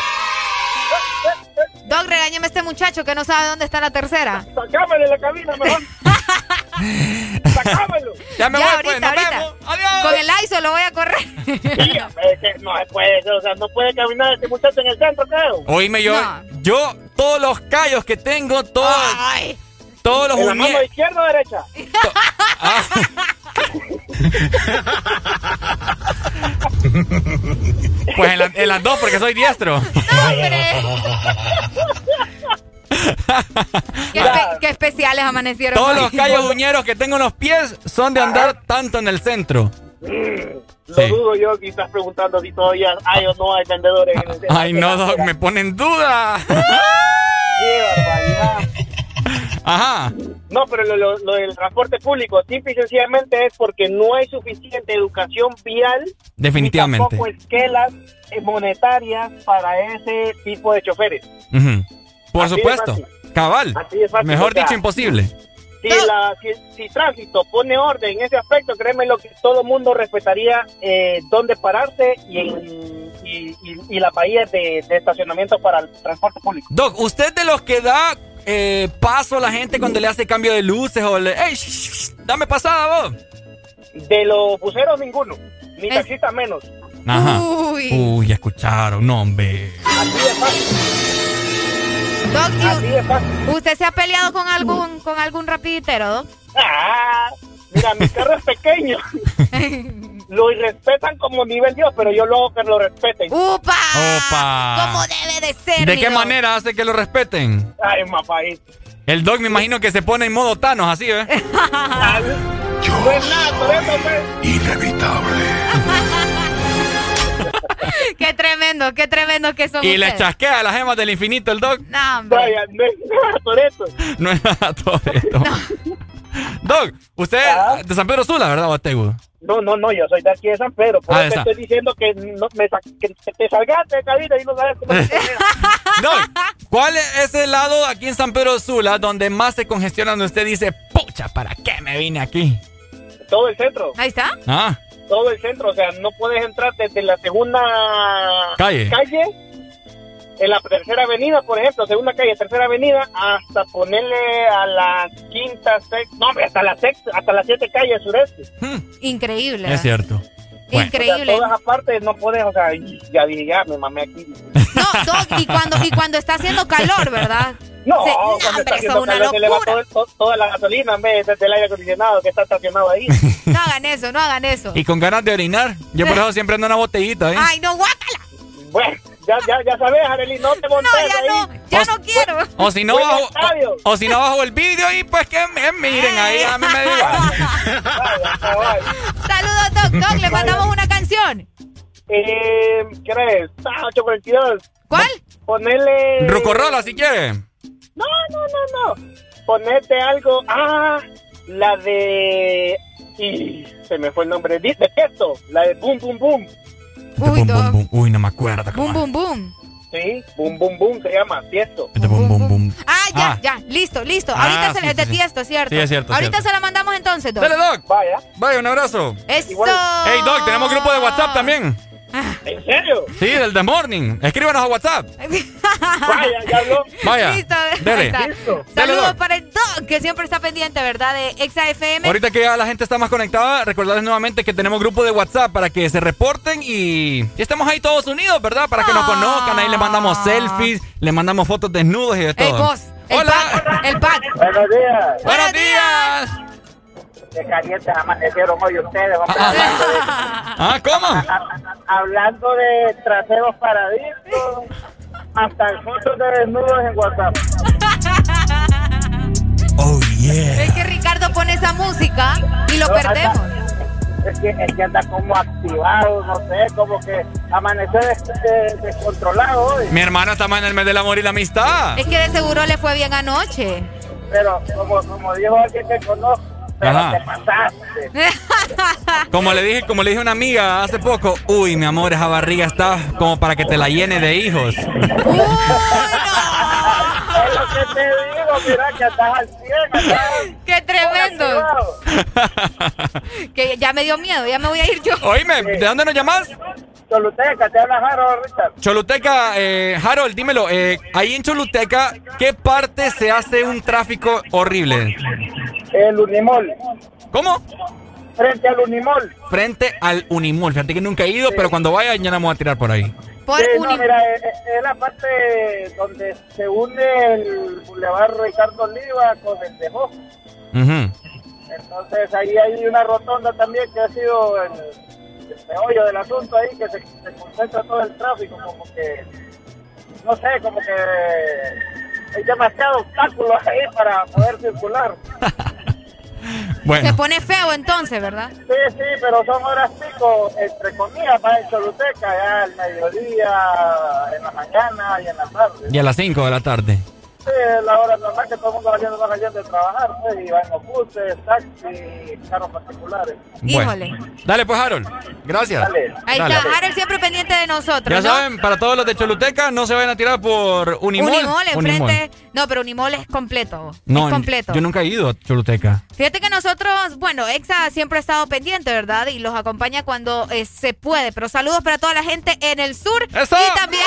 Doc, regáñeme a este muchacho que no sabe dónde está la tercera. Sacámelo de la cabina mejor. Sacámelo. Ya me Ya, voy, ahorita, pues, ahorita. vemos. Adiós. Con el ISO lo voy a correr. Sí, es que no se puede, o sea, no puede caminar este muchacho en el centro, creo. Oíme, yo, No. yo, todos los callos que tengo, todos, Ay. todos los ¿En la mano izquierda o derecha? Pues en, la- en las dos, porque soy diestro. ¡Hombre! qué, espe- qué especiales amanecieron. Todos hoy. los callos uñeros que tengo en los pies son de andar tanto en el centro. Lo Sí. dudo yo que estás preguntando si todavía hay o no hay vendedores en el centro. Ay, no, Doc, me ponen en duda. Qué barbaridad. Ajá. No, pero lo, lo- lo del transporte público, simple y sencillamente es porque no hay suficiente educación vial. Definitivamente. Ni tampoco esquelas monetarias para ese tipo de choferes. Por Así supuesto. Cabal. Así de fácil, Mejor o sea. dicho, imposible. Si, la, si, si tránsito pone orden en ese aspecto, créeme lo que todo el mundo respetaría eh, dónde pararse y, en- y, y- y las bahías de, de estacionamiento para el transporte público. Doc, ¿usted de los que da eh, paso a la gente cuando le hace cambio de luces o le... ¡Ey, sh, sh, sh! dame pasada vos! De los buceros, ninguno. Ni taxistas menos. Ajá. Uy. Uy, ya escucharon, no, hombre. Así de fácil. Doc, ¿y Así de fácil. ¿Usted se ha peleado con algún con algún rapiditero, Doc? Ah, mira, mi carro es pequeño. lo irrespetan como nivel Dios, pero yo luego que lo respeten. ¡Upa! Opa. Como debe de ser. ¿De qué manera hace que lo respeten? Ay, mapaín. El Doc me imagino que se pone en modo Thanos, así, ¿ves? No es nada, Toreto, pues. Inevitable. Qué tremendo, qué tremendo que son Y le chasquea las gemas del infinito el Doc. No, hombre. Vaya, no es nada, Toreto. No es nada todo esto. Doc, usted es de San Pedro Sula, ¿verdad, Bategu? No, no, no, yo soy de aquí de San Pedro. Por Ah, eso te estoy diciendo que, no, me sa- que te salgaste de cabina y no sabes cómo se Doc, ¿cuál es el lado aquí en San Pedro Sula donde más se congestiona donde usted dice, pucha, ¿para qué me vine aquí? Todo el centro. Ahí está. Ah, Todo el centro. O sea, no puedes entrar desde la segunda Calle. En la tercera avenida, por ejemplo, segunda calle, tercera avenida, hasta ponerle a la quinta, sexta, no, hombre, hasta la sexta, hasta las siete calles sureste. Increíble. es cierto. Bueno. Increíble. O sea, todas aparte no puedes, o sea, ya dije, ya me mamé aquí. No, Doc, y cuando, y cuando está haciendo calor, ¿verdad? No, Se- cuando hombre, está haciendo una calor se le va locura. todo- to- toda la gasolina en vez del aire acondicionado que está estacionado ahí. No hagan eso, no hagan eso. Y con ganas de orinar. Yo por eso siempre ando una botellita, ¿eh? Ay, no, guácala. Bueno, ya, ya, ya sabes, Arely, no te montes No, ya ahí. no, ya no quiero. O si no bajo, o, o si no bajo el vídeo y pues que me miren ahí, a mí me da igual. Saludos, Doc. Doc, le mandamos una canción. Eh, ¿Qué eres? Ah, 842. ¿Cuál? Ponele... Rucorrola si quiere. No, no, no, no. Ponete algo. Ah, la de. Y se me fue el nombre. De de esto. La de Boom Boom Boom. Uy, Doc. Uy, no me acuerdo. Boom, boom, boom. Sí, Boom Boom Boom se llama. Tiesto. Ah, ya, Ah. ya, listo, listo. Ah, Ahorita se sí, le sí, de sí. tiesto, ¿cierto? Sí, es cierto, Ahorita cierto. se la mandamos entonces, Doc. Dale, Doc. Vaya. Vaya, un abrazo. Eso. Hey, Doc, tenemos grupo de WhatsApp también. ¿En serio? Sí, del The Morning. Escríbanos a WhatsApp. Vaya, ya habló. Vaya. Listo, Dele. Saludos para el Doc, que siempre está pendiente, ¿verdad? De Exa FM. Ahorita que ya la gente está más conectada, recordarles nuevamente que tenemos grupo de WhatsApp para que se reporten y, y estemos ahí todos unidos, ¿verdad? Para que nos conozcan. Ahí les mandamos selfies, les mandamos fotos desnudos y de todo. El Hola. pack, el pack. Buenos días. Buenos días. Qué calientes amanecieron hoy ustedes. hombre, Ah, ¿cómo? hablando de traseros paradisos. Hasta fotos de desnudos en WhatsApp. Oh, yeah. Es que Ricardo pone esa música y lo No, perdemos. Es que, es que anda como activado, no sé, como que amaneció des- de- descontrolado hoy. Mi hermano está más en el mes del amor y la amistad. Es que de seguro le fue bien anoche. Pero como, como dijo alguien que conozco, pero Ajá. te pasaste. Como le dije, como le dije a una amiga hace poco, uy, mi amor, esa barriga está como para que te la llene de hijos. Es lo que te digo, mira que estás al 100. estás ¡Qué tremendo! Que ya me dio miedo, ya me voy a ir yo. Oíme, ¿de dónde nos llamas? Choluteca, te habla Harold Richard. Choluteca, eh, Harold, dímelo, eh, ahí en Choluteca, ¿qué parte se hace un tráfico horrible? El Unimol. ¿Cómo? Frente al Unimol. Frente al Unimol. Fíjate que nunca he ido, pero cuando vaya ya no me voy a tirar por ahí. Por Sí, no, Uni- mira, es, es la parte donde se une el Boulevard Ricardo Oliva con el de. Ujú. Entonces ahí hay una rotonda también que ha sido el meollo del asunto ahí, que se, se concentra todo el tráfico, como que, no sé, como que hay demasiados obstáculos ahí para poder circular. Se pone feo entonces, ¿verdad? Sí, sí, pero son horas pico, entre comillas, para el Choluteca, ya al mediodía, en la mañana y en la tarde. y a las 5 de la tarde. Sí, es la hora normal que todo el mundo va saliendo de trabajar, pues, y va en los buses, taxis, carros particulares. Híjole. Dale pues, Harold. Gracias. Dale. Ahí Dale. está, Harold siempre pendiente de nosotros. Ya ¿no? saben, para todos los de Choluteca, no se vayan a tirar por Unimol. Unimol Unimol. enfrente. No, pero Unimol es completo. No, es completo. yo nunca he ido a Choluteca. Fíjate que nosotros, bueno, Exa siempre ha estado pendiente, ¿verdad? Y los acompaña cuando eh, se puede. Pero saludos para toda la gente en el sur. ¡Eso! Y también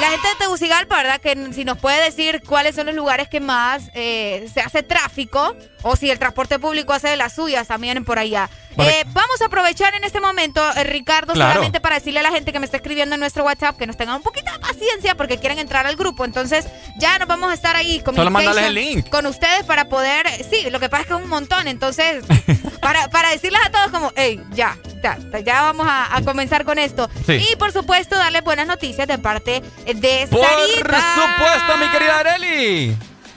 la gente de Tegucigalpa, ¿verdad? Que si nos puede decir cuáles son los lugares que más eh, se hace tráfico o si el transporte público hace de las suyas también por allá. Vale. Eh, vamos a aprovechar en este momento, eh, Ricardo, Claro. solamente para decirle a la gente que me está escribiendo en nuestro WhatsApp que nos tengan un poquito de paciencia porque quieren entrar al grupo. Entonces, ya nos vamos a estar ahí Solo el link. con ustedes para poder. Sí, lo que pasa es que es un montón. Entonces, para, para decirles a todos, como, hey, ya, ya, ya vamos a, a comenzar con esto. Sí. Y por supuesto, darles buenas noticias de parte de Por supuesto, mi querida Areli.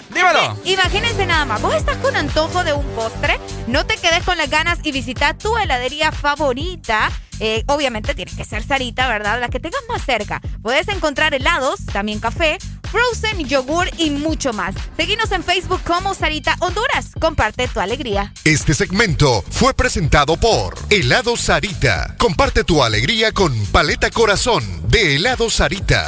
Dímelo. Imagínense nada más, vos estás con antojo de un postre, no te quedes con las ganas y visita tu heladería favorita. Eh, obviamente tiene que ser Sarita, ¿verdad? La que tengas más cerca. Puedes encontrar helados, también café, frozen, yogur y mucho más. Seguinos en Facebook como Sarita Honduras. Comparte tu alegría. Este segmento fue presentado por Helado Sarita. Comparte tu alegría con Paleta Corazón de Helado Sarita.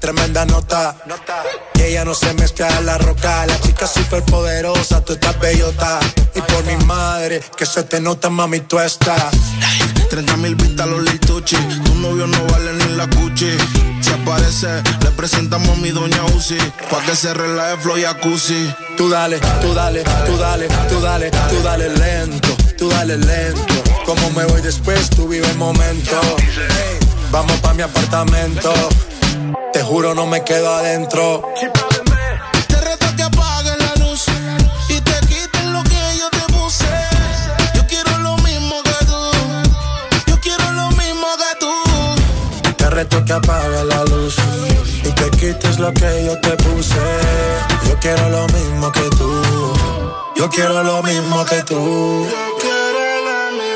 Tremenda nota. Que ella no se mezcla en la roca. La chica super poderosa, tú estás bellota. Y por mi madre, que se te nota, mami, tú estás. 30 mil vistas los lituchi. Tu novio no vale ni la cuchi. Si aparece, le presentamos a mi doña Uzi. Pa' que se relaje flow y acusi. Tú dale, tú dale, tú dale, tú dale, tú dale lento, tú dale lento. Como me voy después, tú vive el momento. vamos pa' mi apartamento. Te juro, no me quedo adentro. Te reto que apagues la luz y te quiten lo que yo te puse. Yo quiero lo mismo que tú. Yo quiero lo mismo que tú. Te reto que apagues la luz y te quites lo que yo te puse. Yo quiero lo mismo que tú. Yo quiero lo mismo que tú.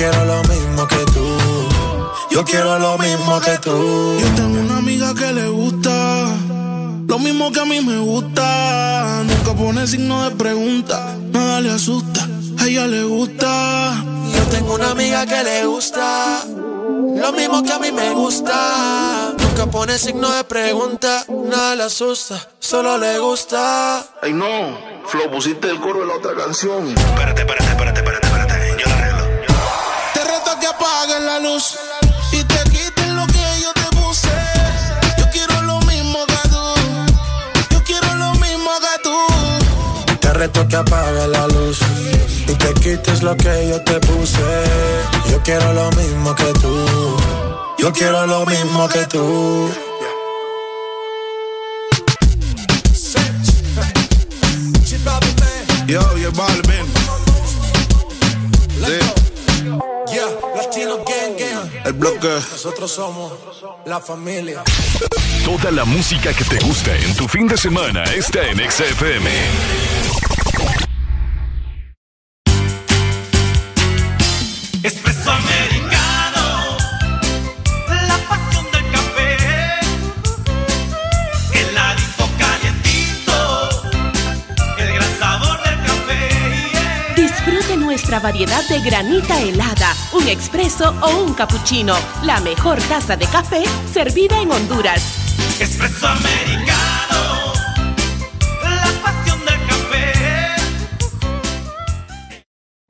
Yo quiero lo mismo que tú. Yo quiero lo mismo que tú. Yo tengo una amiga que le gusta lo mismo que a mí me gusta. Nunca pone signo de pregunta, nada le asusta. A ella le gusta. Yo tengo una amiga que le gusta lo mismo que a mí me gusta. Nunca pone signo de pregunta, nada le asusta, solo le gusta. Ay no, Flo, pusiste el coro de la otra canción. Espérate, espérate, espérate. La luz y te quiten lo que yo te puse. Yo quiero lo mismo que tú. Yo quiero lo mismo que tú. Te reto que apagues la luz y te quites lo que yo te puse. Yo quiero lo mismo que tú. Yo quiero lo mismo que tú. Yo, yo, Balvin. Yeah. El bloque. Nosotros somos la familia. Toda la música que te gusta en tu fin de semana está en XFM. Variedad de granita helada, un expreso o un cappuccino. La mejor taza de café servida en Honduras. Americano,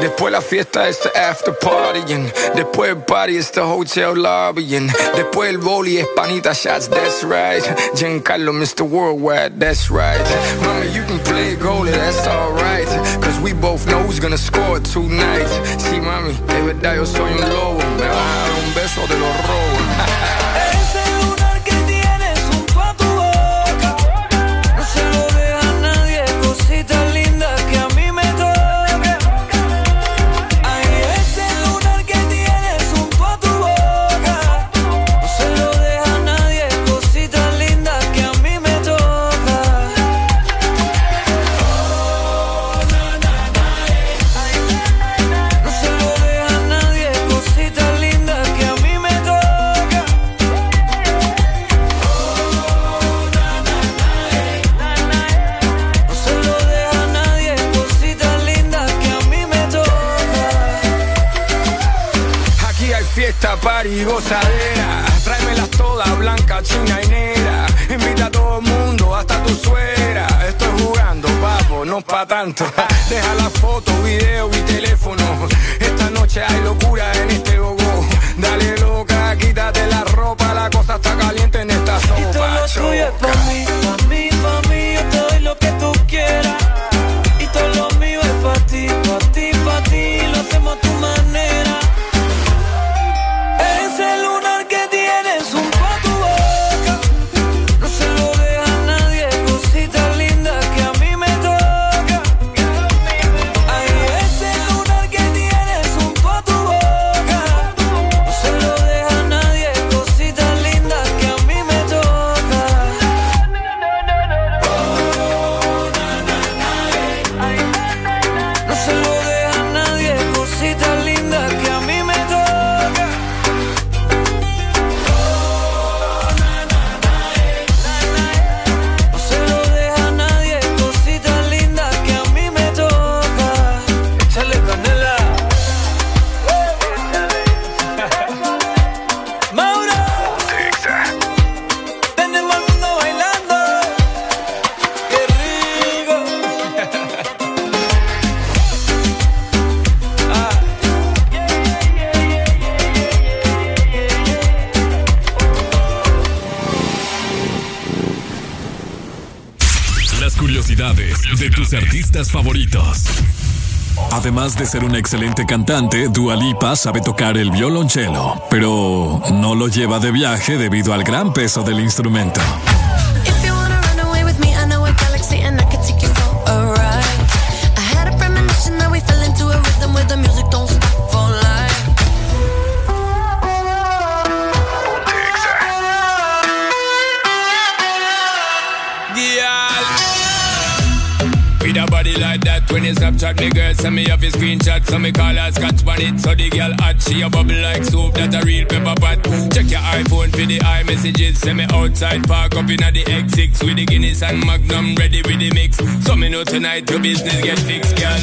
Después la fiesta es the after partying. Después el party es the hotel lobbying. Después el boli es panita shots, that's right. Giancarlo, Mr. Worldwide, that's right. Mama, you can play goalie, that's alright. Cause we both know who's gonna score tonight. Sí, mami, de verdad yo soy un lobo. Me dar un beso de los robos. party, gozadera. Tráemelas todas, blanca, china y negra. Invita a todo el mundo, hasta tu suegra. Estoy jugando, papo, no pa' tanto. Deja la foto, video y teléfono. Esta noche hay locura en este gogo. Dale loca, quítate la ropa, la cosa está caliente en esta sopa. Y todo lo tuyo es pa' mí, artistas favoritos. Además de ser una excelente cantante, Dua Lipa sabe tocar el violonchelo, pero no lo lleva de viaje debido al gran peso del instrumento. Send me off your screenshot, so me call her scotch on it. So the girl hot, she a bubble like soup, that a real pepper pot. Check your iPhone for the iMessages, send me outside, park up in the X6 with the Guinness and Magnum, ready with the mix. So me know tonight your business get fixed, girl.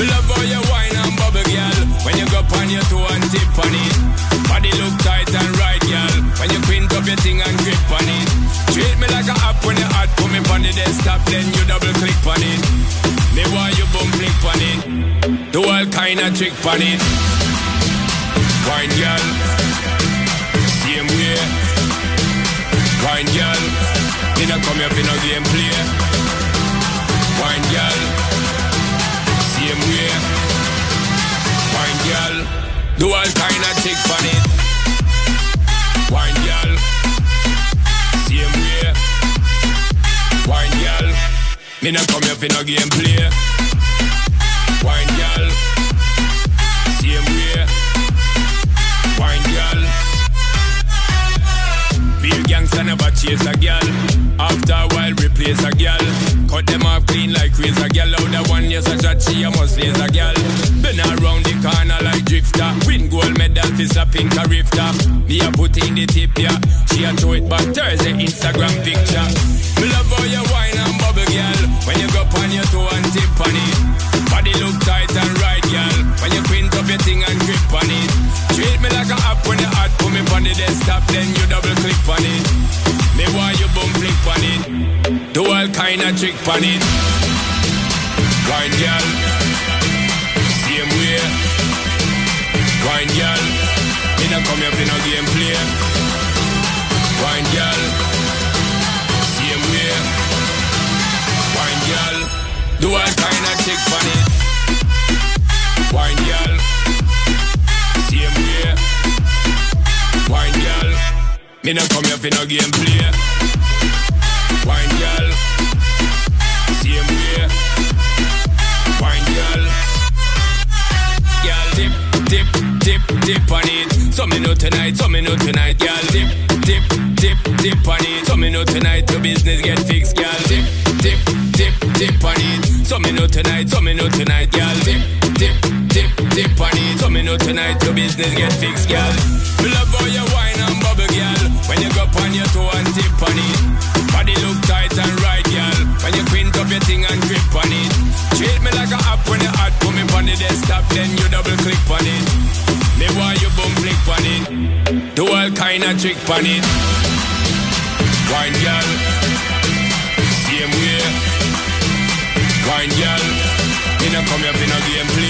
Me love how you wine and bubble, girl. When you go on your toe and tip on it. Body look tight and right, girl. When you quint up your thing and grip on it. Treat me like a app when you hot, put me on the desktop, then you double click on it. Me want you boom flick on it. Do all kind of trick on it. Wine girl. Same way. Wine girl. Me not come here for no game play. Wine girl. Same way. Wine girl. Do all kind of trick on it. Me not come here for no game Gangster never chase a girl. After a while replace a girl. Cut them off clean like razor girl. Out the one yes a shot she a must laser girl. Been around the corner like drifter. Win gold medal for a pink a rifter. Me a put in the tip yeah. She a throw it back Thursday Instagram picture. Me love how you wine and bubble girl. When you go on your toe and tip on it. Body look tight and right girl. When you quint up your thing and grip on it. Treat me like a app when you hot. Put me on the desktop then you double click on it. Me want you boom flick on it. Do all kind of trick on it. Wine girl. Same way. Wine girl. Me not come here for no game play. Wine girl. Same way. Wine girl. Do all kind of trick on it. Wine girl. Me not come here for no game play. Wine girl. Same way. Wine girl. Girl, dip, dip, dip, dip on it. So me know tonight, so me know tonight, girl. Dip, dip, dip, dip on it. So me know tonight your business get fixed, girl. Dip, dip, dip, dip on it. So me know tonight, so me know tonight, girl. Dip, dip, dip, dip on it. So me know tonight your business get fixed, girl. Me love how you wine and bubble, girl. When you go on your toe and tip on it. Body look tight and right, girl. When you quint up your thing and grip on it. Treat me like a app when you hot, put me on the desktop, then you double click on it. Me want you boom flick on it. Do all kind of trick on it. Wine girl, same way. Wine girl, me no come here for no gameplay. Wine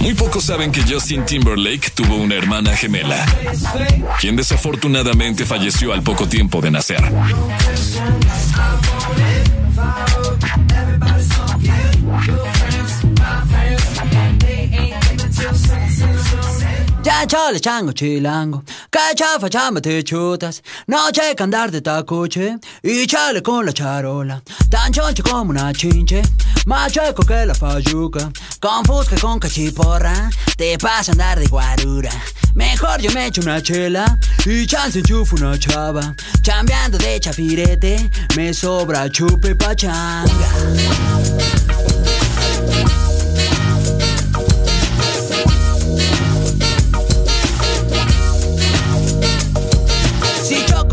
Muy pocos saben que Justin Timberlake tuvo una hermana gemela, quien desafortunadamente falleció al poco tiempo de nacer. Ya chale chango chilango, que chafa chamba te chutas, noche que andar de tacoche y chale con la charola, tan choncho como una chinche, más chueco que la fayuca, con fusca con cachiporra, te pasa andar de guarura. Mejor yo me echo una chela y chance enchufo una chava, chambeando de chafirete, me sobra chupe pachanga. Si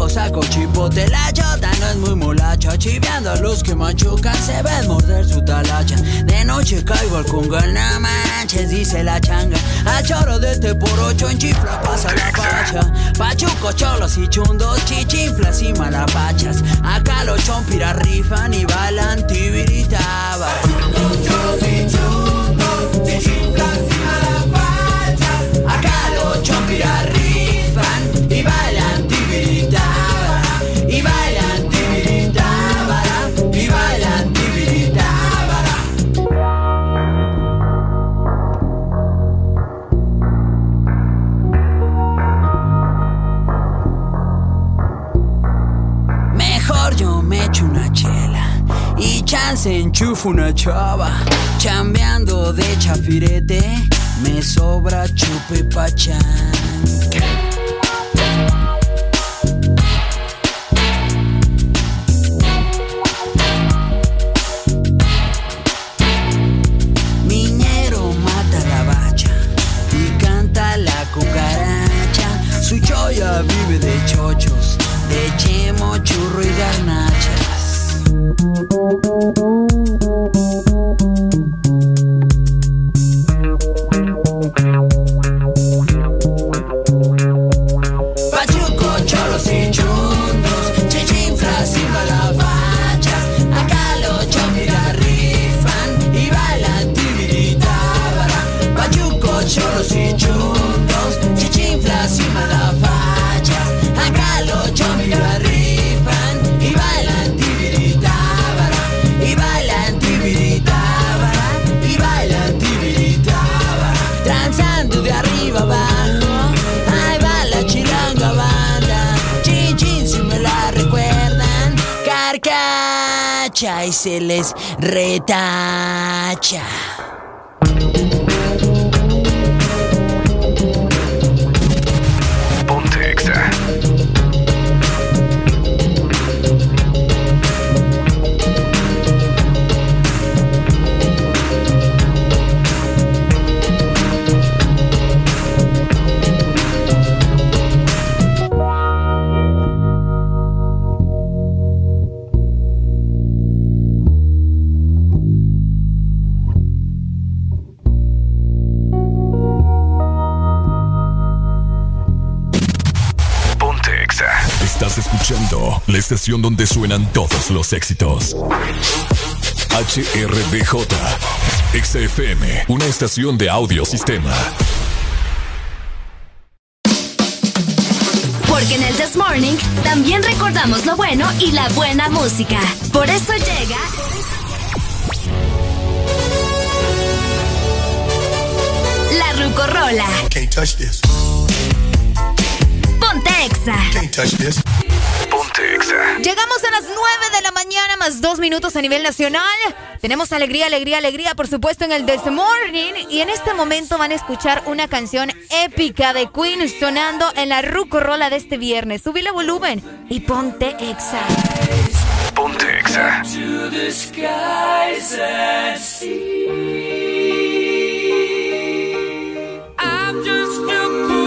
saco chipote la chota no es muy molacha Chiveando a los que machucan se ven morder su talacha. De noche caigo al conga, no manches, dice la changa. A choro de este por ocho en chifla pasa la pacha Pachuco, cholos y chundos, chichinflas y malapachas. Acá los chompiras rifan y balan tibiritaba Acá los chompiras rifan y bailan chance enchufo una chava. Chambeando de chafirete, me sobra chupe pachán. Y se les retacha. Estación donde suenan todos los éxitos. HRDJ. XFM, una estación de audio sistema. Porque en el This Morning también recordamos lo bueno y la buena música. Por eso llega. La Rucorola. Can't touch this. Ponte Exa. Can't touch this. Llegamos a las 9 de la mañana, más dos minutos a nivel nacional. Tenemos alegría, alegría, alegría, por supuesto, en el This Morning. Y en este momento van a escuchar una canción épica de Queen sonando en la rucorola de este viernes. Subile volumen y ponte exa. Ponte exa. I'm just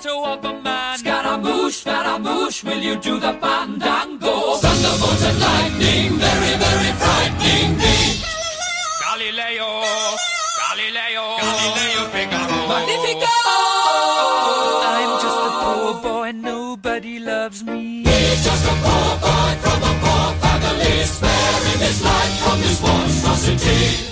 silhouette of a man. Scaramouche, Scaramouche, will you do the fandango? Thunderbolts and lightning, very, very frightening me. Galileo, Galileo, Galileo Figaro. Magnifico! I'm just a poor boy, nobody loves me. He's just a poor boy from a poor family, sparing his life from this monstrosity.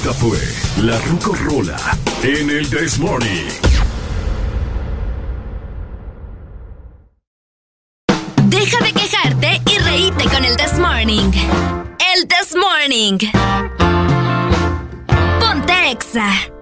Esta fue la Rucorola en el This Morning. Deja de quejarte y reíte con el This Morning. El This Morning. Ponte Exa.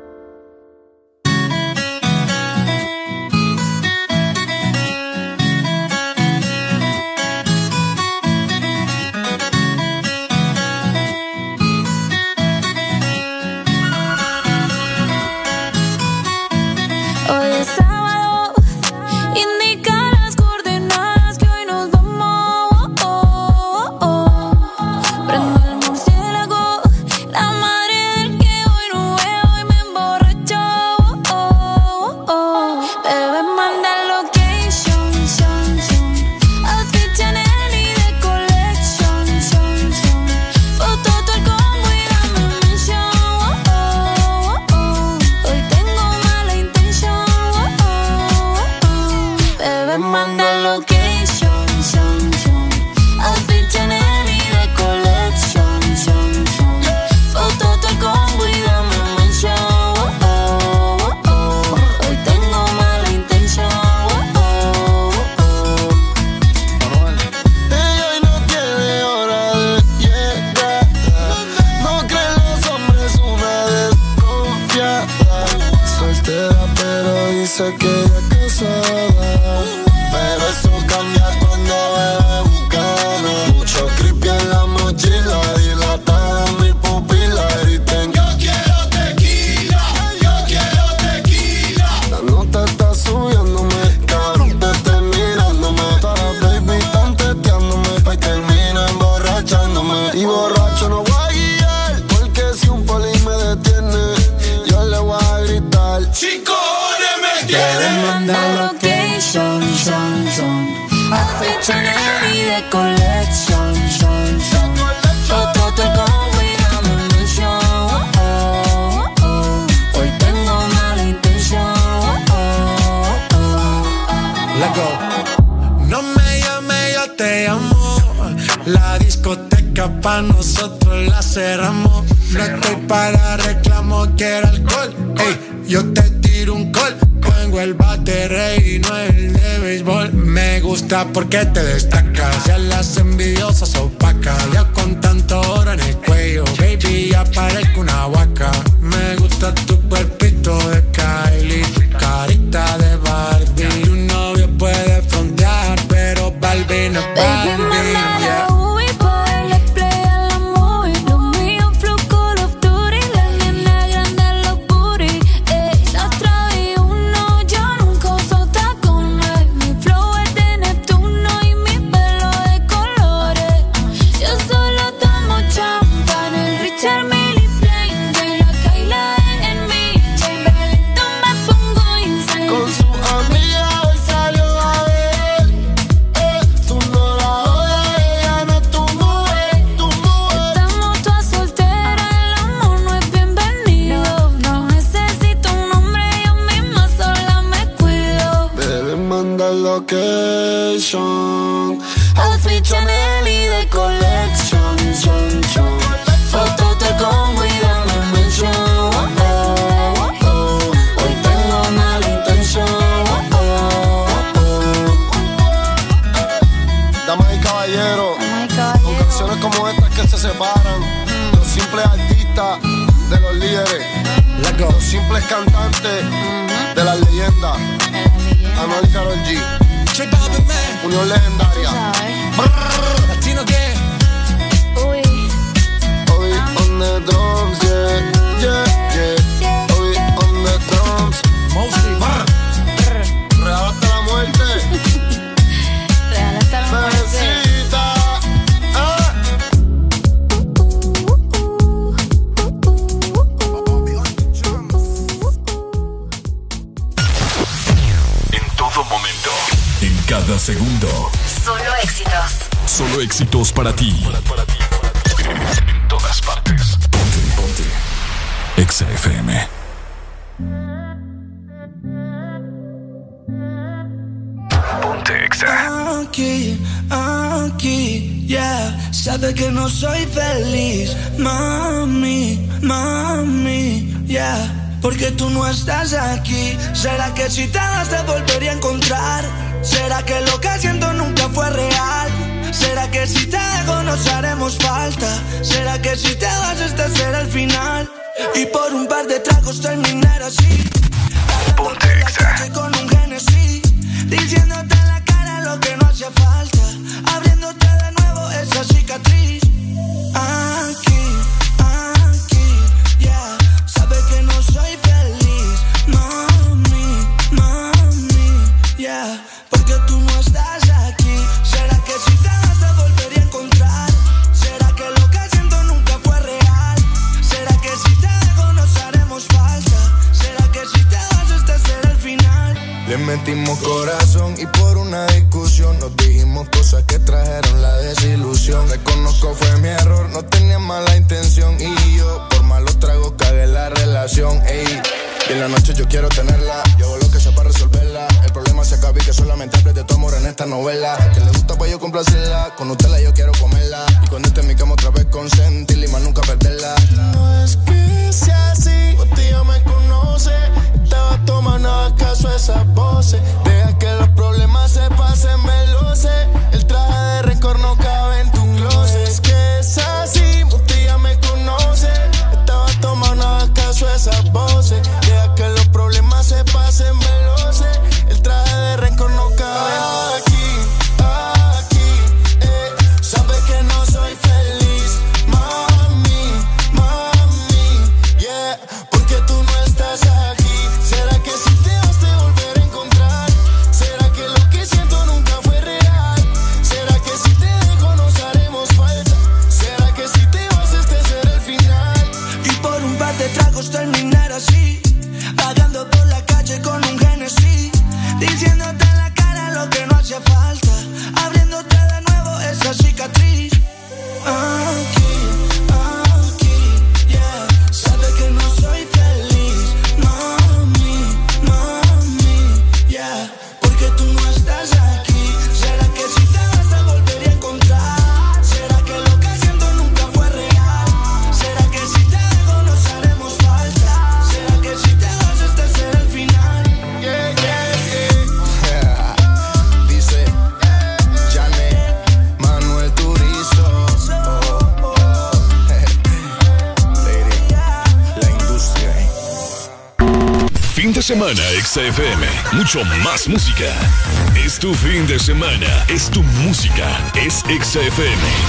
Exa FM.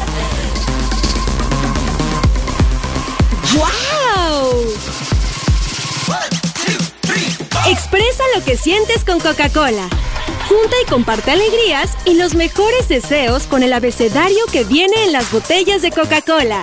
sientes con Coca-Cola. Junta y comparte alegrías y los mejores deseos con el abecedario que viene en las botellas de Coca-Cola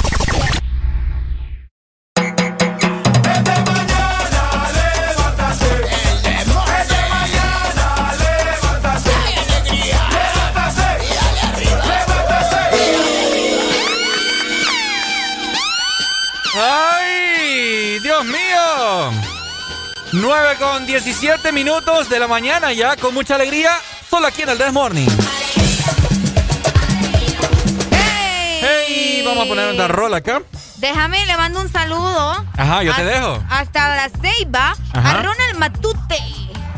9 con 17 minutos de la mañana ya, con mucha alegría, solo aquí en el This Morning. ¡Hey! ¡Hey! Vamos a poner una rola acá. Déjame, le mando un saludo. Ajá, yo te dejo. Hasta la Ceiba, a Ronald Matute.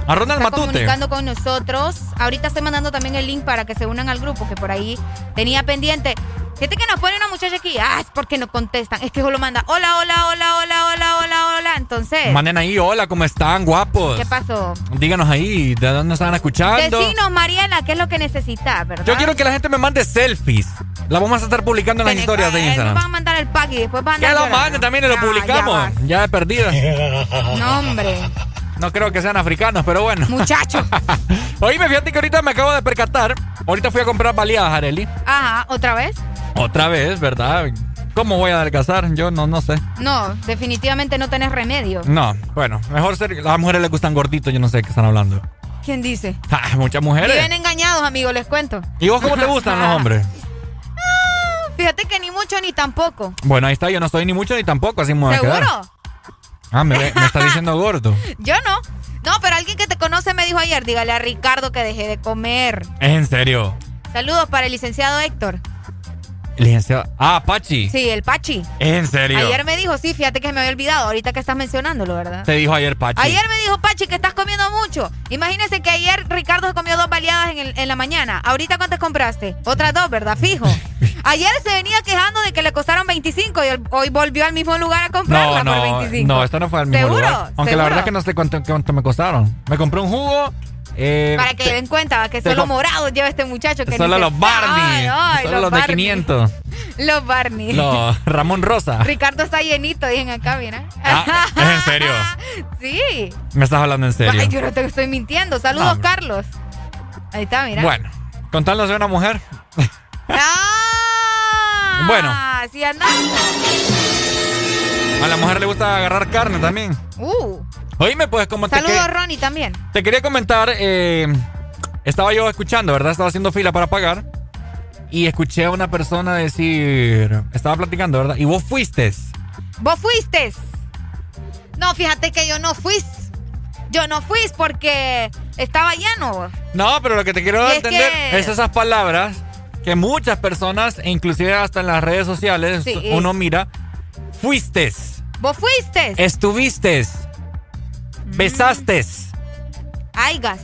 A Ronald está Matute. comunicando con nosotros. Ahorita estoy mandando también el link para que se unan al grupo que por ahí tenía pendiente. Gente que nos pone una muchacha aquí, ah, es porque no contestan. Es que lo manda, hola, hola, hola, hola, hola, hola, hola. Entonces. Manden ahí, hola, ¿cómo están, guapos? ¿Qué pasó? Díganos ahí, ¿de dónde están escuchando? Decinos, Mariela, qué es lo que necesitas, ¿verdad? Yo quiero que la gente me mande selfies. La vamos a estar publicando en las historias de Instagram. Van a mandar el pack y después van a. Que lo manden también y lo publicamos. Ya, ya de perdida. No, hombre. No creo que sean africanos, pero bueno. Muchacho. Oye, me fíjate que ahorita me acabo de percatar. Ahorita fui a comprar baleadas, Areli. Ajá, ¿otra vez? Otra vez, ¿verdad? ¿Cómo voy a adelgazar? Yo no, no sé. No, definitivamente no tenés remedio. No, bueno, mejor ser. A las mujeres les gustan gorditos, yo no sé qué están hablando. ¿Quién dice? Ah, muchas mujeres. Viven engañados, amigos, les cuento. ¿Y vos cómo te gustan los hombres? Fíjate que ni mucho ni tampoco. Bueno, ahí está, yo no estoy ni mucho ni tampoco, así me voy a quedar. Ah, me, me está diciendo gordo. Yo no. No, pero alguien que te conoce me dijo ayer, dígale a Ricardo que deje de comer. Es en serio. Saludos para el licenciado Héctor. Licenciado. Ah, Pachi. Sí, el Pachi. En serio. Ayer me dijo, sí, fíjate que me había olvidado, ahorita que estás mencionándolo, ¿verdad? Te dijo ayer Pachi. Ayer me dijo Pachi que estás comiendo mucho. Imagínese que ayer Ricardo se comió dos baleadas en, el- en la mañana. ¿Ahorita cuántas compraste? Otras dos, ¿verdad? Fijo. Ayer se venía quejando de que le costaron 25 y el- hoy volvió al mismo lugar a comprarla No, por no, 25. no, esta no fue al mismo ¿Seguro? lugar. Aunque la ¿Seguro? verdad es que no sé cuánto, cuánto me costaron. Me compré un jugo. Eh, Para que den cuenta que solo com- morado lleva este muchacho. Que solo los Barney. Solo los, de Barney. 500. Los Barney. Los Ramón Rosa. Ricardo está llenito, dicen acá, mira. Ah, ¿Es en serio? Sí. Me estás hablando en serio. Ay, yo no te estoy mintiendo. Saludos, No. Carlos. Ahí está, mira. Bueno, contarnos de una mujer. ¡Ah! Bueno. Así andamos. A la mujer le gusta agarrar carne también. Uh. Oíme, pues, como te, Saludos, Ronnie, también. te quería comentar, eh, estaba yo escuchando, ¿verdad? Estaba haciendo fila para pagar. Y escuché a una persona decir, estaba platicando, ¿verdad? Y vos fuiste. ¿Vos fuiste? No, fíjate que yo no fui. Yo no fui porque estaba lleno. No, pero lo que te quiero Y es entender que- es esas palabras que muchas personas, e inclusive hasta en las redes sociales, Sí. uno mira, fuiste, ¿Vos fuiste? estuviste. Besaste. Aigas.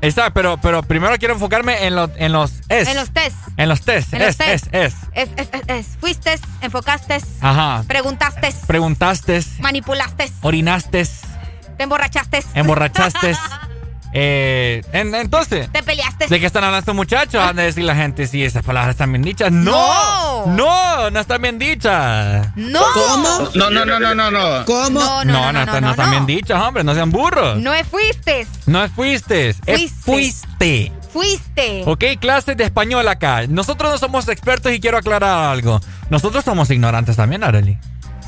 Está, pero, pero primero quiero enfocarme en, lo- en los es. En los test. En los test. En los es, test. es, es. Es, es, es, es. Fuiste, enfocaste, Ajá. preguntaste, Preguntaste, manipulaste, orinaste, te emborrachaste, emborrachaste. eh, en- entonces, te peleaste. ¿de qué están hablando estos muchachos? Han de decir la gente si esas palabras están bien dichas. ¡No! ¡No! No están bien dichas. ¡No! ¿Cómo? No, no, no, no, no, no. ¿Cómo? No, no, No, no, no, están- no, están no. bien dichas, hombre. No sean burros. No es fuiste, No es fuiste. Es Fuiste. fuiste. fuiste. Ok, clases de español acá. Nosotros no somos expertos y quiero aclarar algo. Nosotros somos ignorantes también, Arely.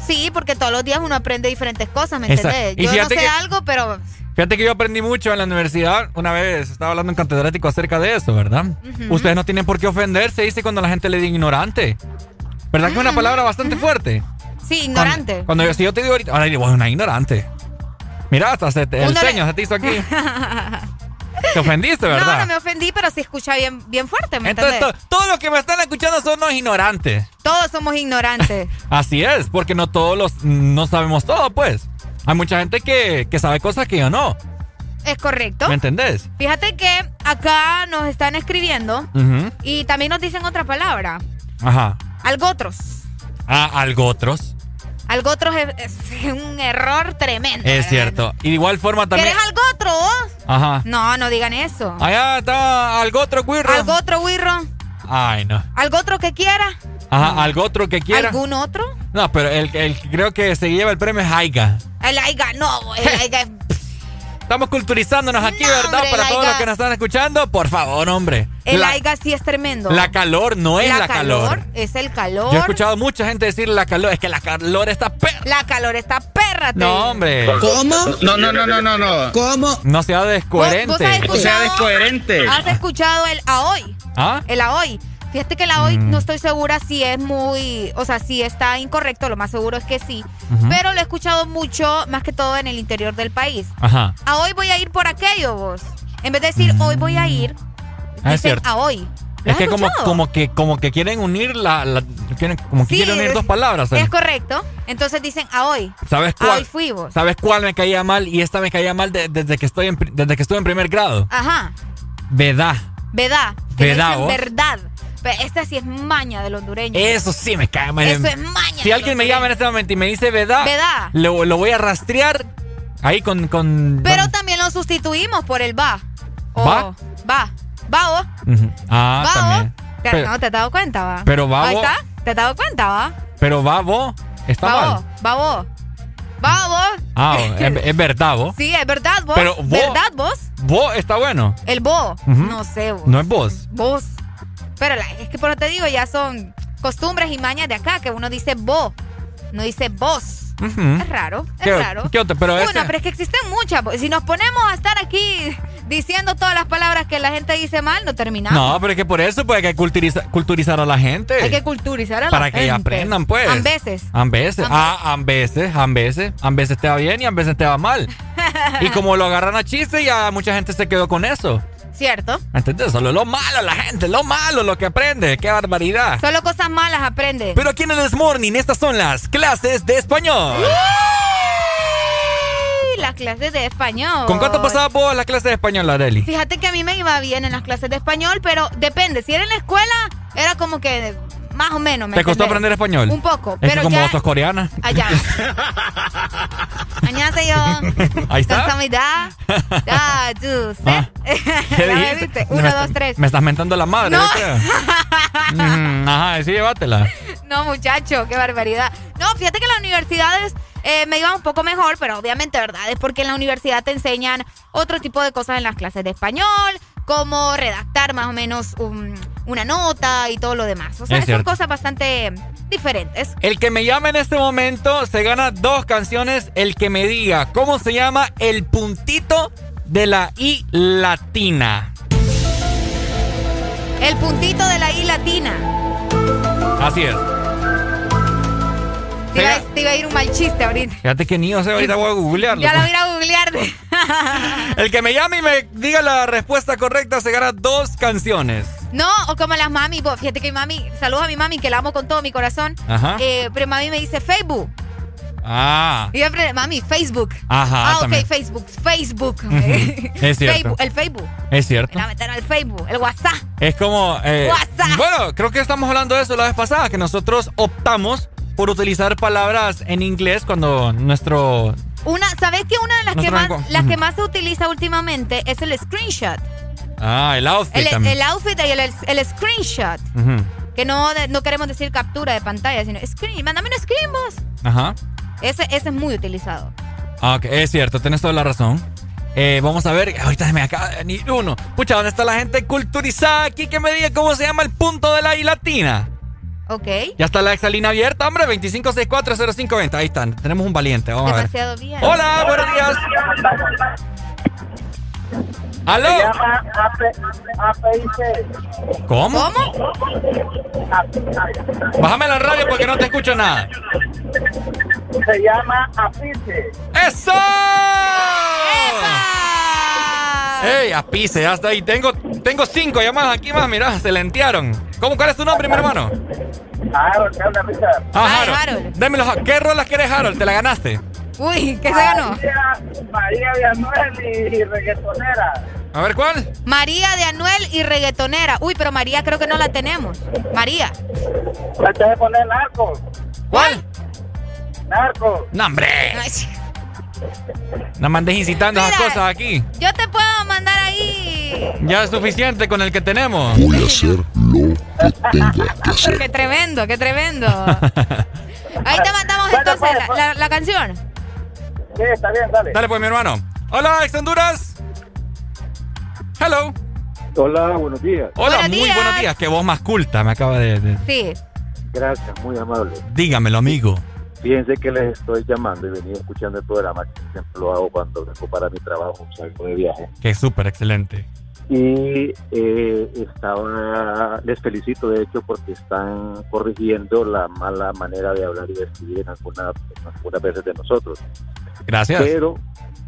Sí, porque todos los días uno aprende diferentes cosas, ¿me Exacto. entendés? Yo no sé que- algo, pero Fíjate que yo aprendí mucho en la universidad. Una vez estaba hablando en catedrático acerca de eso, ¿verdad? Ustedes no tienen por qué ofenderse, dice cuando la gente le dice ignorante. ¿Verdad que es una palabra bastante fuerte? sí, ignorante. Cuando, cuando yo, si yo te digo ahorita, ahora vos una ignorante. Mira, hasta se te- el le- ceño se te hizo aquí. Te ofendiste, No, ¿verdad? no me ofendí, pero se escucha bien, bien fuerte, ¿me Entonces, to- todos los que me están escuchando son los ignorantes. Todos somos ignorantes. Así es, porque no todos los no sabemos todo, pues. Hay mucha gente que, que sabe cosas que yo no. es correcto. ¿Me entendés? Fíjate que acá nos están escribiendo y también nos dicen otra palabra. Ajá. Algotros. Ah, algo otros. Algotros es, es un error tremendo. Es cierto. Y de igual forma también. ¿Quieres algotro vos? Ajá. No, no digan eso. Allá está algo otro guirro. ¿Algotro, Wirro? Ay, no. ¿Algo otro que quiera? Ajá, algo otro que quiera. ¿Algún otro? No, pero el, el que creo que se lleva el premio es Aiga. El aiga, no, el aiga es- Estamos culturizándonos aquí, No, ¿verdad? hombre, Para todos los que nos están escuchando, por favor, hombre. El la, aiga sí es tremendo. la calor no es la, calor. Es el calor. Yo he escuchado mucha gente decir la calor. Es que la calor está perra. La calor está perra. No, hombre. No, no, no, no, no, no. ¿Cómo? No sea descoherente. ¿Vos- vos has O sea, descoherente. ¿Has escuchado el AOI? ¿Ah? El AOI. Fíjate que AOI Mm. no estoy segura si es muy, o sea, si está incorrecto, lo más seguro es que sí. Pero lo he escuchado mucho, más que todo en el interior del país. Ajá. A hoy voy a ir por aquello, vos. En vez de decir hoy voy a ir, Ah, es dicen cierto. a hoy. ¿Lo Es que como, como que como que quieren unir la, la- quieren, como que Sí, quieren unir dos palabras. ¿eh? Es correcto. Entonces dicen a hoy. ¿Sabes A cuál? hoy fui vos. ¿Sabes cuál me caía mal? Y esta me caía mal de- desde que estoy en, desde que estuve en primer grado. Ajá. Vedá. Que Vedá, dicen verdad. Esta sí es maña de los hondureños. Eso sí me cae mal. Eso es maña Si alguien me llama en este momento y me dice Vedá, Vedá. Lo, lo voy a rastrear ahí con... con Pero también lo sustituimos por el va. O- ¿Va? Va. Va, vos. Ujú. Ah, Va, también. Pero- no, ¿te has dado cuenta, va? pero babo- Ahí está, ¿te has dado cuenta, va? Pero babo está Babo, mal. babo. Babo. Ah, es, es verdad, vos. Sí, es verdad, vos. Pero vos- ¿Verdad, vos? Vos está bueno. El bo. Ujú. No sé, vos. No es vos. Vos. Pero la- es que por lo te digo, ya son costumbres y mañas de acá, que uno dice bo, no dice vos. Es raro, es ¿Qué- raro. qué? Pero Una, ese- pero es que existen muchas. pues, Si nos ponemos a estar aquí diciendo todas las palabras que la gente dice mal, no terminamos. No, pero es que por eso pues hay que culturiza- culturizar a la gente. Hay que culturizar a la Para que gente. aprendan, pues. A veces. A veces. Ah, a veces, a veces. A veces te va bien y a veces te va mal. y como lo agarran a chiste, ya mucha gente se quedó con eso. ¿Cierto? ¿Entendés? Solo lo malo, la gente, lo malo, lo que aprende. ¡Qué barbaridad! Solo cosas malas aprende. Pero aquí en el Morning, estas son las clases de español. Las clases de español. ¿Con cuánto pasabas vos la clase de español, Areli? Fíjate que a mí me iba bien en las clases de español, pero depende. Si era en la escuela, era como que más o menos. ¿me ¿Te costó aprender español? Un poco. Es pero como ya... sos coreana. Allá. yo. Ahí está. Ah, tú, ¿eh? ¿Qué dijiste? Uno, dos, tres. Me estás mentando la madre, no. mm, ajá, sí, llévatela. No, muchacho, qué barbaridad. No, fíjate que en las universidades eh, me iba un poco mejor, pero obviamente, ¿verdad? Es porque en la universidad te enseñan otro tipo de cosas en las clases de español, cómo redactar más o menos un una nota y todo lo demás. O sea, Es son cierto. cosas bastante diferentes. El que me llame en este momento se gana dos canciones. El que me diga cómo se llama el puntito de la I latina. El puntito de la I latina. Así es. Te iba, te iba a ir un mal chiste ahorita. Fíjate que ni sé, ahorita voy a googlearlo. Ya lo voy a ir a googlear. El que me llame y me diga la respuesta correcta se gana dos canciones. No, o como las mami, fíjate que mi mami, saludos a mi mami que la amo con todo mi corazón. Ajá. Eh, pero mami me dice Facebook. Ah. Y yo siempre, mami, Facebook. Ajá, Ah, ok, también. Facebook, Facebook. Es cierto. Facebook, el Facebook. Es cierto. Me la al Facebook, el WhatsApp. Es como... eh, WhatsApp. bueno, creo que estamos hablando de eso la vez pasada, que nosotros optamos por utilizar palabras en inglés cuando nuestro... Una, ¿sabes que una de las que más, las que más se utiliza últimamente es el screenshot? Ah, el outfit El, también. el outfit y el, el screenshot. Ujú. Que no, no queremos decir captura de pantalla, sino screen. Mándame un screen, vos. Ajá. Ese, ese es muy utilizado. Ah, ok, es cierto, tienes toda la razón. Eh, vamos a ver, ahorita me acaba de venir uno. Pucha, ¿dónde está la gente culturizada aquí que me diga cómo se llama el punto de la I latina? Ok. Ya está la exalina abierta, hombre, 25640520. Ahí están, tenemos un valiente, vamos a ver. Demasiado bien. Hola, buenos días. ¿Aló? Se llama APIC. ¿Cómo? Bájame la radio porque no te escucho nada. Se llama APICE. ¡Eso! ¡Ey, apise! Ya está ahí. Tengo, tengo cinco llamadas aquí más, mira, se lentearon. ¿Cómo, cuál es tu nombre, mi hermano? Harold, ¿qué onda, Richard? Ah, Harold. Démelo, ¿qué rolas quieres, Harold? ¿Te la ganaste? Uy, ¿qué se ganó? María, María de Anuel y, reggaetonera. A ver, ¿cuál? María de Anuel y reggaetonera. Uy, pero María creo que no la tenemos. María. Antes de poner narco. ¿Cuál? Narco. ¡No, hombre! No me andes incitando esas Mira. cosas aquí. Yo te puedo mandar ahí. Ya es suficiente con el que tenemos. Voy a hacer lo que tenga que hacer. Qué tremendo, qué tremendo. Ahí te mandamos entonces la, la- la canción. Sí, está bien, dale. Dale pues, mi hermano. Hola, ex Honduras. Hello. Hola, buenos días. Hola, Buenos muy días. buenos días. Qué voz más culta me acaba de... de- Sí. Gracias, muy amable. Dígamelo, amigo. Fíjense que les estoy llamando y venía escuchando el programa, que siempre lo hago cuando vengo para mi trabajo, salgo de viaje. Que es súper excelente. Y eh, estaba, les felicito de hecho porque están corrigiendo la mala manera de hablar y de escribir en, alguna- en algunas veces de nosotros. Gracias. Pero,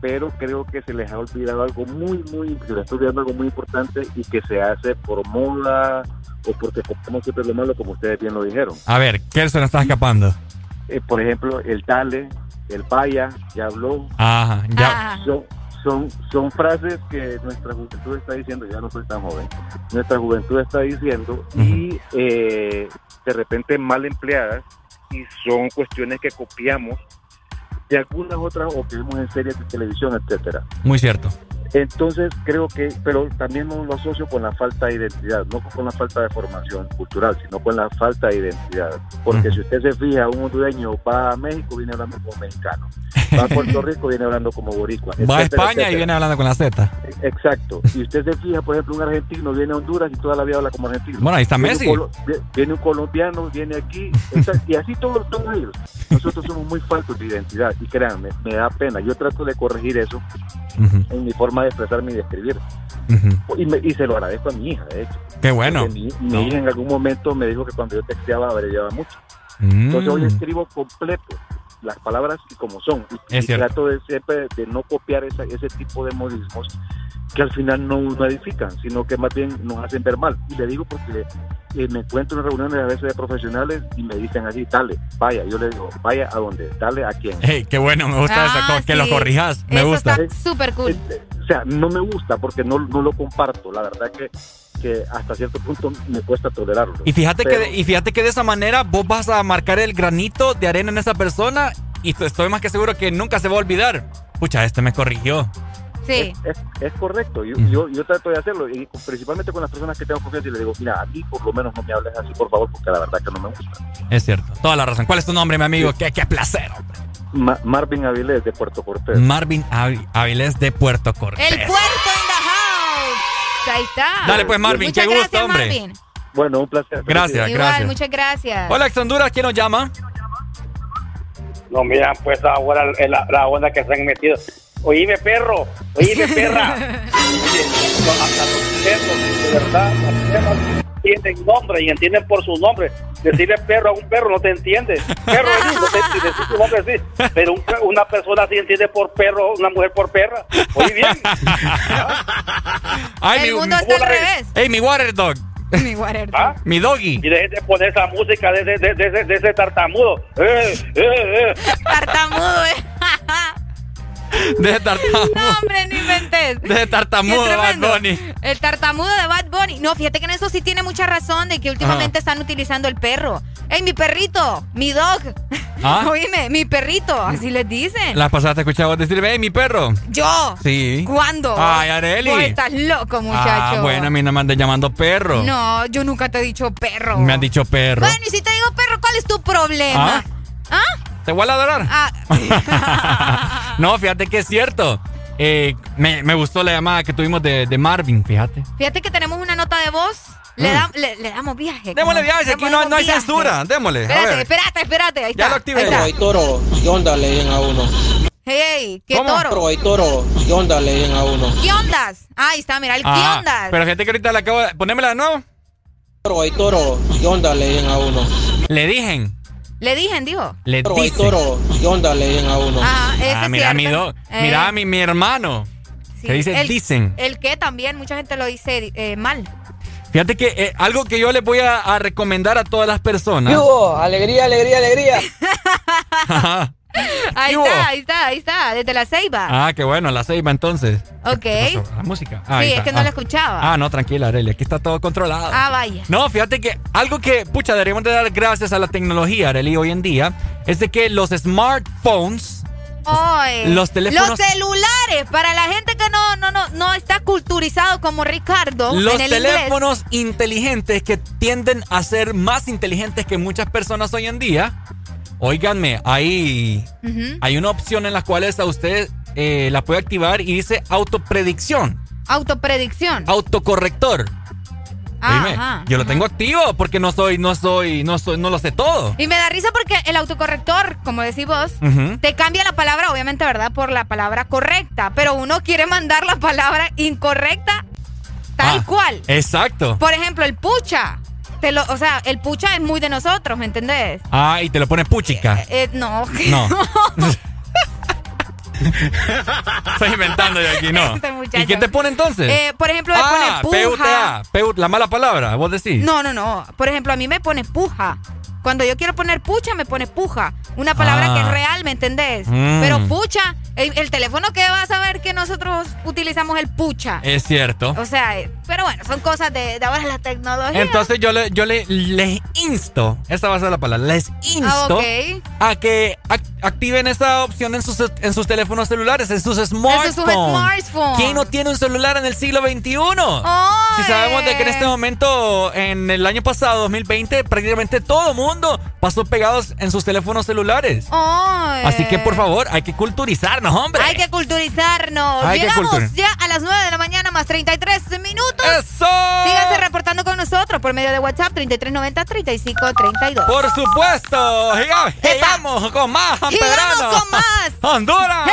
pero creo que se les ha olvidado algo muy, muy, se les está olvidando algo muy importante y que se hace por moda o porque copiamos siempre lo malo, como ustedes bien lo dijeron. A ver, ¿qué se nos está escapando? Eh, por ejemplo, el dale, el vaya, ya habló. Ajá, ya. Son, son, son frases que nuestra juventud está diciendo, ya no soy tan joven, nuestra juventud está diciendo y eh, de repente mal empleadas y son cuestiones que copiamos de algunas otras o que vemos en series de televisión, etcétera. Muy cierto. Entonces creo que, pero también no lo asocio con la falta de identidad, no con la falta de formación cultural, sino con la falta de identidad. Porque si usted se fija, un hondureño va a México, viene hablando como mexicano. Va a Puerto Rico, viene hablando como boricua. Va a etcétera, España y viene hablando con la Z. Exacto. Si usted se fija, por ejemplo, un argentino viene a Honduras y toda la vida habla como argentino. Bueno, ahí está Viene Messi. un Viene un colombiano, viene aquí, y así todos, todos ellos. Nosotros somos muy faltos de identidad y créanme, me da pena. Yo trato de corregir eso en mi forma de expresarme y de escribir. Y, me- y se lo agradezco a mi hija, de hecho. Qué bueno. Porque Mi, mi No. hija en algún momento me dijo que cuando yo texteaba abreviaba mucho. Mm. Entonces hoy escribo completo las palabras y como son. Y, y trato de siempre de no copiar esa- ese tipo de modismos que al final no, no edifican, sino que más bien nos hacen ver mal. Y le digo porque eh, me encuentro en reuniones a veces de profesionales y me dicen así, dale, vaya. Yo le digo, vaya a dónde, dale a quién. Hey, qué bueno, me gusta Ah, eso, co- que sí. lo corrijas. Me Eso gusta. está súper cool. O sea, no me gusta porque no, no lo comparto. La verdad que, que hasta cierto punto me cuesta tolerarlo. Y fíjate, que de, y fíjate que de esa manera vos vas a marcar el granito de arena en esa persona y estoy más que seguro que nunca se va a olvidar. Pucha, este me corrigió. Sí. Es, es correcto, yo, Mm. yo, yo trato de hacerlo, y principalmente con las personas que tengo confianza y le digo, mira, a mí por lo menos no me hables así, por favor, porque la verdad que no me gusta. Es cierto, toda la razón. ¿Cuál es tu nombre, mi amigo? Qué, qué placer. hombre. Ma- Marvin Avilés de Puerto Cortés. Marvin Avi- Avilés de Puerto Cortés. El puerto. Ahí está. Dale, pues, Marvin, Muchas qué gusto, gracias, hombre. Marvin. Bueno, un placer. Gracias, Igual, gracias. muchas gracias. Hola, ex Honduras, ¿quién nos llama? No, mira, pues ahora la, la onda que se han metido. Oíme, perro, oíme, perra. Hasta los perros, de verdad, tienen nombre y entienden por su nombre. Decirle perro a un perro no te entiende. Perro es lindo, te, tu nombre sí. Pero un una persona sí entiende por perro, una mujer por perra. Oye, bien. Ay, El mi, mundo está al revés. Hey, mi water dog. Mi water ¿Ah? Mi doggy. Y dejen de poner esa música de, de, de, de ese tartamudo. Eh, eh, eh. Tartamudo, eh. De tartamudo. No, hombre, no inventes. De tartamudo, Qué Bad. Bunny. El tartamudo de Bad Bunny. No, fíjate que en eso sí tiene mucha razón de que últimamente están utilizando el perro. ¡Ey, mi perrito! ¡Mi dog! ¿Ah? Oíme, mi perrito, así les dicen. La pasada te escuchaba decir, hey, mi perro. ¿Yo? Sí. ¿Cuándo? Ay, Areli. Vos estás loco, muchacho. Ah, bueno, a mí no me andes llamando perro. No, yo nunca te he dicho perro. Me han dicho perro. Bueno, y si te digo perro, ¿cuál es tu problema? ¿Ah? ¿Te voy a ladrar? Ah, no, fíjate que es cierto. Eh, me, me gustó la llamada que tuvimos de, de Marvin, fíjate. fíjate que tenemos una nota de voz. Le, Mm. da- le, le damos viaje. Démosle como- viaje, aquí no, no hay viaje. censura. Démosle. a Espérate, ver. espérate, espérate. Ahí Ya está. lo activé. ahí está. Hay toro, ¿qué onda le dicen a uno? Hey, hey, ¿qué ¿Cómo? toro? Hay toro, ¿qué onda le dicen a uno? ¿Qué ondas? Ah, ahí está, mira, el Ah, ¿qué ondas? Pero fíjate que ahorita la acabo de... Ponémela de nuevo. Toro, hay toro, ¿qué onda le dicen a uno? Le dije. Le dije, dijo. Le dicen. toro, ¿qué onda le dicen a uno? Ah, ese Ah, es mira, mi, do- Eh, mira a mi, mi hermano. sí. Que dice el, dicen. El que también, mucha gente lo dice eh, mal. Fíjate que eh, algo que yo les voy a, a recomendar a todas las personas. ¿Qué hubo? Alegría, alegría, alegría. Ahí está, ahí está, ahí está, desde la ceiba. ah, qué bueno, la ceiba entonces. ok. ¿Qué Sí? La música. Ah, ahí es que no Ah. la escuchaba. Ah, no, tranquila, Arely, aquí está todo controlado. Ah, vaya. No, fíjate que algo que, pucha, deberíamos de dar gracias a la tecnología, Arely, hoy en día, es de que los smartphones, Los teléfonos- Los celulares, para la gente que no, no, no, no está culturizado como Ricardo los en el teléfonos inteligentes que tienden a ser más inteligentes que muchas personas hoy en día, óiganme, hay, hay una opción en la cual a usted eh, la puede activar y dice autopredicción, Autopredicción. autocorrector. Oíme, Ajá, yo lo ajá. tengo activo porque no soy, no soy, no soy, no lo sé todo. Y me da risa porque el autocorrector, como decís vos, te cambia la palabra, obviamente, ¿verdad? Por la palabra correcta. Pero uno quiere mandar la palabra incorrecta tal Ah, cual. Exacto. Por ejemplo, el pucha. Te lo, o sea, el pucha es muy de nosotros, ¿me entendés? Ah, y te lo pone puchica. Eh, no. No. Estoy inventando yo aquí, no. Este. ¿Y qué te pone entonces? Eh, por ejemplo, me ah, pone puja. PUTA, PU, la mala palabra, vos decís. No, no, no. Por ejemplo, a mí me pone puja. Cuando yo quiero poner pucha, me pone puja. Una palabra Ah. que es real, ¿me entendés? Mm. Pero pucha, el, el teléfono que va a saber que nosotros utilizamos el pucha. Es cierto. O sea, eh, Pero bueno, son cosas de, de ahora la tecnología. Entonces yo, le, yo le, les insto, esa va a ser la palabra, les insto Ah, a que ac- activen esa opción en sus, en sus teléfonos celulares, en sus smartphones. smartphones. ¿Quién no tiene un celular en el siglo XXI? Si sabemos de que en este momento, en el año pasado, 2020, prácticamente todo mundo pasó pegados en sus teléfonos celulares. Así que por favor, hay que culturizarnos, hombre. Hay que culturizarnos. Hay que Llegamos ya a las 9 de la mañana más 33 minutos. ¡Eso! Síganse reportando con nosotros por medio de WhatsApp 3390-3532. Por supuesto. Llegamos con más, San Llegamos con más. Honduras.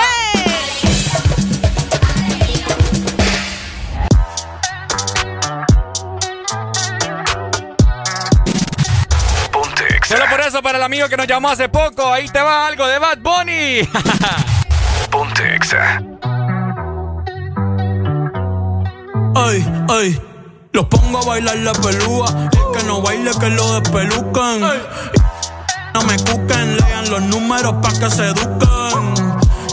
Solo por eso, para el amigo que nos llamó hace poco, ahí te va algo de Bad Bunny. Ponte Exa. Ay, ay, los pongo a bailar la pelúa. El que no baile, que lo despelucan. No me cuquen, lean los números pa' que se eduquen.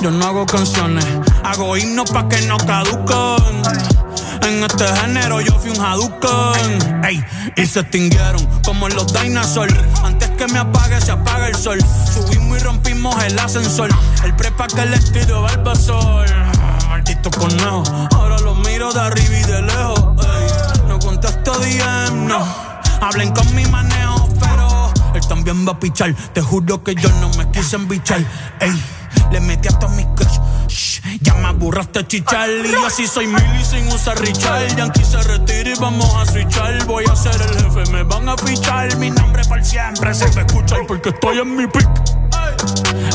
Yo no hago canciones, hago himnos pa' que no caduquen. En este género yo fui un Hadouken. Ey, y se extinguieron como los dinosaurs. Antes que me apague, se apaga el sol. Subimos y rompimos el ascensor. El prepa que le tiro Barbasol. Maldito conejo, ahora los miro de arriba y de lejos. Ey, no contesto DM, no. Hablen con mi manejo, pero él también va a pichar. Te juro que yo no me quise embichar. Ey, le metí a todos mis ya me aburraste chichar. Y así soy mili sin usar Richard. Yankee se retira y vamos a switchar. Voy a ser el jefe, me van a fichar. Mi nombre por siempre se va a escuchar porque estoy en mi pick.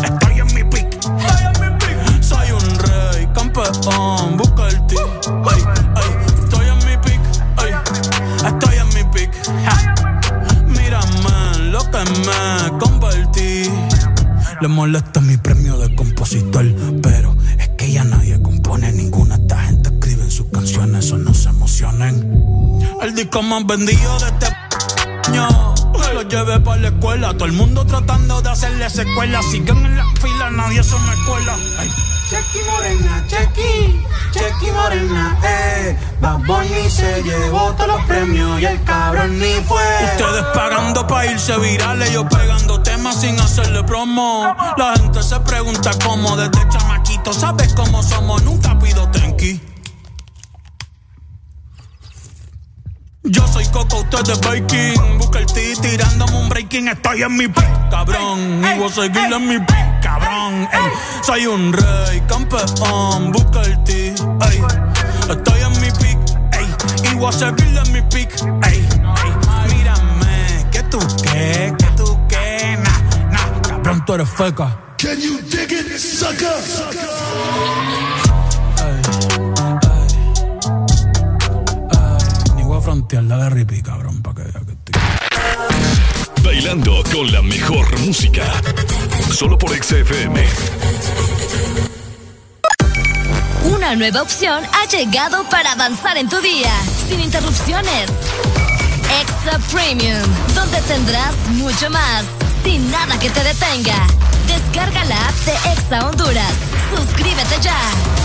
Estoy en mi pick. Soy un rey, campeón, busca el ti. Ay, ay, estoy en mi pick. Ay, estoy en mi pick. Ja. Mírame lo que me convertí. Le molesta mi premio de compositor, eso no se emocionen. El disco más vendido de este año. Lo llevé para la escuela, todo el mundo tratando de hacerle secuela. Siguen en la fila, nadie se me cuela. Ay. Chequi Morena, Chequi, Chequi Morena, eh. Bad Bunny se llevó todos los premios y el cabrón ni fue. Ustedes pagando pa' irse virales, yo pegando temas sin hacerle promo. La gente se pregunta cómo desde chamaquito, ¿sabes cómo somos? Nunca pido tenki. Yo soy Coco, usted es Baking. Busca el T tirándome un breaking. Estoy en mi pick, cabrón. Y voy a seguir en mi pick, cabrón. Ey, soy un rey, campeón. Busca el T, ey. Estoy en mi pick, ey. Y voy a seguir en mi pick, ey. ey. Mírame, que tú qué, que tú qué, nah, nah. Cabrón, tú eres feca. Can you dig it, sucker? Frontear, dale ripi, cabrón, pa' que vea que estoy. Bailando con la mejor música. Solo por XFM. Una nueva opción ha llegado para avanzar en tu día, sin interrupciones. Extra Premium, donde tendrás mucho más, sin nada que te detenga. Descarga la app de Exa Honduras. Suscríbete ya.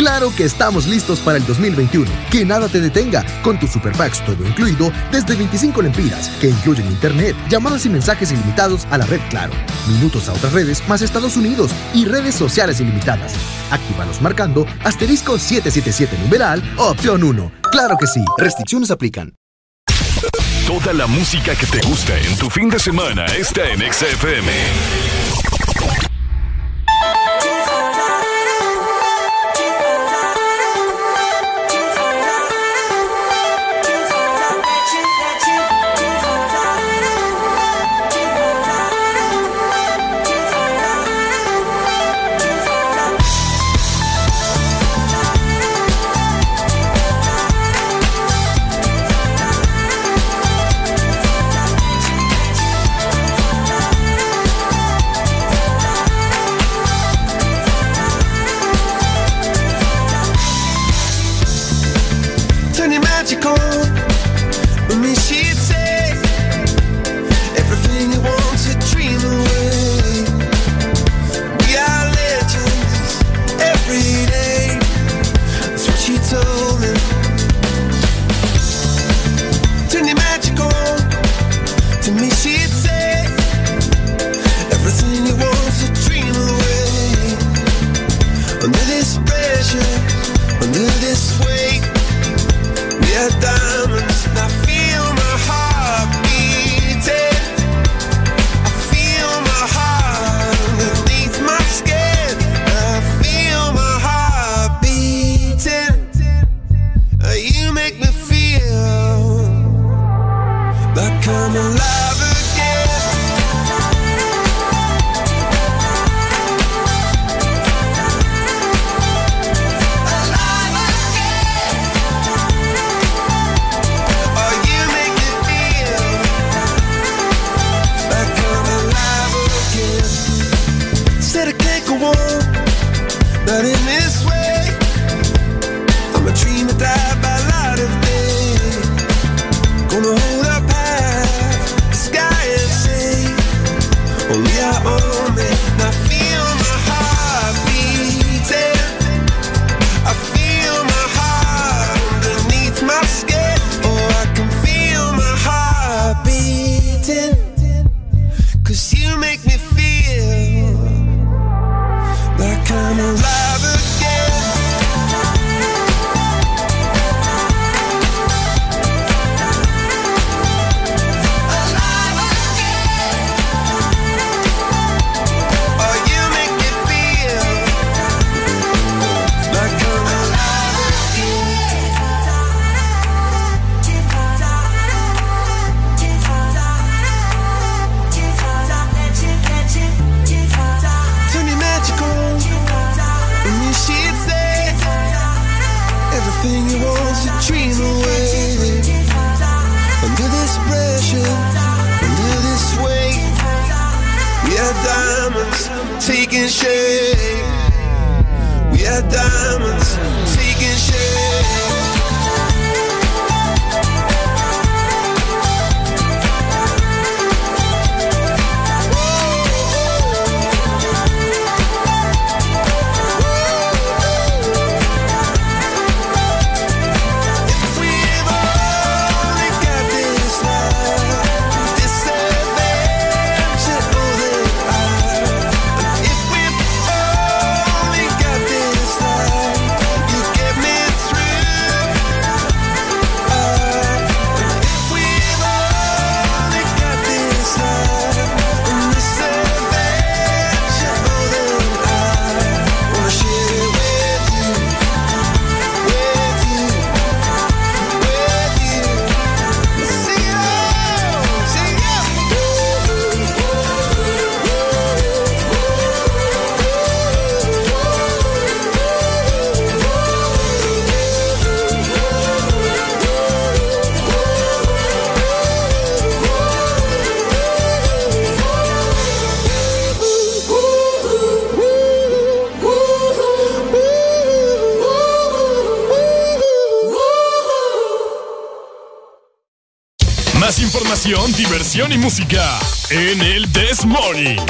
Claro que estamos listos para el 2021. Que nada te detenga con tus super todo incluido desde 25 lempiras, que incluyen internet, llamadas y mensajes ilimitados a la red Claro, minutos a otras redes más Estados Unidos y redes sociales ilimitadas. Actívalos marcando asterisco 777 numeral opción 1. Claro que sí, restricciones aplican. Toda la música que te gusta en tu fin de semana está en XFM. Y música en el This Morning.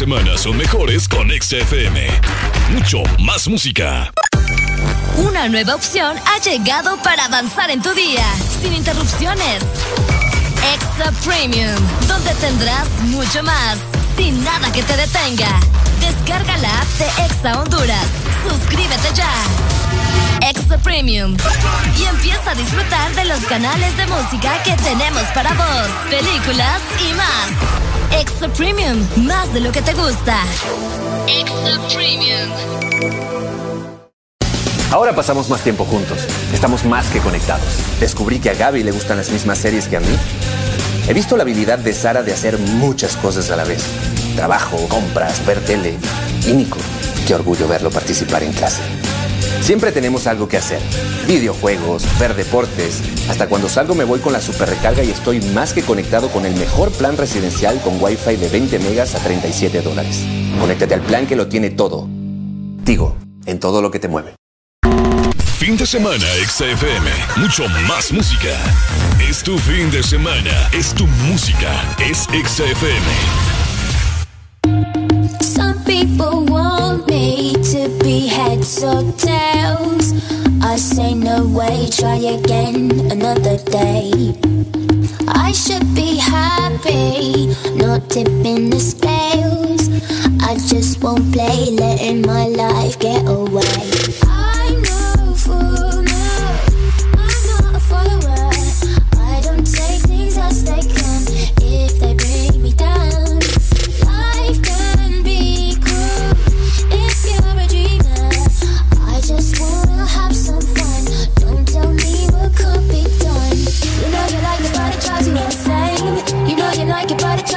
Semana son mejores con XFM. Mucho más música. Una nueva opción ha llegado para avanzar en tu día, sin interrupciones. Extra Premium, donde tendrás mucho más, sin nada que te detenga. Descarga la app de Exa Honduras. Suscríbete ya. Extra Premium. Y empieza a disfrutar de los canales de música que tenemos para vos, películas y más. Extra Premium, más de lo que te gusta. Extra Premium. Ahora pasamos más tiempo juntos. Estamos más que conectados. Descubrí que a Gaby le gustan las mismas series que a mí. He visto la habilidad de Sara de hacer muchas cosas a la vez. Trabajo, compras, ver tele. Y Nico, qué orgullo verlo participar en clase. Siempre tenemos algo que hacer. Videojuegos, ver deportes. Hasta cuando salgo me voy con la super recarga y estoy más que conectado con el mejor plan residencial con Wi-Fi de 20 megas a 37 dólares. Conéctate al plan que lo tiene todo. Tigo, en todo lo que te mueve. Fin de semana XFM. Mucho más música. Es tu fin de semana. Es tu música. Es XFM. Some people to be heads or tails. I say no way, try again another day. I should be happy, not tipping the scales. I just won't play, letting my life get away.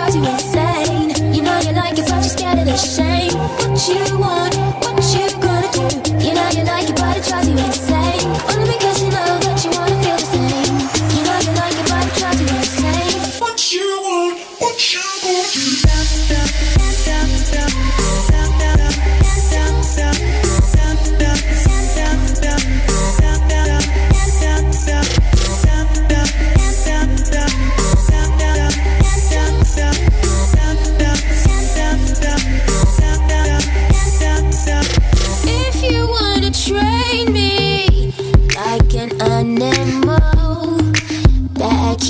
Drives you insane. You know you like it, but you're scared of the shame. What you want,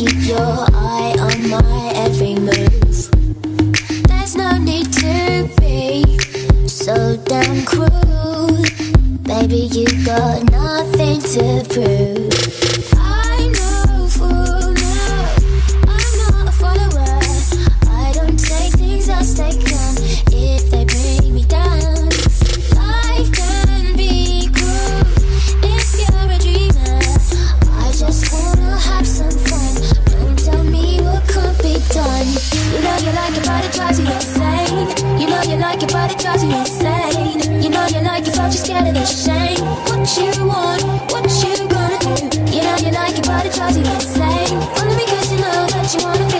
keep your eye on my every move. There's no need to be so damn cruel. Baby, you got nothing to prove. You want, what you gonna do? You know you like it, but it drives you insane. Only because you know that you wanna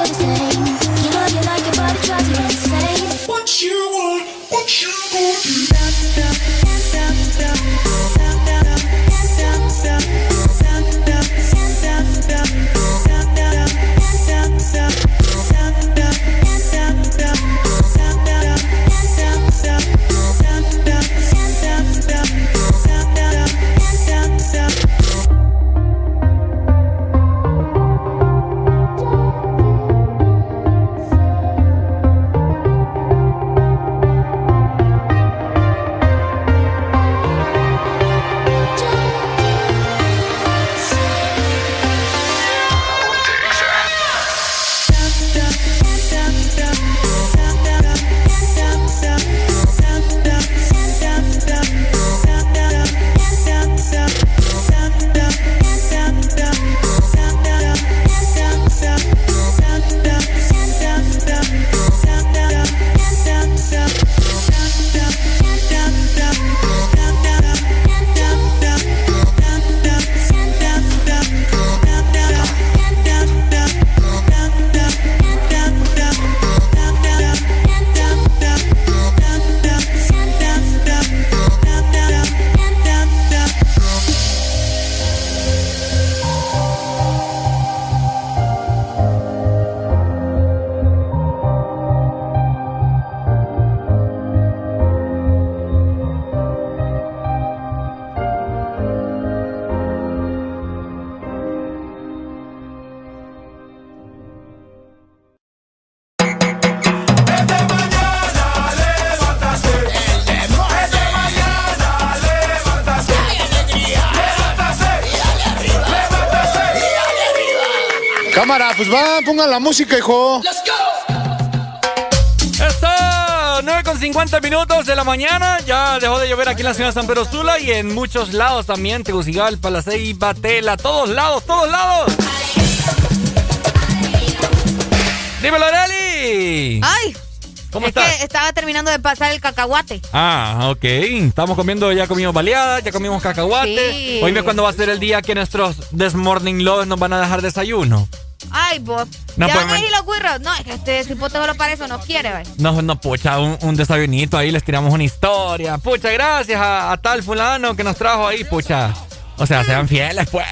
pongan la música, hijo. Está 9 con 50 minutos de la mañana. Ya dejó de llover aquí en la ciudad de San Pedro Sula y en muchos lados también. Tegucigalpa, La Ceiba, Tela, todos lados, todos lados. Dímelo, Areli. ¡Ay! ¿Cómo es estás? que estaba terminando de pasar el cacahuate. Ah, ok. Estamos comiendo, ya comimos baleadas, ya comimos cacahuate. Sí. Oíme cuándo va a ser el día que nuestros This Morning Lovers nos van a dejar desayuno. Ay, vos. No, ¿Ya van a ir los guirros? No, es que este cipoteo para eso no quiere, ¿ve? No, no, pucha, un, un desayunito ahí, les tiramos una historia. Pucha, gracias a, a tal fulano que nos trajo ahí, pucha. O sea, sean fieles, pues.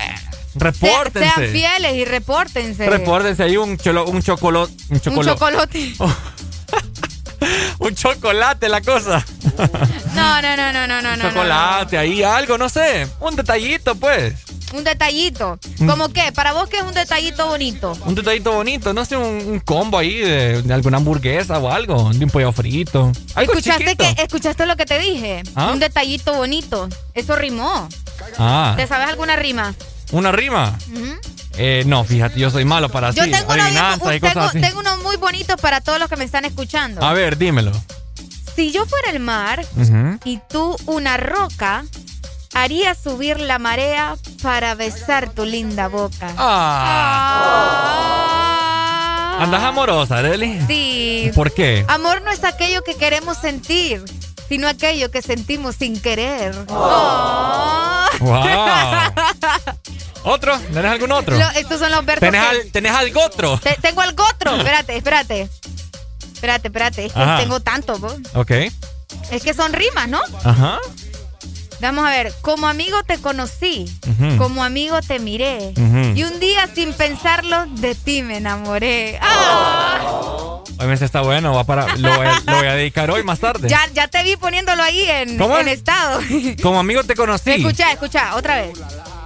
Repórtense. Sean fieles y repórtense. Repórtense ahí un, cholo, un chocolate. Un Un chocolate. un chocolate, la cosa. No, no, no, no, no, no, no. chocolate, ahí algo, no sé. Un detallito, pues. no. Un detallito. Mm. ¿Cómo qué? ¿Para vos qué es un detallito bonito? Un detallito bonito, no sé, un, un combo ahí de, de alguna hamburguesa o algo, de un pollo frito. Algo ¿Escuchaste, chiquito. que, ¿Escuchaste lo que te dije? ¿Ah? Un detallito bonito. Eso rimó. Ah, ¿Te sabes alguna rima? una rima. Ujú. Eh, no, fíjate, yo soy malo para Yo así, tengo, uno un- y cosas tengo, así. tengo unos muy bonitos para todos los que me están escuchando. A ver, dímelo. Si yo fuera el mar y tú una roca, haría subir la marea para besar tu linda boca. Ah. ¿Andas amorosa, Arely? Sí. ¿Por qué? Amor no es aquello que queremos sentir, sino aquello que sentimos sin querer. Oh. Wow. ¿Otro? ¿Tenés algún otro? Lo- estos son los versos ¿Tenés, que- al- ¿Tenés algo otro? Te- tengo algo otro. Espérate, espérate. Espérate, espérate. Es que Ajá. tengo tanto, vos. Ok. Es que son rimas, ¿no? Ajá. Vamos a ver. Como amigo te conocí. Como amigo te miré. Y un día sin pensarlo, de ti me enamoré. ¡Ah! Hoy ese está bueno, va para, lo, voy a, lo voy a dedicar hoy más tarde. Ya, ya te vi poniéndolo ahí en, ¿Cómo en es? estado. Como amigo te conocí. Escucha, escucha, otra vez.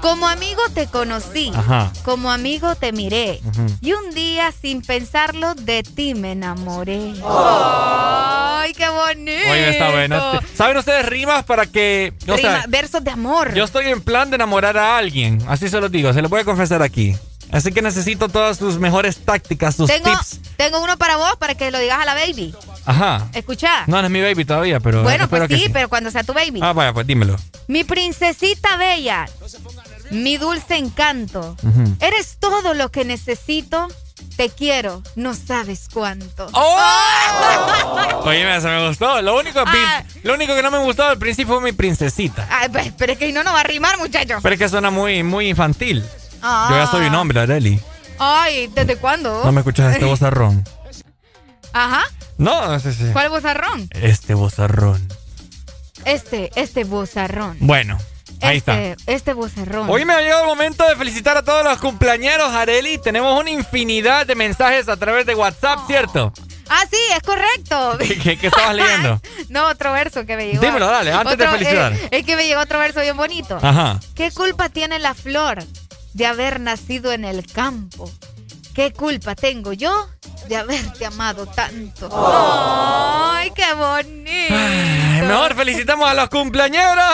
Como amigo te conocí. Ajá. Como amigo te miré. Ujú. Y un día, sin pensarlo, de ti me enamoré. ¡Ay, qué bonito! Hoy está bueno. ¿Saben ustedes rimas para que... Sea, Rima- versos de amor. yo estoy en plan de enamorar a alguien. Así se los digo, se lo voy a confesar aquí. Así que necesito todas sus mejores tácticas, sus tengo, tips. tengo uno para vos, para que lo digas a la baby. Ajá. Escucha. No, no es mi baby todavía, pero... bueno, pues sí, que pero cuando sea tu baby. Ah, vaya, pues dímelo. Mi princesita bella, mi dulce encanto. Eres todo lo que necesito. Te quiero, no sabes cuánto. ¡Oh! Oye, se me gustó. Lo único, Ah. lo único que no me gustó al principio fue mi princesita. Ay, pues, pero es que no, no va a rimar, muchacho. Pero es que suena muy, muy infantil. Ah. Yo ya soy un hombre, Areli. Ay, ¿desde cuándo? No me escuchas este vozarrón. Ajá. No, sí, sí. ¿Cuál vozarrón? Este vozarrón. Este, este vozarrón. Bueno, ahí este, está. Este vozarrón. Hoy me ha llegado el momento de felicitar a todos los cumpleañeros, Areli. Tenemos una infinidad de mensajes a través de WhatsApp, ¿cierto? Ah, sí, es correcto. ¿Qué, estabas leyendo? No, otro verso que me llegó. Dímelo, dale, antes de Otro, felicitar. eh, es que me llegó otro verso bien bonito. Ajá. ¿Qué culpa tiene la flor de haber nacido en el campo? ¿Qué culpa tengo yo de haberte amado tanto? ¡Ay, qué bonito! Ay, Mejor felicitamos a los cumpleañeros.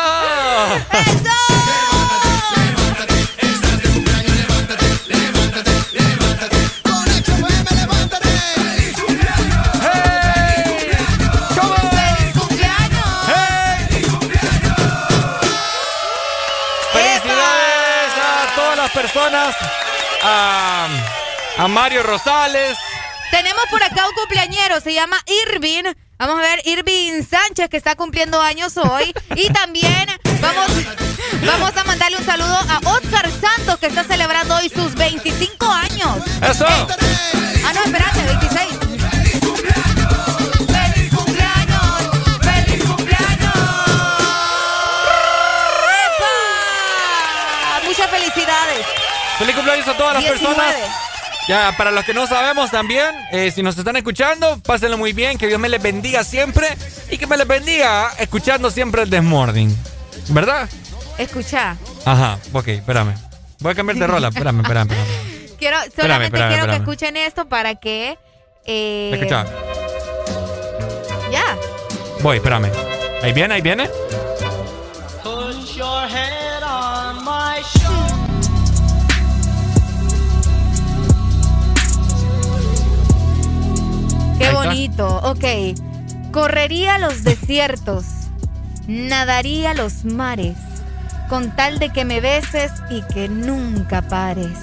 Felicidades a todas las personas. A, a Mario Rosales. Tenemos por acá un cumpleañero, se llama Irving. Vamos a ver, Irving Sánchez, que está cumpliendo años hoy. Y también vamos, vamos a mandarle un saludo a Oscar Santos, que está celebrando hoy sus 25 años. ¡Eso! Ah, no, espérate, 26. ¡Feliz cumpleaños! ¡Feliz cumpleaños! ¡Epa! Muchas felicidades. Feliz cumpleaños a todas las 19. personas. Ya, para los que no sabemos también, eh, si nos están escuchando, pásenlo muy bien, que Dios me les bendiga siempre y que me les bendiga escuchando siempre el Desmorning. ¿Verdad? Escucha, Ajá, ok, espérame. Voy a cambiar de rola, espérame, espérame, espérame. quiero, solamente espérame, quiero que escuchen esto para que. eh, Escucha, Ya. voy, espérame. Ahí viene, ahí viene. Esto. Ok. Correría los desiertos. Nadaría los mares. Con tal de que me beses y que nunca pares.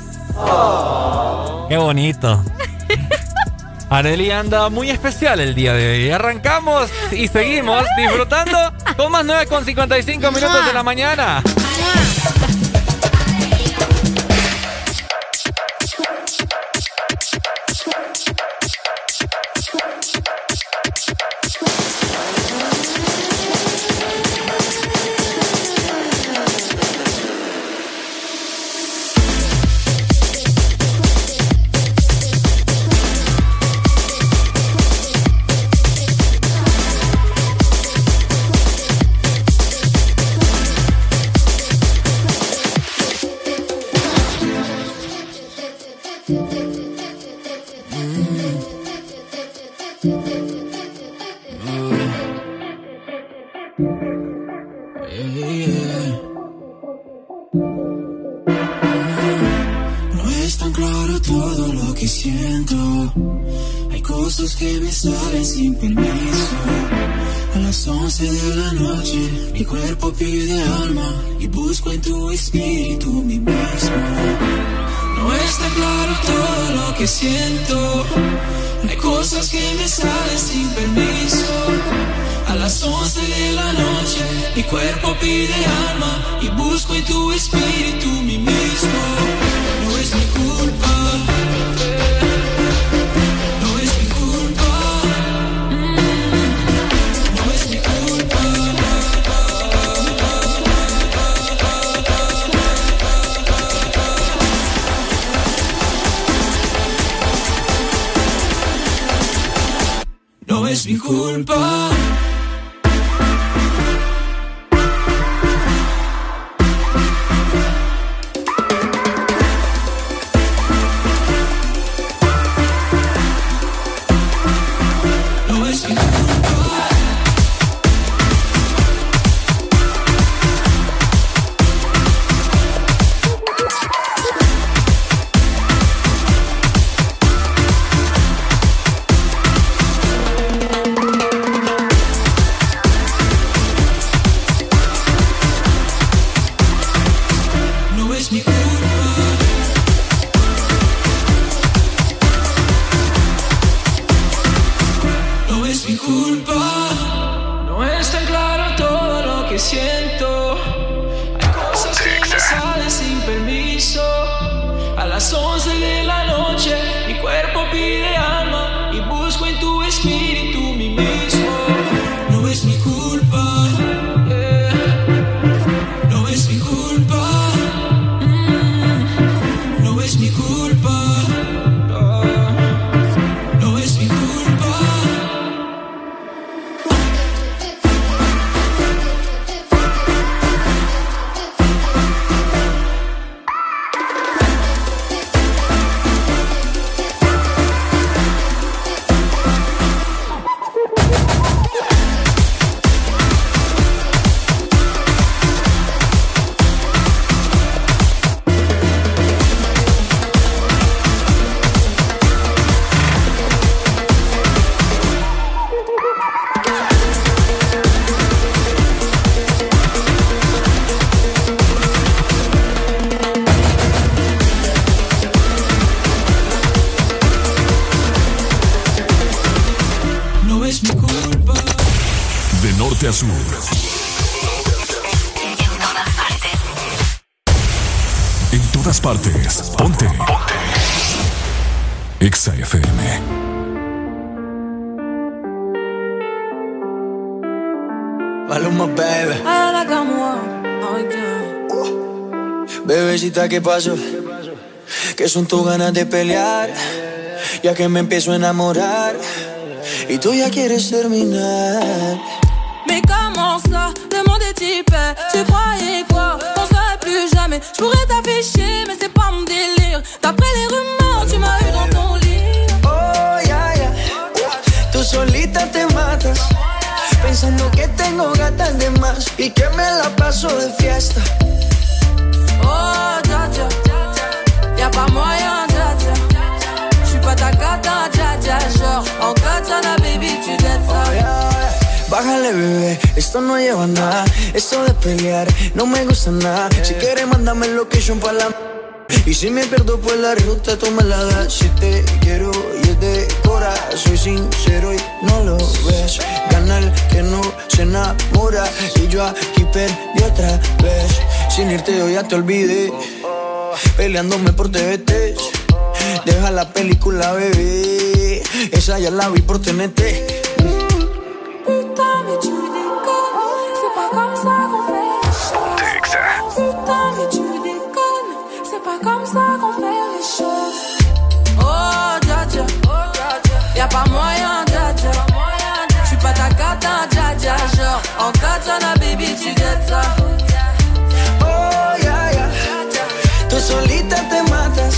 Qué bonito. Areli anda muy especial el día de hoy. Arrancamos y seguimos disfrutando con más 9 con 55 minutos de la mañana. Me salen sin permiso. A las 11 de la noche, mi cuerpo pide alma y busco en tu espíritu mi mismo. No está claro todo lo que siento. Hay cosas que me salen sin permiso. A las 11 de la noche, mi cuerpo pide alma y busco en tu espíritu mi mismo. No es mi culpa. Es mi culpa. ¿Qué pasó? Que son tus ganas de pelear, ya que me empiezo a enamorar y tú ya quieres terminar. Mais comment ça, est hyper Tu croyais quoi, qu'on serait plus jamais Je pourrais t'afficher, mais c'est pas mon délire D'après les rumeurs, tu m'as eu dans ton lit Oh, ya, ya. Tú solita te matas, pensando que tengo gatas de más y que me la paso de fiesta. Dale, bebé, esto no lleva nada. Esto de pelear no me gusta nada. Si quieres, mándame location para la. Y si me pierdo por la ruta, tú me la das. Si te quiero y es de cora, soy sincero y no lo ves. Gana el que no se enamora. Y yo aquí perdí otra vez. Sin irte, yo ya te olvidé. Peleándome por TVT. Deja la película, bebé. Esa ya la vi por TNT. Pas comme ça qu'on fait les choses. Oh, dja dja, y'a pas moyen, dja dja. J'suis pas ta cata, dja dja. Genre, en baby, tu gâtes ça. Oh, ya, ya. Tú solita te matas.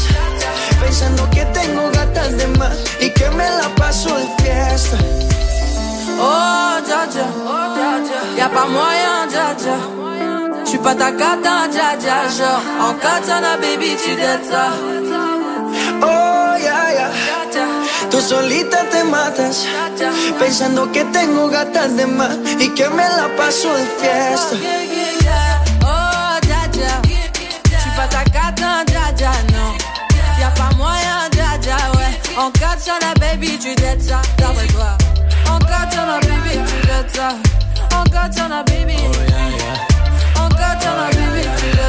Pensando que tengo gatas de más. Y que me la paso de fiesta. Oh, dja dja, y'a pas moyen, dja dja. J'suis pas ta cata, dja dja. Genre, en katana, baby, tu ça. Oh, ya, ya. Tú solita te matas. Pensando que tengo gatas de más. Y que me la paso de fiesta. Oh, dja dja. J'suis pas ta cata, dja dja, non. Y'a pas moyen, dja dja, ouais. En katana, baby, tu ça. D'après toi. En katana, baby, tu ça. En katana, baby. Katana,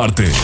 todas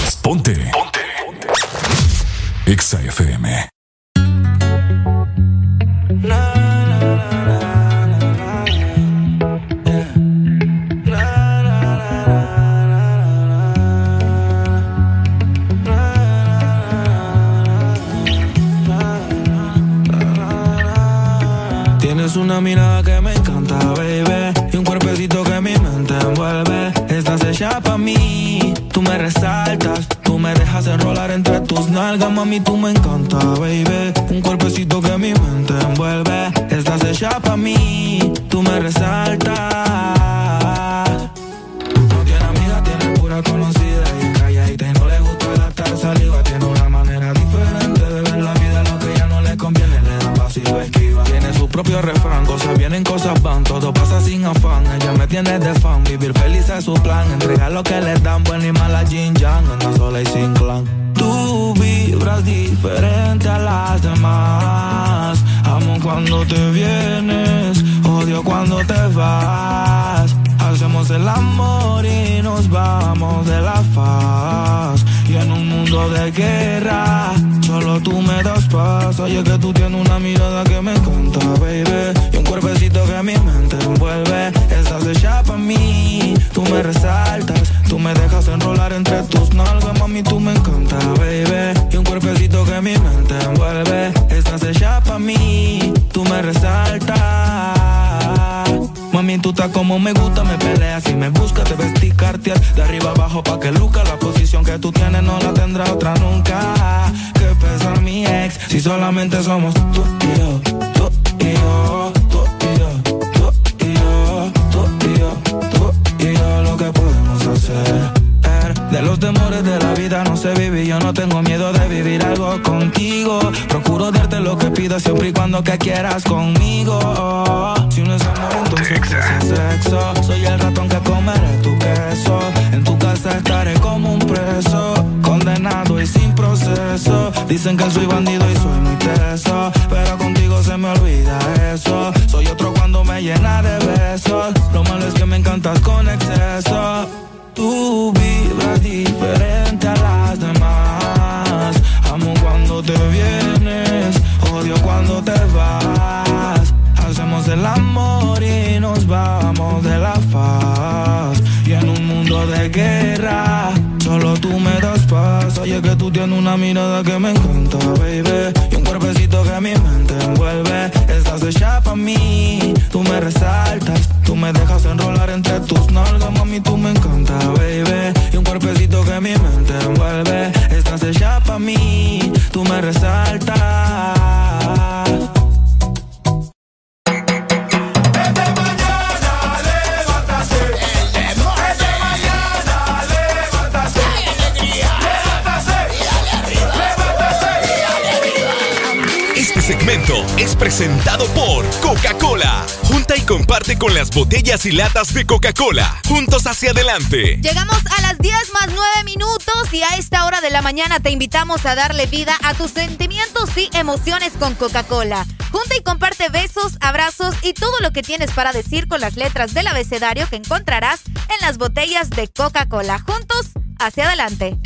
de Coca-Cola. Juntos hacia adelante. Llegamos a las 10 más 9 minutos y a esta hora de la mañana te invitamos a darle vida a tus sentimientos y emociones con Coca-Cola. Junta y comparte besos, abrazos y todo lo que tienes para decir con las letras del abecedario que encontrarás en las botellas de Coca-Cola. Juntos hacia adelante.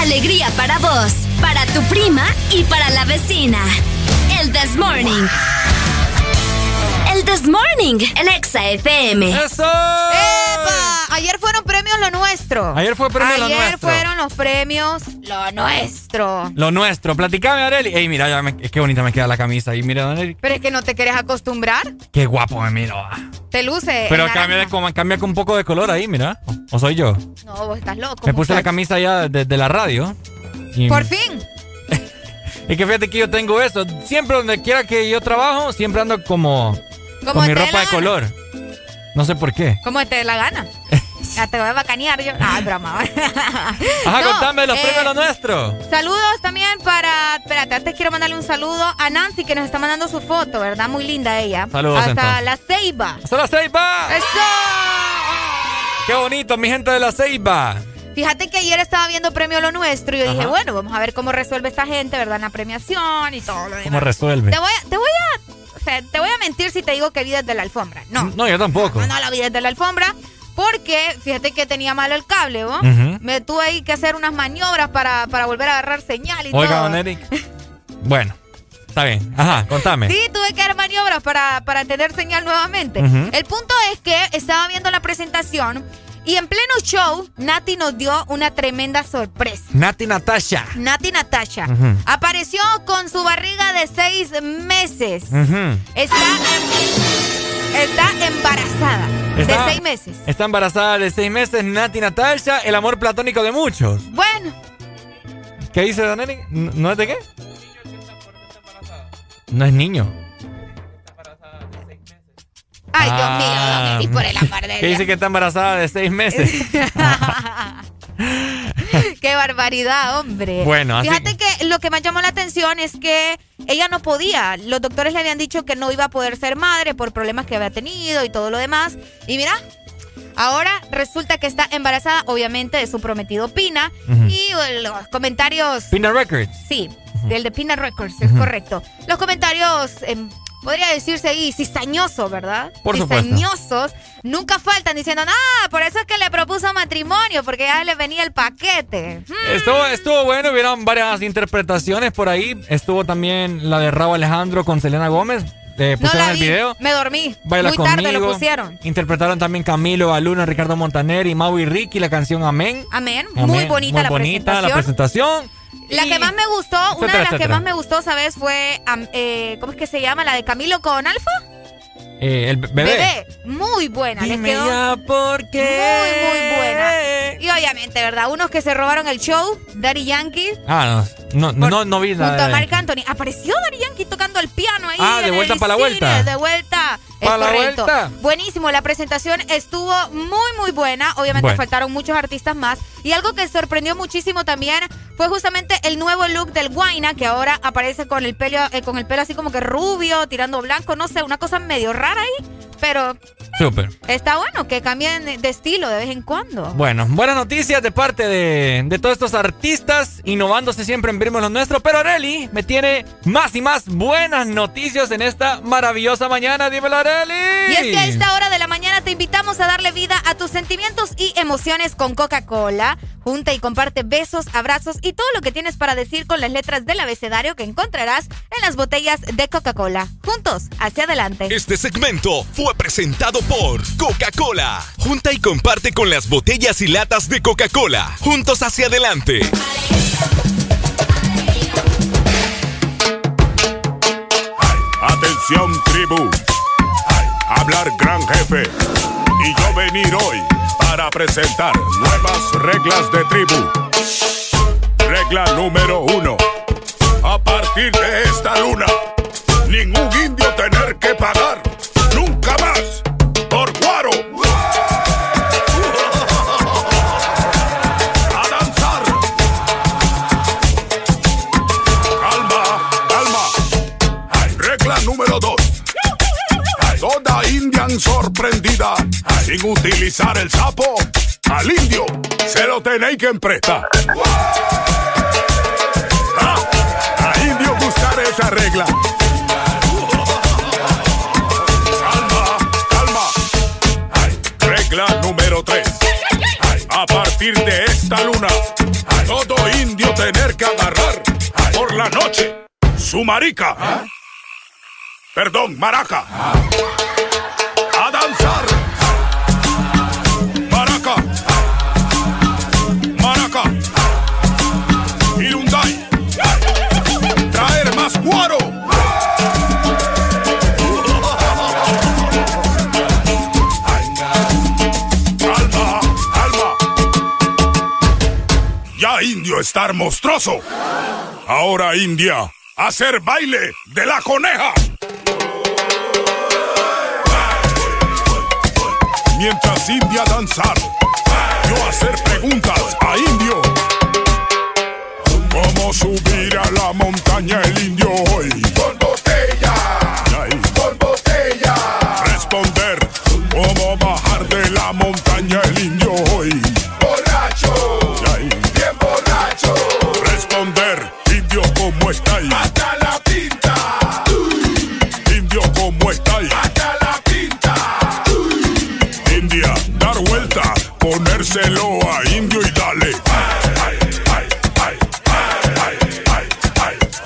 Alegría para vos, para tu prima y para la vecina. El This Morning. This Morning, el Exa FM. ¡Eso! ¡Epa! Ayer fueron premios lo nuestro. Ayer fue premio lo Ayer nuestro. fueron los premios lo nuestro. Lo nuestro. Platicame, Areli. Ey, mira, ya me, qué bonita me queda la camisa. Y mira, Areli, Pero es que no te quieres acostumbrar. qué guapo me miro. Te luce. Pero en cambia, de, naranja. como- cambia con un poco de color ahí, mira. ¿O, o soy yo? No, vos estás loco. Me puse la camisa ya de, de la radio. Y, Por fin. y que fíjate que yo tengo eso. Siempre donde quiera que yo trabajo, siempre ando Como con mi ropa de gana. color. No sé por qué. Como te dé la gana. Ya te voy a bacanear yo. Ah, broma. Ajá, No, contame los eh, premios lo nuestro. Saludos también para. Espérate, antes quiero mandarle un saludo a Nancy que nos está mandando su foto, ¿verdad? Muy linda ella. Saludos, Hasta entonces. la Ceiba. ¡Hasta la Ceiba! ¡Eso! ¡Qué bonito, mi gente de la Ceiba! Fíjate que ayer estaba viendo Premio Lo Nuestro y yo dije, bueno, vamos a ver cómo resuelve esta gente, ¿verdad? En la premiación y todo lo demás. ¿Cómo resuelve? Te voy a, te voy a, o sea, te voy a mentir si te digo que vi desde la alfombra. No. No, yo tampoco. No, no la vi desde la alfombra. Porque fíjate que tenía malo el cable, ¿vos? Ujú. Me tuve ahí que hacer unas maniobras para, para volver a agarrar señal y Oiga, todo. don Eric. Bueno, está bien. Ajá, contame. Sí, tuve que hacer maniobras para, para tener señal nuevamente. El punto es que estaba viendo la presentación y en pleno show, Nati nos dio una tremenda sorpresa. Nati Natasha. Nati Natasha apareció con su barriga de seis meses. Está, está embarazada Está- de seis meses. Está embarazada de seis meses, Nati Natasha, el amor platónico de muchos. Bueno, ¿Qué dice? ¿No no es de qué? No es niño. Ay Dios Ah. mío, don Eric, por el amor de ¿Qué dice Dios. que está embarazada de seis meses? Qué barbaridad, hombre. Bueno, así- Fíjate que lo que más llamó la atención es que ella no podía. Los doctores le habían dicho que no iba a poder ser madre por problemas que había tenido y todo lo demás. Y mira, ahora resulta que está embarazada, obviamente, de su prometido Pina. Y los comentarios. Pina Records. Sí, del de Pina Records, es correcto. Los comentarios, em, podría decirse ahí, cizañosos, ¿verdad? Por supuesto. cizañosos, nunca faltan diciendo, ah, por eso es que le propuso matrimonio, porque ya le venía el paquete. Mm, Estuvo, estuvo bueno, hubieron varias interpretaciones por ahí. Estuvo también la de Raúl Alejandro con Selena Gómez. Eh, no pusieron la el vi, video. me dormí. Baila Muy tarde lo pusieron. Interpretaron también Camilo, Aluna, Ricardo Montaner y Mau y Ricky la canción Amén. Amén. Amén. Muy bonita Muy la bonita la presentación. La Y- que más me gustó, una de etcétera, las que más me gustó, ¿sabes? Fue, eh, ¿cómo es que se llama? La de Camilo con Alfa. Eh, el bebé. Muy buena. les quedó ya por qué. Muy, muy buena. Y obviamente, ¿verdad? Unos que se robaron el show, Daddy Yankee, Ah, no, no, no, no vi junto a nada. Marc Anthony. Apareció Daddy Yankee tocando el piano ahí. Ah, de vuelta el pa' la vuelta. De vuelta. Es Pa' la correcto. vuelta. Buenísimo. La presentación estuvo muy, muy buena. Obviamente Bueno. faltaron muchos artistas más. Y algo que sorprendió muchísimo también fue justamente el nuevo look del Guaina, que ahora aparece con el pelo, eh, con el pelo así como que rubio, tirando blanco, no sé, una cosa medio rara ahí. Pero Súper. está bueno que cambien de estilo de vez en cuando. Bueno, buenas noticias de parte de, de todos estos artistas, innovándose siempre en Vimos lo Nuestro. Pero Areli me tiene más y más buenas noticias en esta maravillosa mañana. Dímelo, Areli. Y es que a esta hora de la mañana te invitamos a darle vida a tus sentimientos y emociones con Coca-Cola. Junta y comparte besos, abrazos y todo lo que tienes para decir con las letras del abecedario que encontrarás en las botellas de Coca-Cola. Juntos, hacia adelante. Este segmento fue presentado por Coca-Cola. Junta y comparte con las botellas y latas de Coca-Cola. Juntos hacia adelante. Atención tribu, hablar gran jefe y yo venir hoy para presentar nuevas reglas de tribu. Regla número uno, a partir de esta luna, ningún indio tener que pagar, nunca más, Indian sorprendida sin utilizar el sapo. Al indio se lo tenéis que emprestar. Ah, A indio buscar esa regla. Calma, calma. Regla número tres. Ay, A partir de esta luna, todo indio tener que agarrar por la noche su marica. Perdón, maraca. Indio estar monstruoso. Ahora India, hacer baile de la coneja. Mientras India danzar, yo hacer preguntas a Indio. ¿Cómo subir a la montaña el indio hoy? Ponérselo a indio y dale.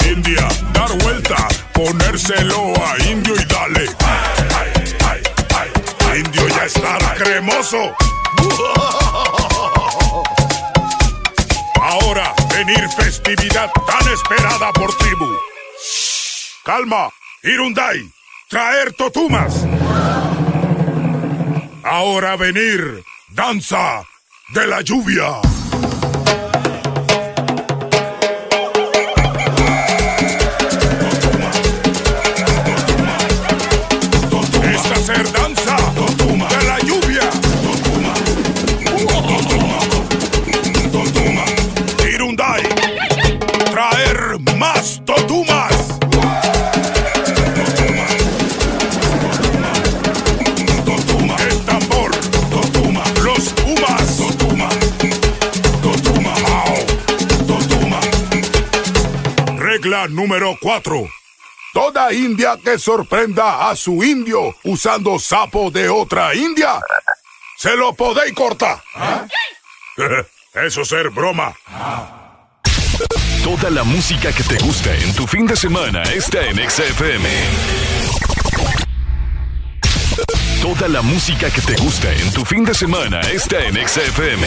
India, dar vuelta, ponérselo a indio y dale. Indio ya está cremoso. Ahora venir festividad tan esperada por tribu. Calma, Irundai, traer totumas. Ahora venir, danza de la lluvia. Esta ser danza de la lluvia. Irundai, traer más Regla número 4. Toda india que sorprenda a su indio usando sapo de otra india, se lo podéis cortar. Eso ser broma. Toda la música que te gusta en tu fin de semana está en XFM. Toda la música que te gusta en tu fin de semana está en XFM.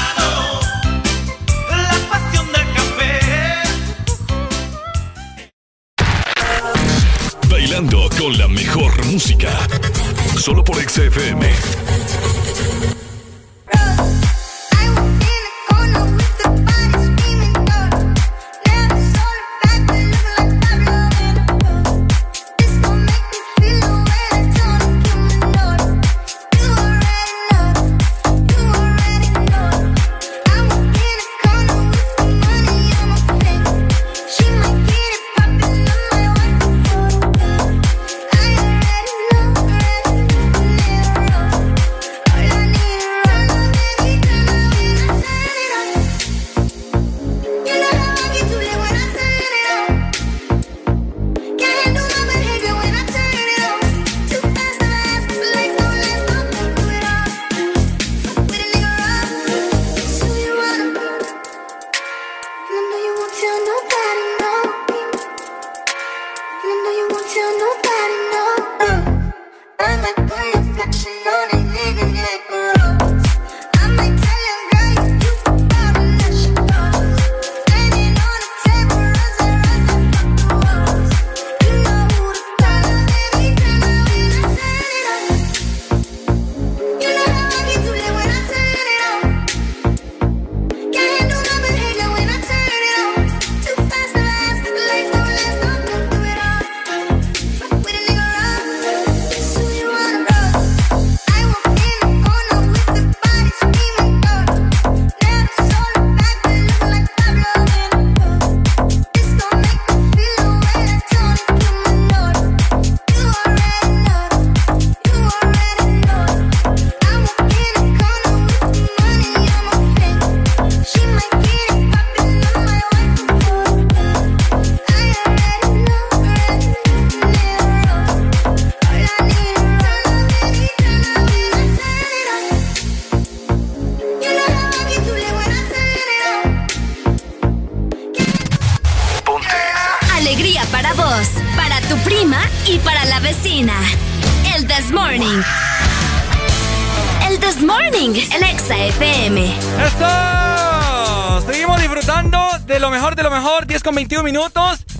con la mejor música. Solo por XFM.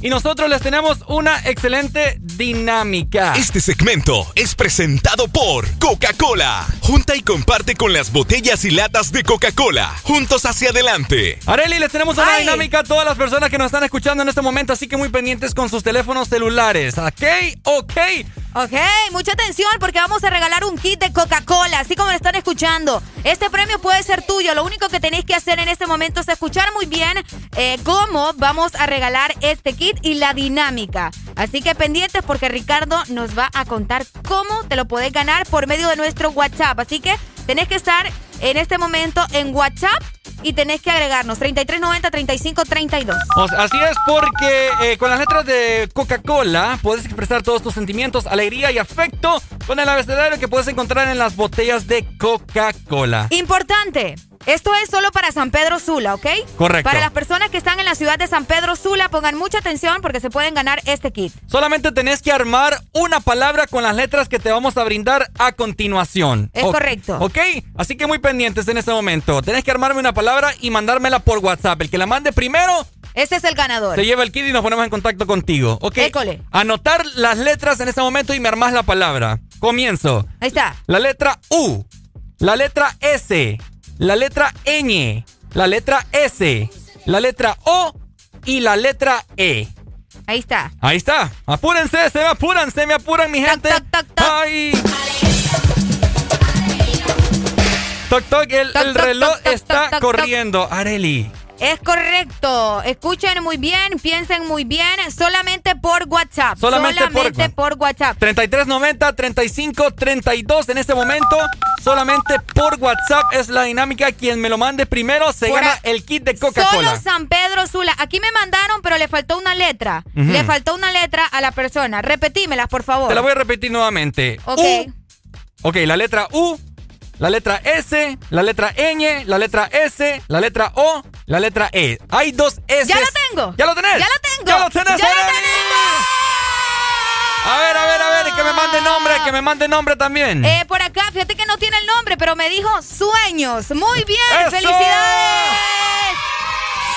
Y nosotros les tenemos una excelente dinámica. Este segmento es presentado por Coca-Cola. Junta y comparte con las botellas y latas de Coca-Cola. Juntos hacia adelante. Areli, les tenemos una dinámica a todas las personas que nos están escuchando en este momento, así que muy pendientes con sus teléfonos celulares. ¿Ok? Ok. Ok, mucha atención porque vamos a regalar un kit de Coca-Cola, así como lo están escuchando. Este premio puede ser tuyo. Lo único que tenéis que hacer en este momento es escuchar muy bien eh, cómo vamos a regalar este kit y la dinámica. Así que pendientes porque Ricardo nos va a contar cómo te lo podés ganar por medio de nuestro WhatsApp. Así que tenés que estar en este momento en WhatsApp y tenés que agregarnos 3390-3532. O sea, así es porque eh, con las letras de Coca-Cola puedes expresar todos tus sentimientos, alegría y afecto con el abecedario que puedes encontrar en las botellas de Coca-Cola. Importante. Esto es solo para San Pedro Sula, ¿ok? Correcto. Para las personas que están en la ciudad de San Pedro Sula, pongan mucha atención porque se pueden ganar este kit. Solamente tenés que armar una palabra con las letras que te vamos a brindar a continuación. Es O- correcto. ¿Ok? Así que muy pendientes en este momento. Tenés que armarme una palabra y mandármela por WhatsApp. El que la mande primero Este es el ganador. se lleva el kit y nos ponemos en contacto contigo. ¿Ok? École. Anotar las letras en este momento y me armás la palabra. Comienzo. Ahí está. La letra U, la letra S, la letra ñ, la letra S, la letra O y la letra E. Ahí está. Ahí está. Apúrense, se me apuran, se me apuran, mi gente. ¡Ay! Toc, toc, el, Toc, el toc, reloj toc, toc, está toc, toc, toc. corriendo. Areli. Es correcto. Escuchen muy bien, piensen muy bien. Solamente por WhatsApp. Solamente por- Solamente por WhatsApp. 3390 3532 en este momento. Solamente por WhatsApp es la dinámica. Quien me lo mande primero se Por gana a- el kit de Coca-Cola. Solo San Pedro Sula. Aquí me mandaron, pero le faltó una letra. Le faltó una letra a la persona. Repetímelas, por favor. Te la voy a repetir nuevamente. Ok. U. Ok, la letra U, la letra S, la letra ñ, la letra S, la letra O, la letra E. Hay dos S. ¡Ya lo tengo! ¿Ya lo tenés? ¡Ya lo tengo! ¡Ya lo tenés! ¡Ya lo! A ver, a ver, a ver, que me mande nombre, que me mande nombre también. Eh, por acá, fíjate que no tiene el nombre, pero me dijo sueños. Muy bien, ¡Eso! felicidades.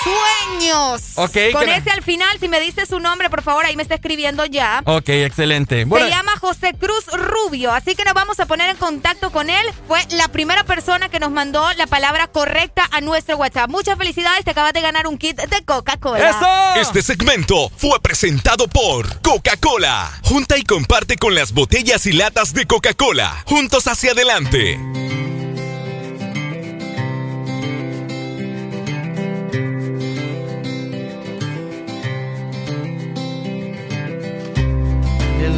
Sueños. Ok, Con ese al final, si me dice su nombre, por favor, ahí me está escribiendo ya. Ok, excelente. Bueno, Se llama José Cruz Rubio, así que nos vamos a poner en contacto con él. Fue la primera persona que nos mandó la palabra correcta a nuestro WhatsApp. Muchas felicidades, te acabas de ganar un kit de Coca-Cola. Este segmento fue presentado por Coca-Cola. Junta y comparte con las botellas y latas de Coca-Cola. Juntos hacia adelante.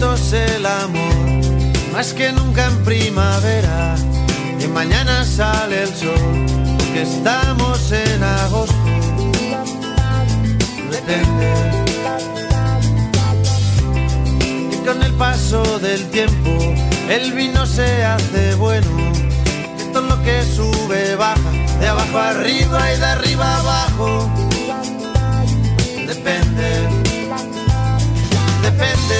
Es el amor, más que nunca en primavera. Y mañana sale el sol, porque estamos en agosto. Depende. Y con el paso del tiempo, el vino se hace bueno. Que todo lo que sube baja, de abajo arriba y de arriba abajo. Depende depende,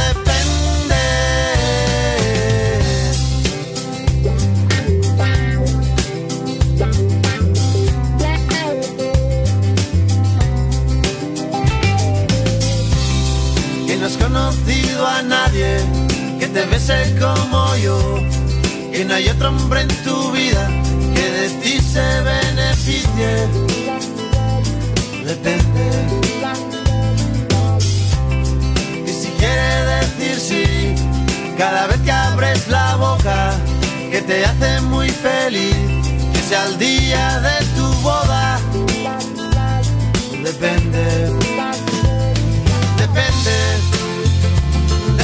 Te bese como yo, que no hay otro hombre en tu vida que de ti se beneficie. Depende. Y si quiere decir sí, cada vez que abres la boca, que te hace muy feliz, que sea el día de tu boda. Depende. Depende.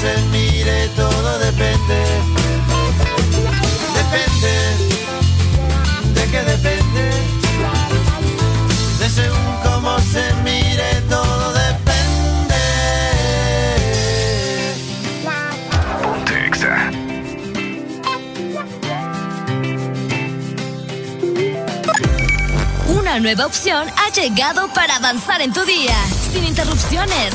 se mire, todo depende. Depende, de qué depende, de según cómo se mire, todo depende. Ponte Exa. Una nueva opción ha llegado para avanzar en tu día, sin interrupciones.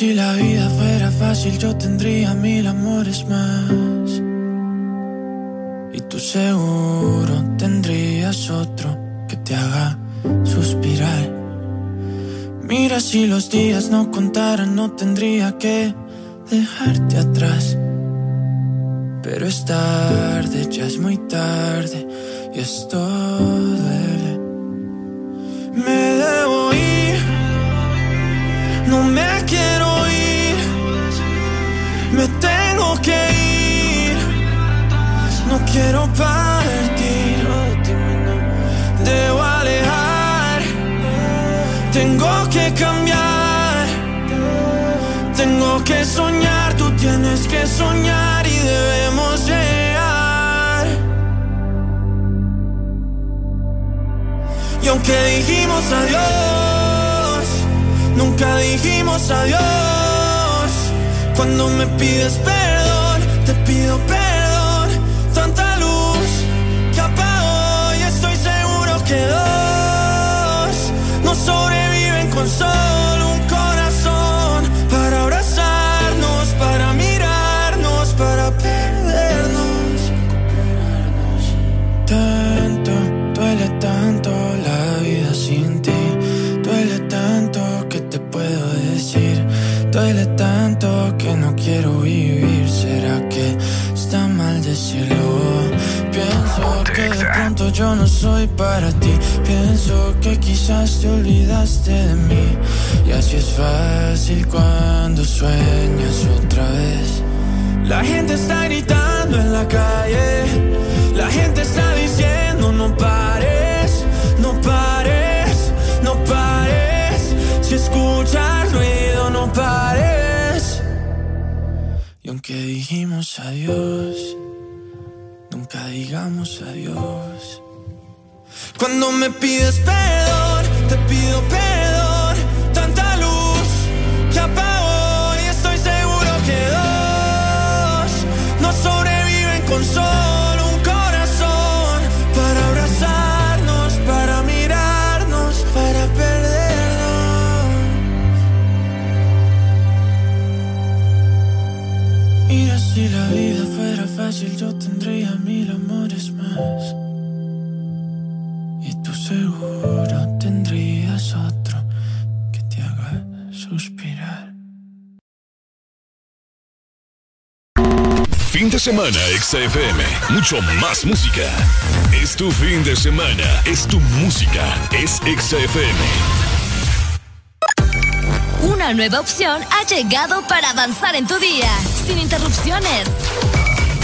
Si la vida fuera fácil, yo tendría mil amores más. Y tú seguro tendrías otro que te haga suspirar. Mira, si los días no contaran, no tendría que dejarte atrás. Pero es tarde, ya es muy tarde, y esto duele. Me debo ir, no me quiero ir, me tengo que ir, no quiero partir, debo alejar, tengo que cambiar, tengo que soñar, tú tienes que soñar y debemos llegar. Y aunque dijimos adiós, nunca dijimos adiós. Cuando me pides perdón, te pido perdón. Tanta luz que apagó y estoy seguro que dos no sobreviven con solo yo no soy para ti. Pienso que quizás te olvidaste de mí. Y así es fácil cuando sueñas otra vez. La gente está gritando en la calle. La gente está diciendo no pares, no pares, no pares. Si escuchas ruido, no pares. Y aunque dijimos adiós, nunca digamos adiós. Cuando me pides perdón, te pido perdón. Tanta luz que apago y estoy seguro que dos no sobreviven con solo un corazón para abrazarnos, para mirarnos, para perdernos. Mira si la vida fuera fácil, yo tendría mil amores Fin de semana, XFM. Mucho más música. Es tu fin de semana. Es tu música. Es XFM. Una nueva opción ha llegado para avanzar en tu día, sin interrupciones.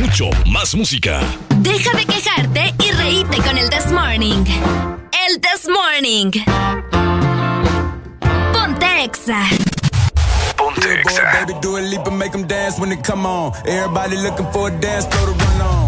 Mucho más música. Deja de quejarte y reíte con el This Morning. El This Morning. Ponte Exa. Ponte Baby, do a leap and make them dance when they come on. Everybody looking for a dance floor to run on.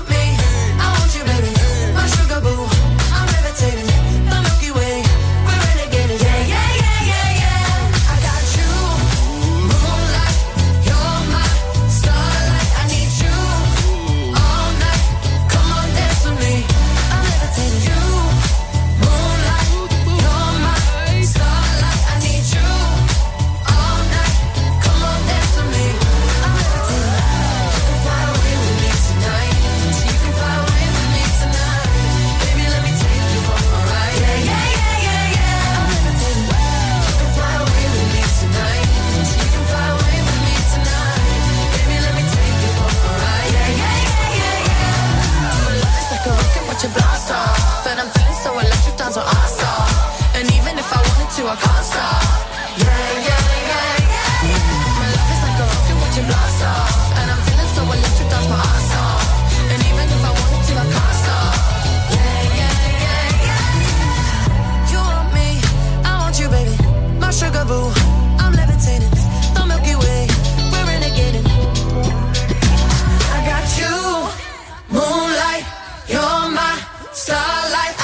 electric, dance on stop. And even if I wanted to, I can't stop. Yeah, yeah, yeah, yeah. My love is like a rocket, watch it blast off. And I'm feeling so electric, dance my ass off. And even if I wanted to, I can't stop. Yeah, yeah, yeah, yeah. You want me, I want you, baby. My sugar boo, I'm levitating.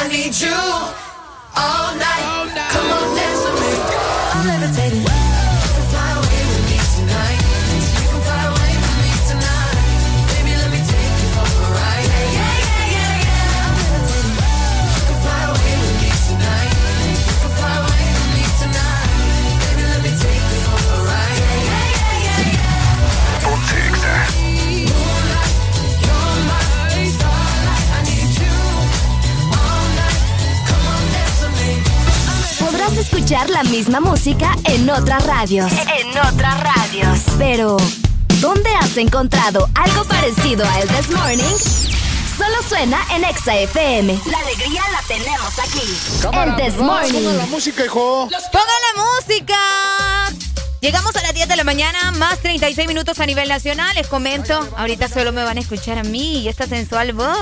Need you all night. Come on, escuchar la misma música en otras radios. En otras radios. Pero, ¿dónde has encontrado algo parecido a El This Morning? solo suena en Exa FM. La alegría la tenemos aquí. el This Morning. Ponga la música, hijo. ¡Ponga la música! Llegamos a las 10 de la mañana, más 36 minutos a nivel nacional. Les comento, ahorita solo me van a escuchar a mí y esta sensual voz.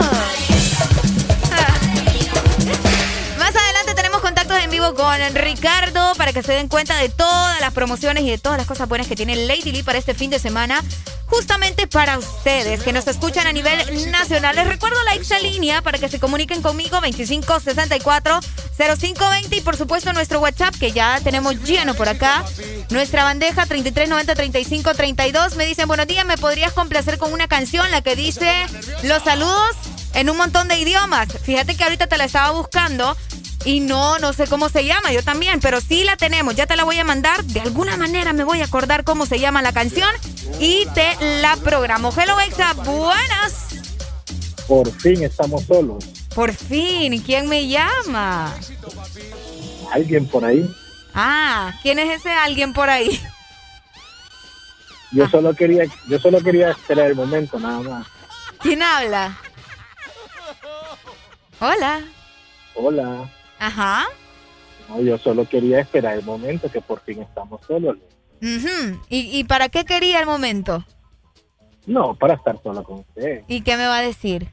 Con Ricardo para que se den cuenta de todas las promociones y de todas las cosas buenas que tiene Lady Lee para este fin de semana. Justamente para ustedes que nos escuchan a nivel nacional. Les recuerdo la exalínea para que se comuniquen conmigo 2564-0520 y por supuesto nuestro WhatsApp que ya tenemos lleno por acá. Nuestra bandeja 3390-3532. Me dicen, buenos días, ¿me podrías complacer con una canción la que dice los saludos en un montón de idiomas? Fíjate que ahorita te la estaba buscando y no, no sé cómo se llama, yo también, pero sí la tenemos, ya te la voy a mandar, de alguna manera me voy a acordar cómo se llama la canción y te la programo. Hello Exa, buenas. Por fin estamos solos. Por fin, ¿quién me llama? Alguien por ahí. Ah, ¿quién es ese alguien por ahí? Yo solo quería, yo solo quería esperar el momento nada más. ¿Quién habla? Hola. Hola. Ajá. No, yo solo quería esperar el momento que por fin estamos solos. Ujú. ¿Y, ¿Y para qué quería el momento? No, para estar solo con usted. ¿Y qué me va a decir?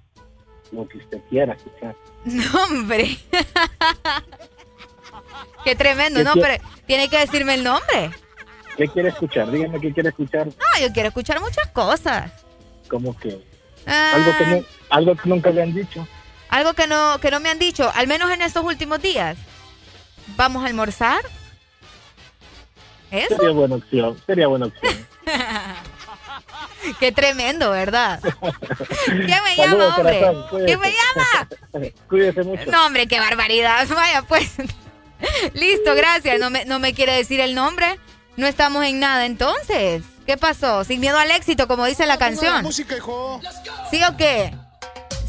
Lo que usted quiera escuchar. No, hombre. qué tremendo, ¿Qué no, quiere- pero tiene que decirme el nombre. ¿Qué quiere escuchar? Dígame qué quiere escuchar. Ah, yo quiero escuchar muchas cosas. Como que Ah, algo que no, algo que nunca le han dicho. Algo que no, que no me han dicho, al menos en estos últimos días. ¿Vamos a almorzar? ¿Eso? Sería buena opción. Sería buena opción. Qué tremendo, ¿verdad? ¿Quién me Saludos, llama, hombre? corazón, cuídese. ¿Quién me llama? Cuídese mucho. No, hombre, qué barbaridad. Vaya, pues. Listo, gracias. No me, no me quiere decir el nombre. No estamos en nada entonces. ¿Qué pasó? Sin miedo al éxito, como dice la canción. música, hijo. ¿Sí o qué?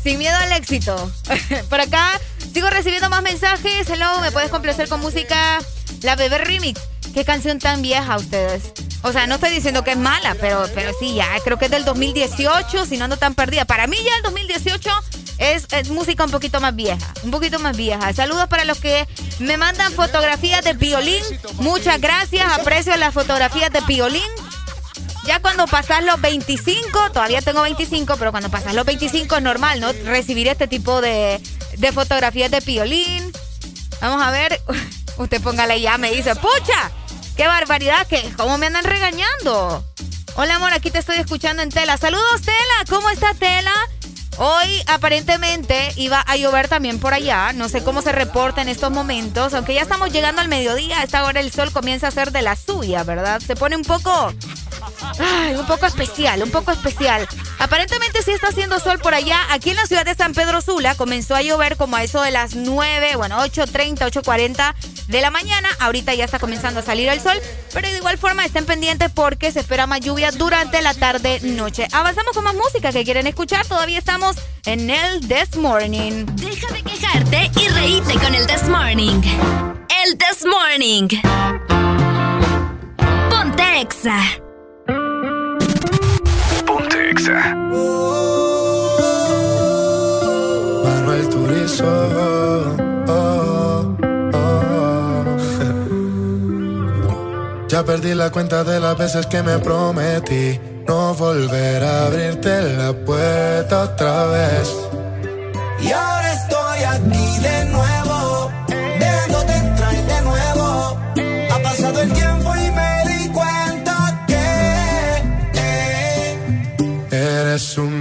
Sin miedo al éxito. Por acá sigo recibiendo más mensajes. Hello, ¿me puedes complacer con música? La Bebé Remix. ¿Qué canción tan vieja ustedes? O sea, no estoy diciendo que es mala, pero, pero sí, ya creo que es del 2018, si no ando tan perdida. Para mí ya el 2018 es, es música un poquito más vieja, un poquito más vieja. Saludos para los que me mandan fotografías de violín. Muchas gracias, aprecio las fotografías de violín. Ya cuando pasas los 25, todavía tengo 25, pero cuando pasas los 25 es normal, ¿no? Recibir este tipo de, de fotografías de piolín. Vamos a ver. Usted póngale ya, me dice, ¡pucha! ¡Qué barbaridad! que ¿Cómo me andan regañando? Hola, amor, aquí te estoy escuchando en Tela. Saludos, Tela. ¿Cómo está Tela? Hoy aparentemente iba a llover también por allá. No sé cómo se reporta en estos momentos. Aunque ya estamos llegando al mediodía, a esta hora el sol comienza a ser de la suya, ¿verdad? Se pone un poco Ay, un poco especial, un poco especial. Aparentemente sí está haciendo sol por allá. Aquí en la ciudad de San Pedro Sula comenzó a llover como a eso de las 9, bueno, 8.30, 8.40 de la mañana. Ahorita ya está comenzando a salir el sol, pero de igual forma estén pendientes porque se espera más lluvia durante la tarde-noche. Avanzamos con más música que quieren escuchar. Todavía estamos en el This Morning. Deja de quejarte y reíte con el This Morning. El This Morning. Ponte Exa. Manuel Turizo. oh, oh. Ya perdí la cuenta de las veces que me prometí no volver a abrirte la puerta otra vez. Y ahora estoy aquí de nuevo,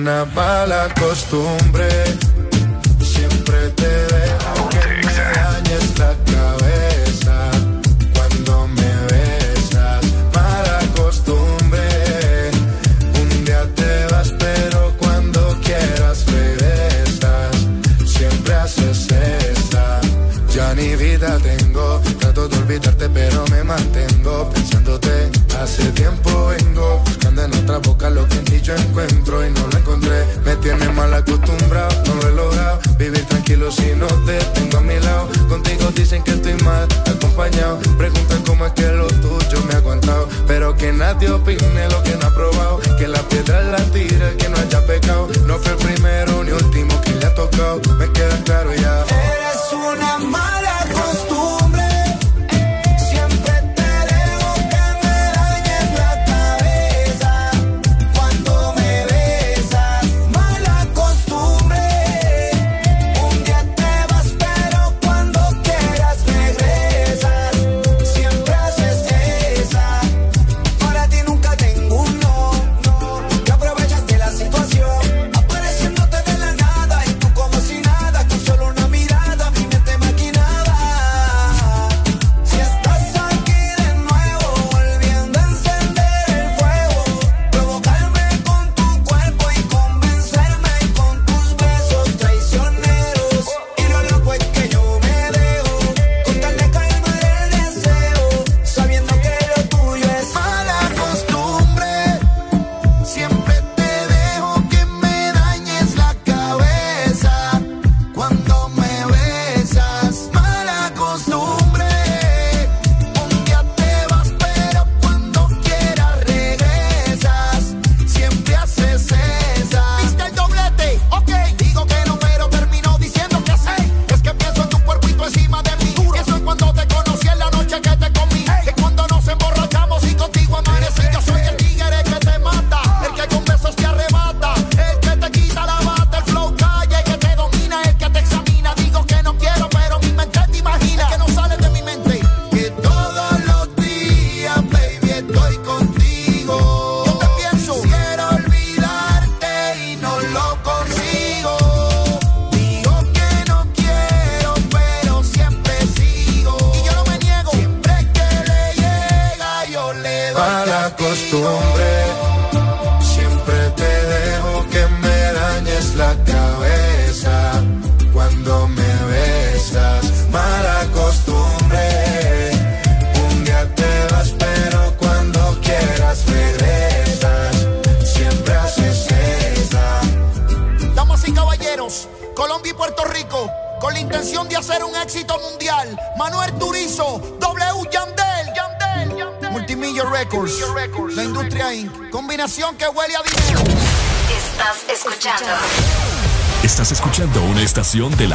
una mala costumbre. Siempre te dejo que me dañes la cabeza cuando me besas. Mala costumbre. Un día te vas, pero cuando quieras regresas. Siempre haces esa. Ya ni vida tengo. Trato de olvidarte, pero me mantengo pensándote. Hace tiempo otra boca lo que en ti yo encuentro y no lo encontré. Me tiene mal acostumbrado, no lo he logrado. Vivir tranquilo si no te tengo a mi lado. Contigo dicen que estoy mal acompañado. Preguntan cómo es que lo tuyo me ha aguantado. Pero que nadie opine lo que no ha probado. Que la piedra la tira que no haya pecado. No fue el primero ni último que le ha tocado. Me queda claro ya. Eres una mala. Escuchando una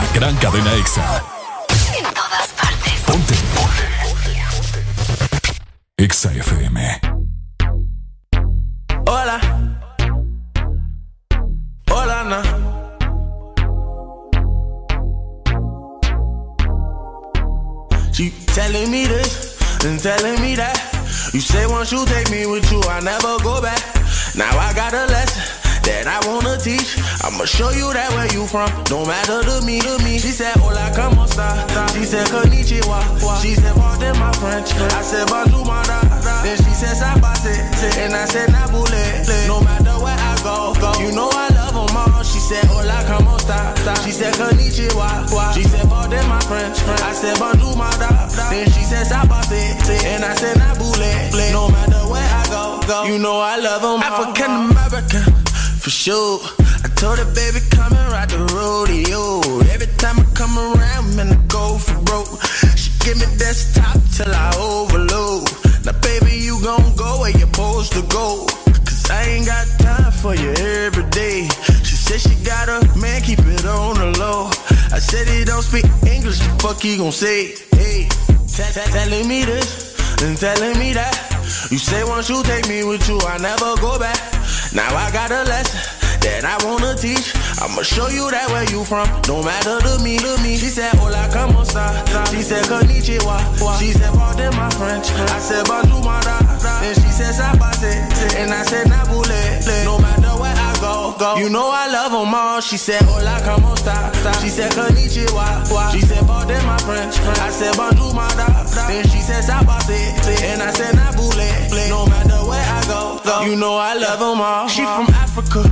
from. No matter to me, to me. She said, Hola, como esta? She said, Konnichiwa. She said, Pardon my French. I said, Bonjour, my da. Then she said, Sabate. And I said, Nabule. No matter where I go, go. You know I love them all. She said, Hola, como esta? She said, Konnichiwa. She said, Pardon my French. I said, Bonjour, my da. Then she said, Sabate. And I said, Nabule. No matter where I go, go. You know I love them all. She from Africa.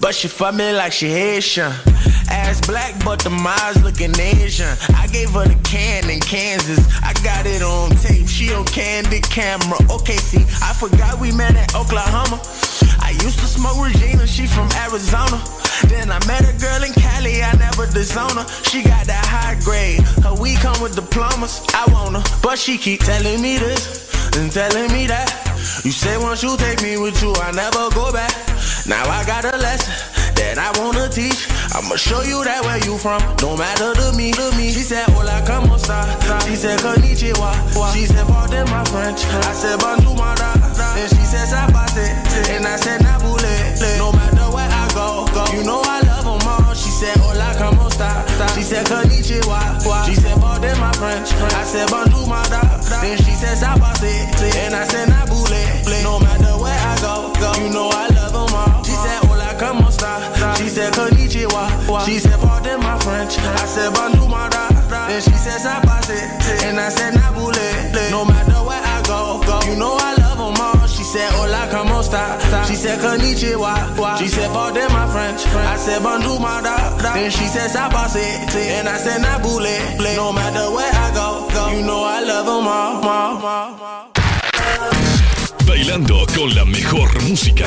But she fuck me like she Haitian. Ass black, but the eyes looking Asian. I gave her the can in Kansas. I got it on tape. She on candid camera. Okay, see, I forgot we met at Oklahoma. I used to smoke Regina. She from Arizona. Then I met a girl in Cali. I never disown her. She got that high grade. Her weed come with diplomas. I want her, but she keep telling me this and telling me that. You say once you take me with you, I never go back. Now I got a lesson that I wanna teach. I'ma show you that where you from. No matter to me, to me. She said, Hola, como esta? She said, Konnichiwa. She said, Pardon my French. I said, Bonjour, my da. Then she said, Sabate. And I said, Nabule. No matter where I go, go. You know I love them all. She said, Hola, como esta? She said, Konnichiwa. She said, Pardon my French. I said, Bonjour, my da. Then she said, Sabate. And I said, Nabule. No matter where I go, go. You know I love them all. Hola, como esta? She said, Konnichiwa. She said, Pardon my French. I said, Bonjour, my da. Then she said, Sabate. And I said, Nabule. No matter where I go, go. You know I love them all. She said, Hola, como esta? She said, Konnichiwa. She said, Pardon my French. I said, Bonjour, my da. Then she said, Sabate. And I said, Nabule. No matter where I go, go. You know I love them all. all, all. Bailando con la mejor música.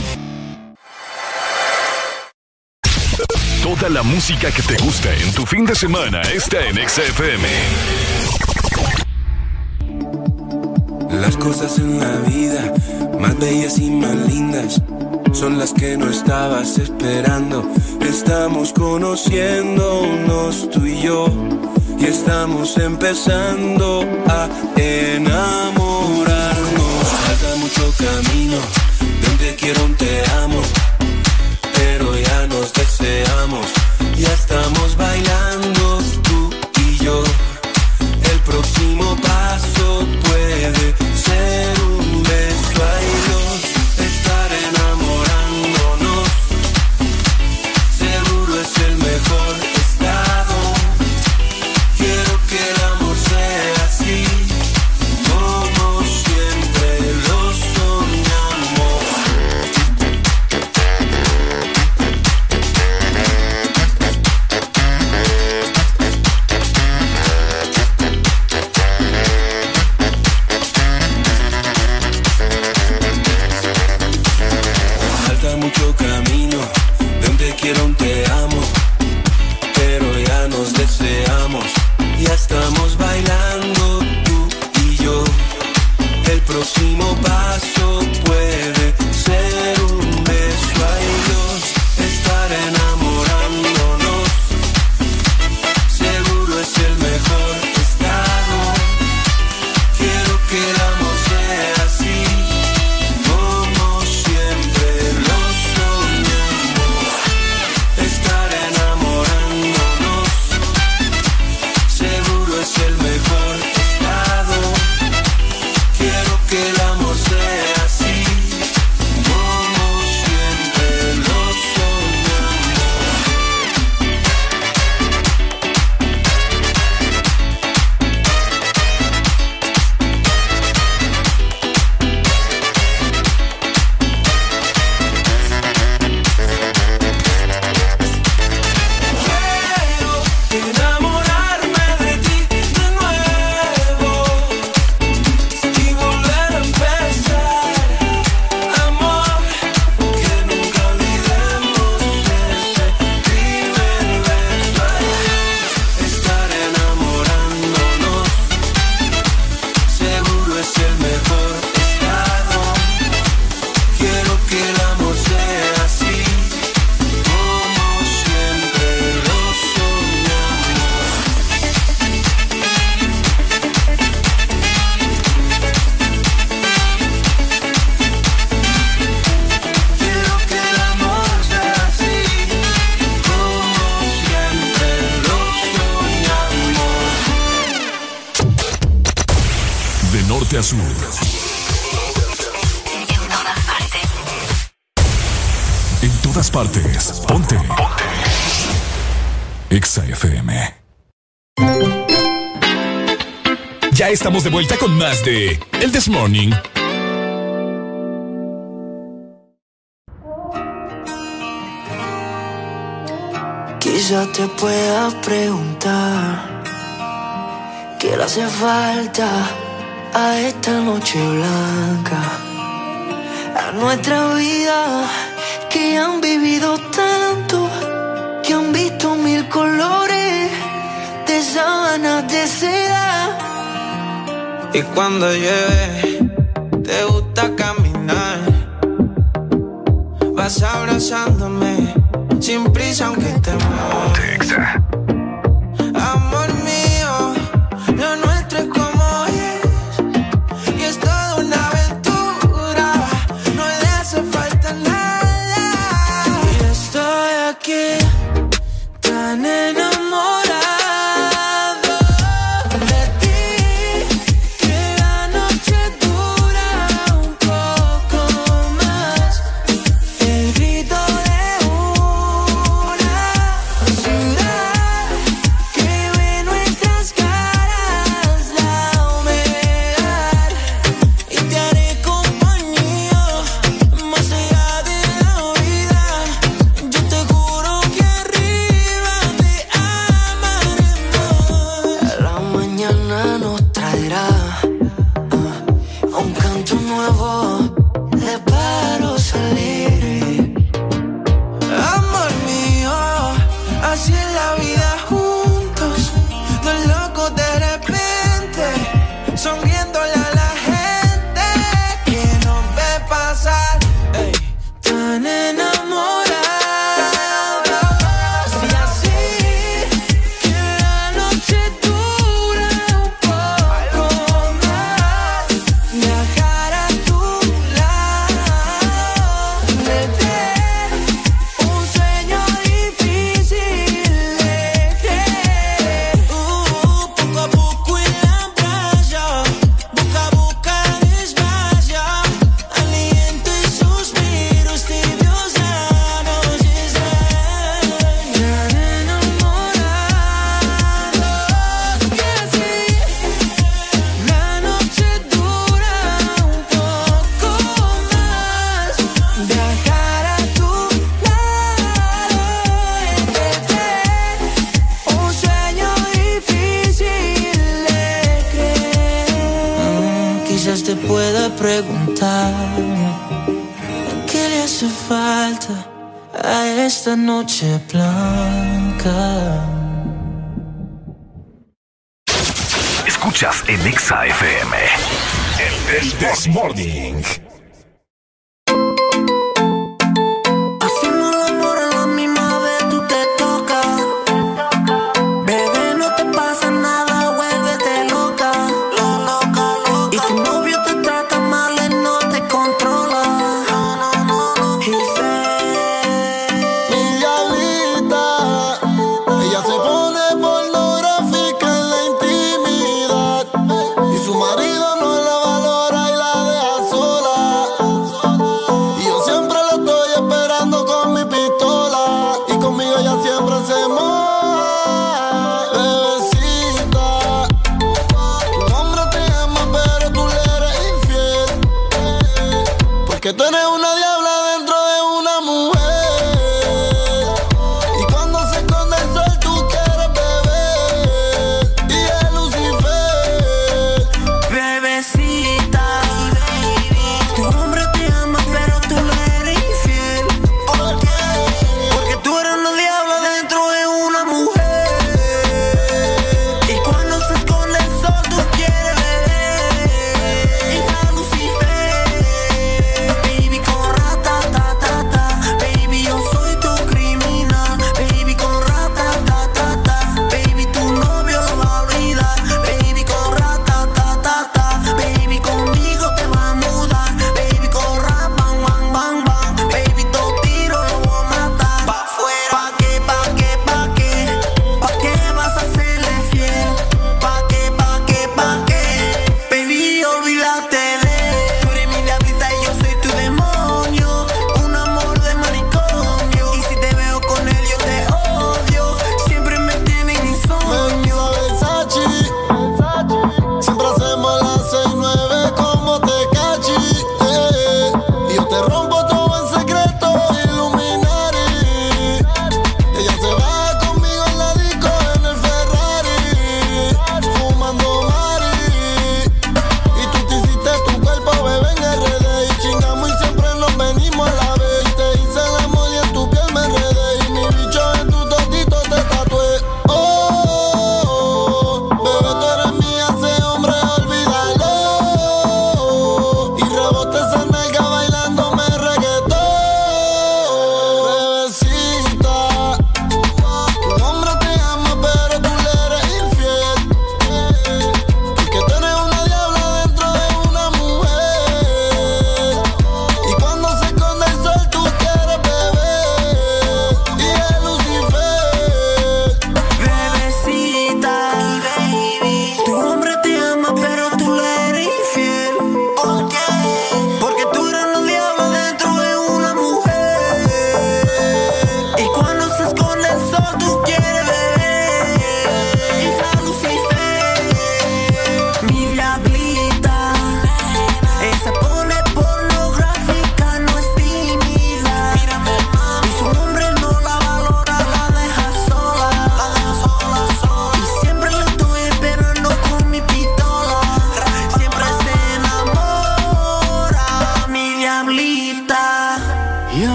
La música que te gusta en tu fin de semana está en XFM. Las cosas en la vida, más bellas y más lindas, son las que no estabas esperando. Estamos conociéndonos tú y yo, y estamos empezando a enamorarnos. Falta mucho camino, de un te quiero, un te amo, nos deseamos, todas partes. Ponte. Ponte. Exa FM. Ya estamos de vuelta con más de El This Morning. Quizá te pueda preguntar qué le hace falta a esta noche blanca, a nuestra vida que han vivido tanto, que han visto mil colores de sábanas de seda. Y cuando llueve, te gusta caminar. Vas abrazándome, sin prisa aunque te muevas.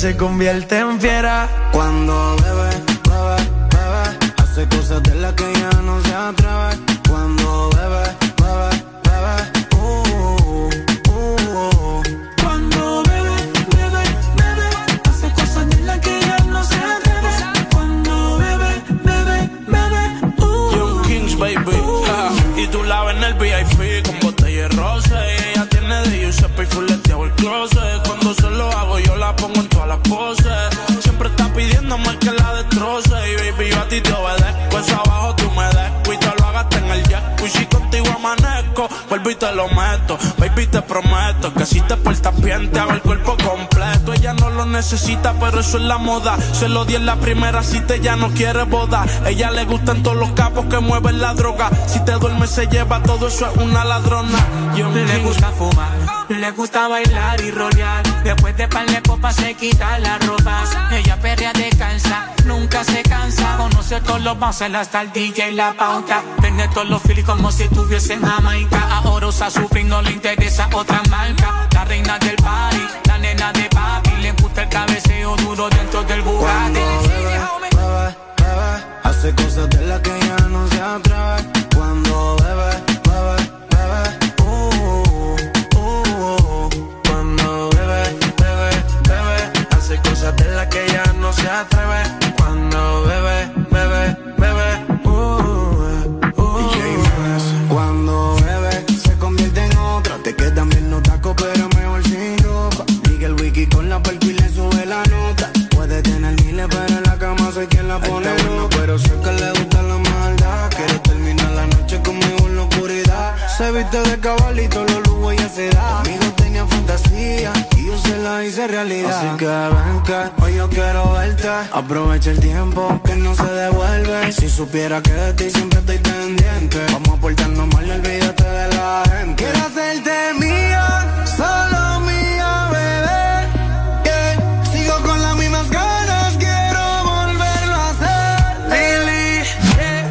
Se convierte Se lo di en la primera cita, ya no quiere boda. Ella le gustan todos los capos que mueven la droga. Si te duermes, se lleva todo eso, es una ladrona. Yo Le gusta fumar, le gusta bailar y rolear. Después de par de copas se quita la ropa. Ella perrea descansa, nunca se cansa. Conoce todos los bouncers hasta el DJ y la pauta. Tiene todos los feelings como si estuviese en Jamaica. Ahora usa su no le interesa otra marca. La reina del party, cabeceo duro dentro del Bugatti. Supiera que de ti siempre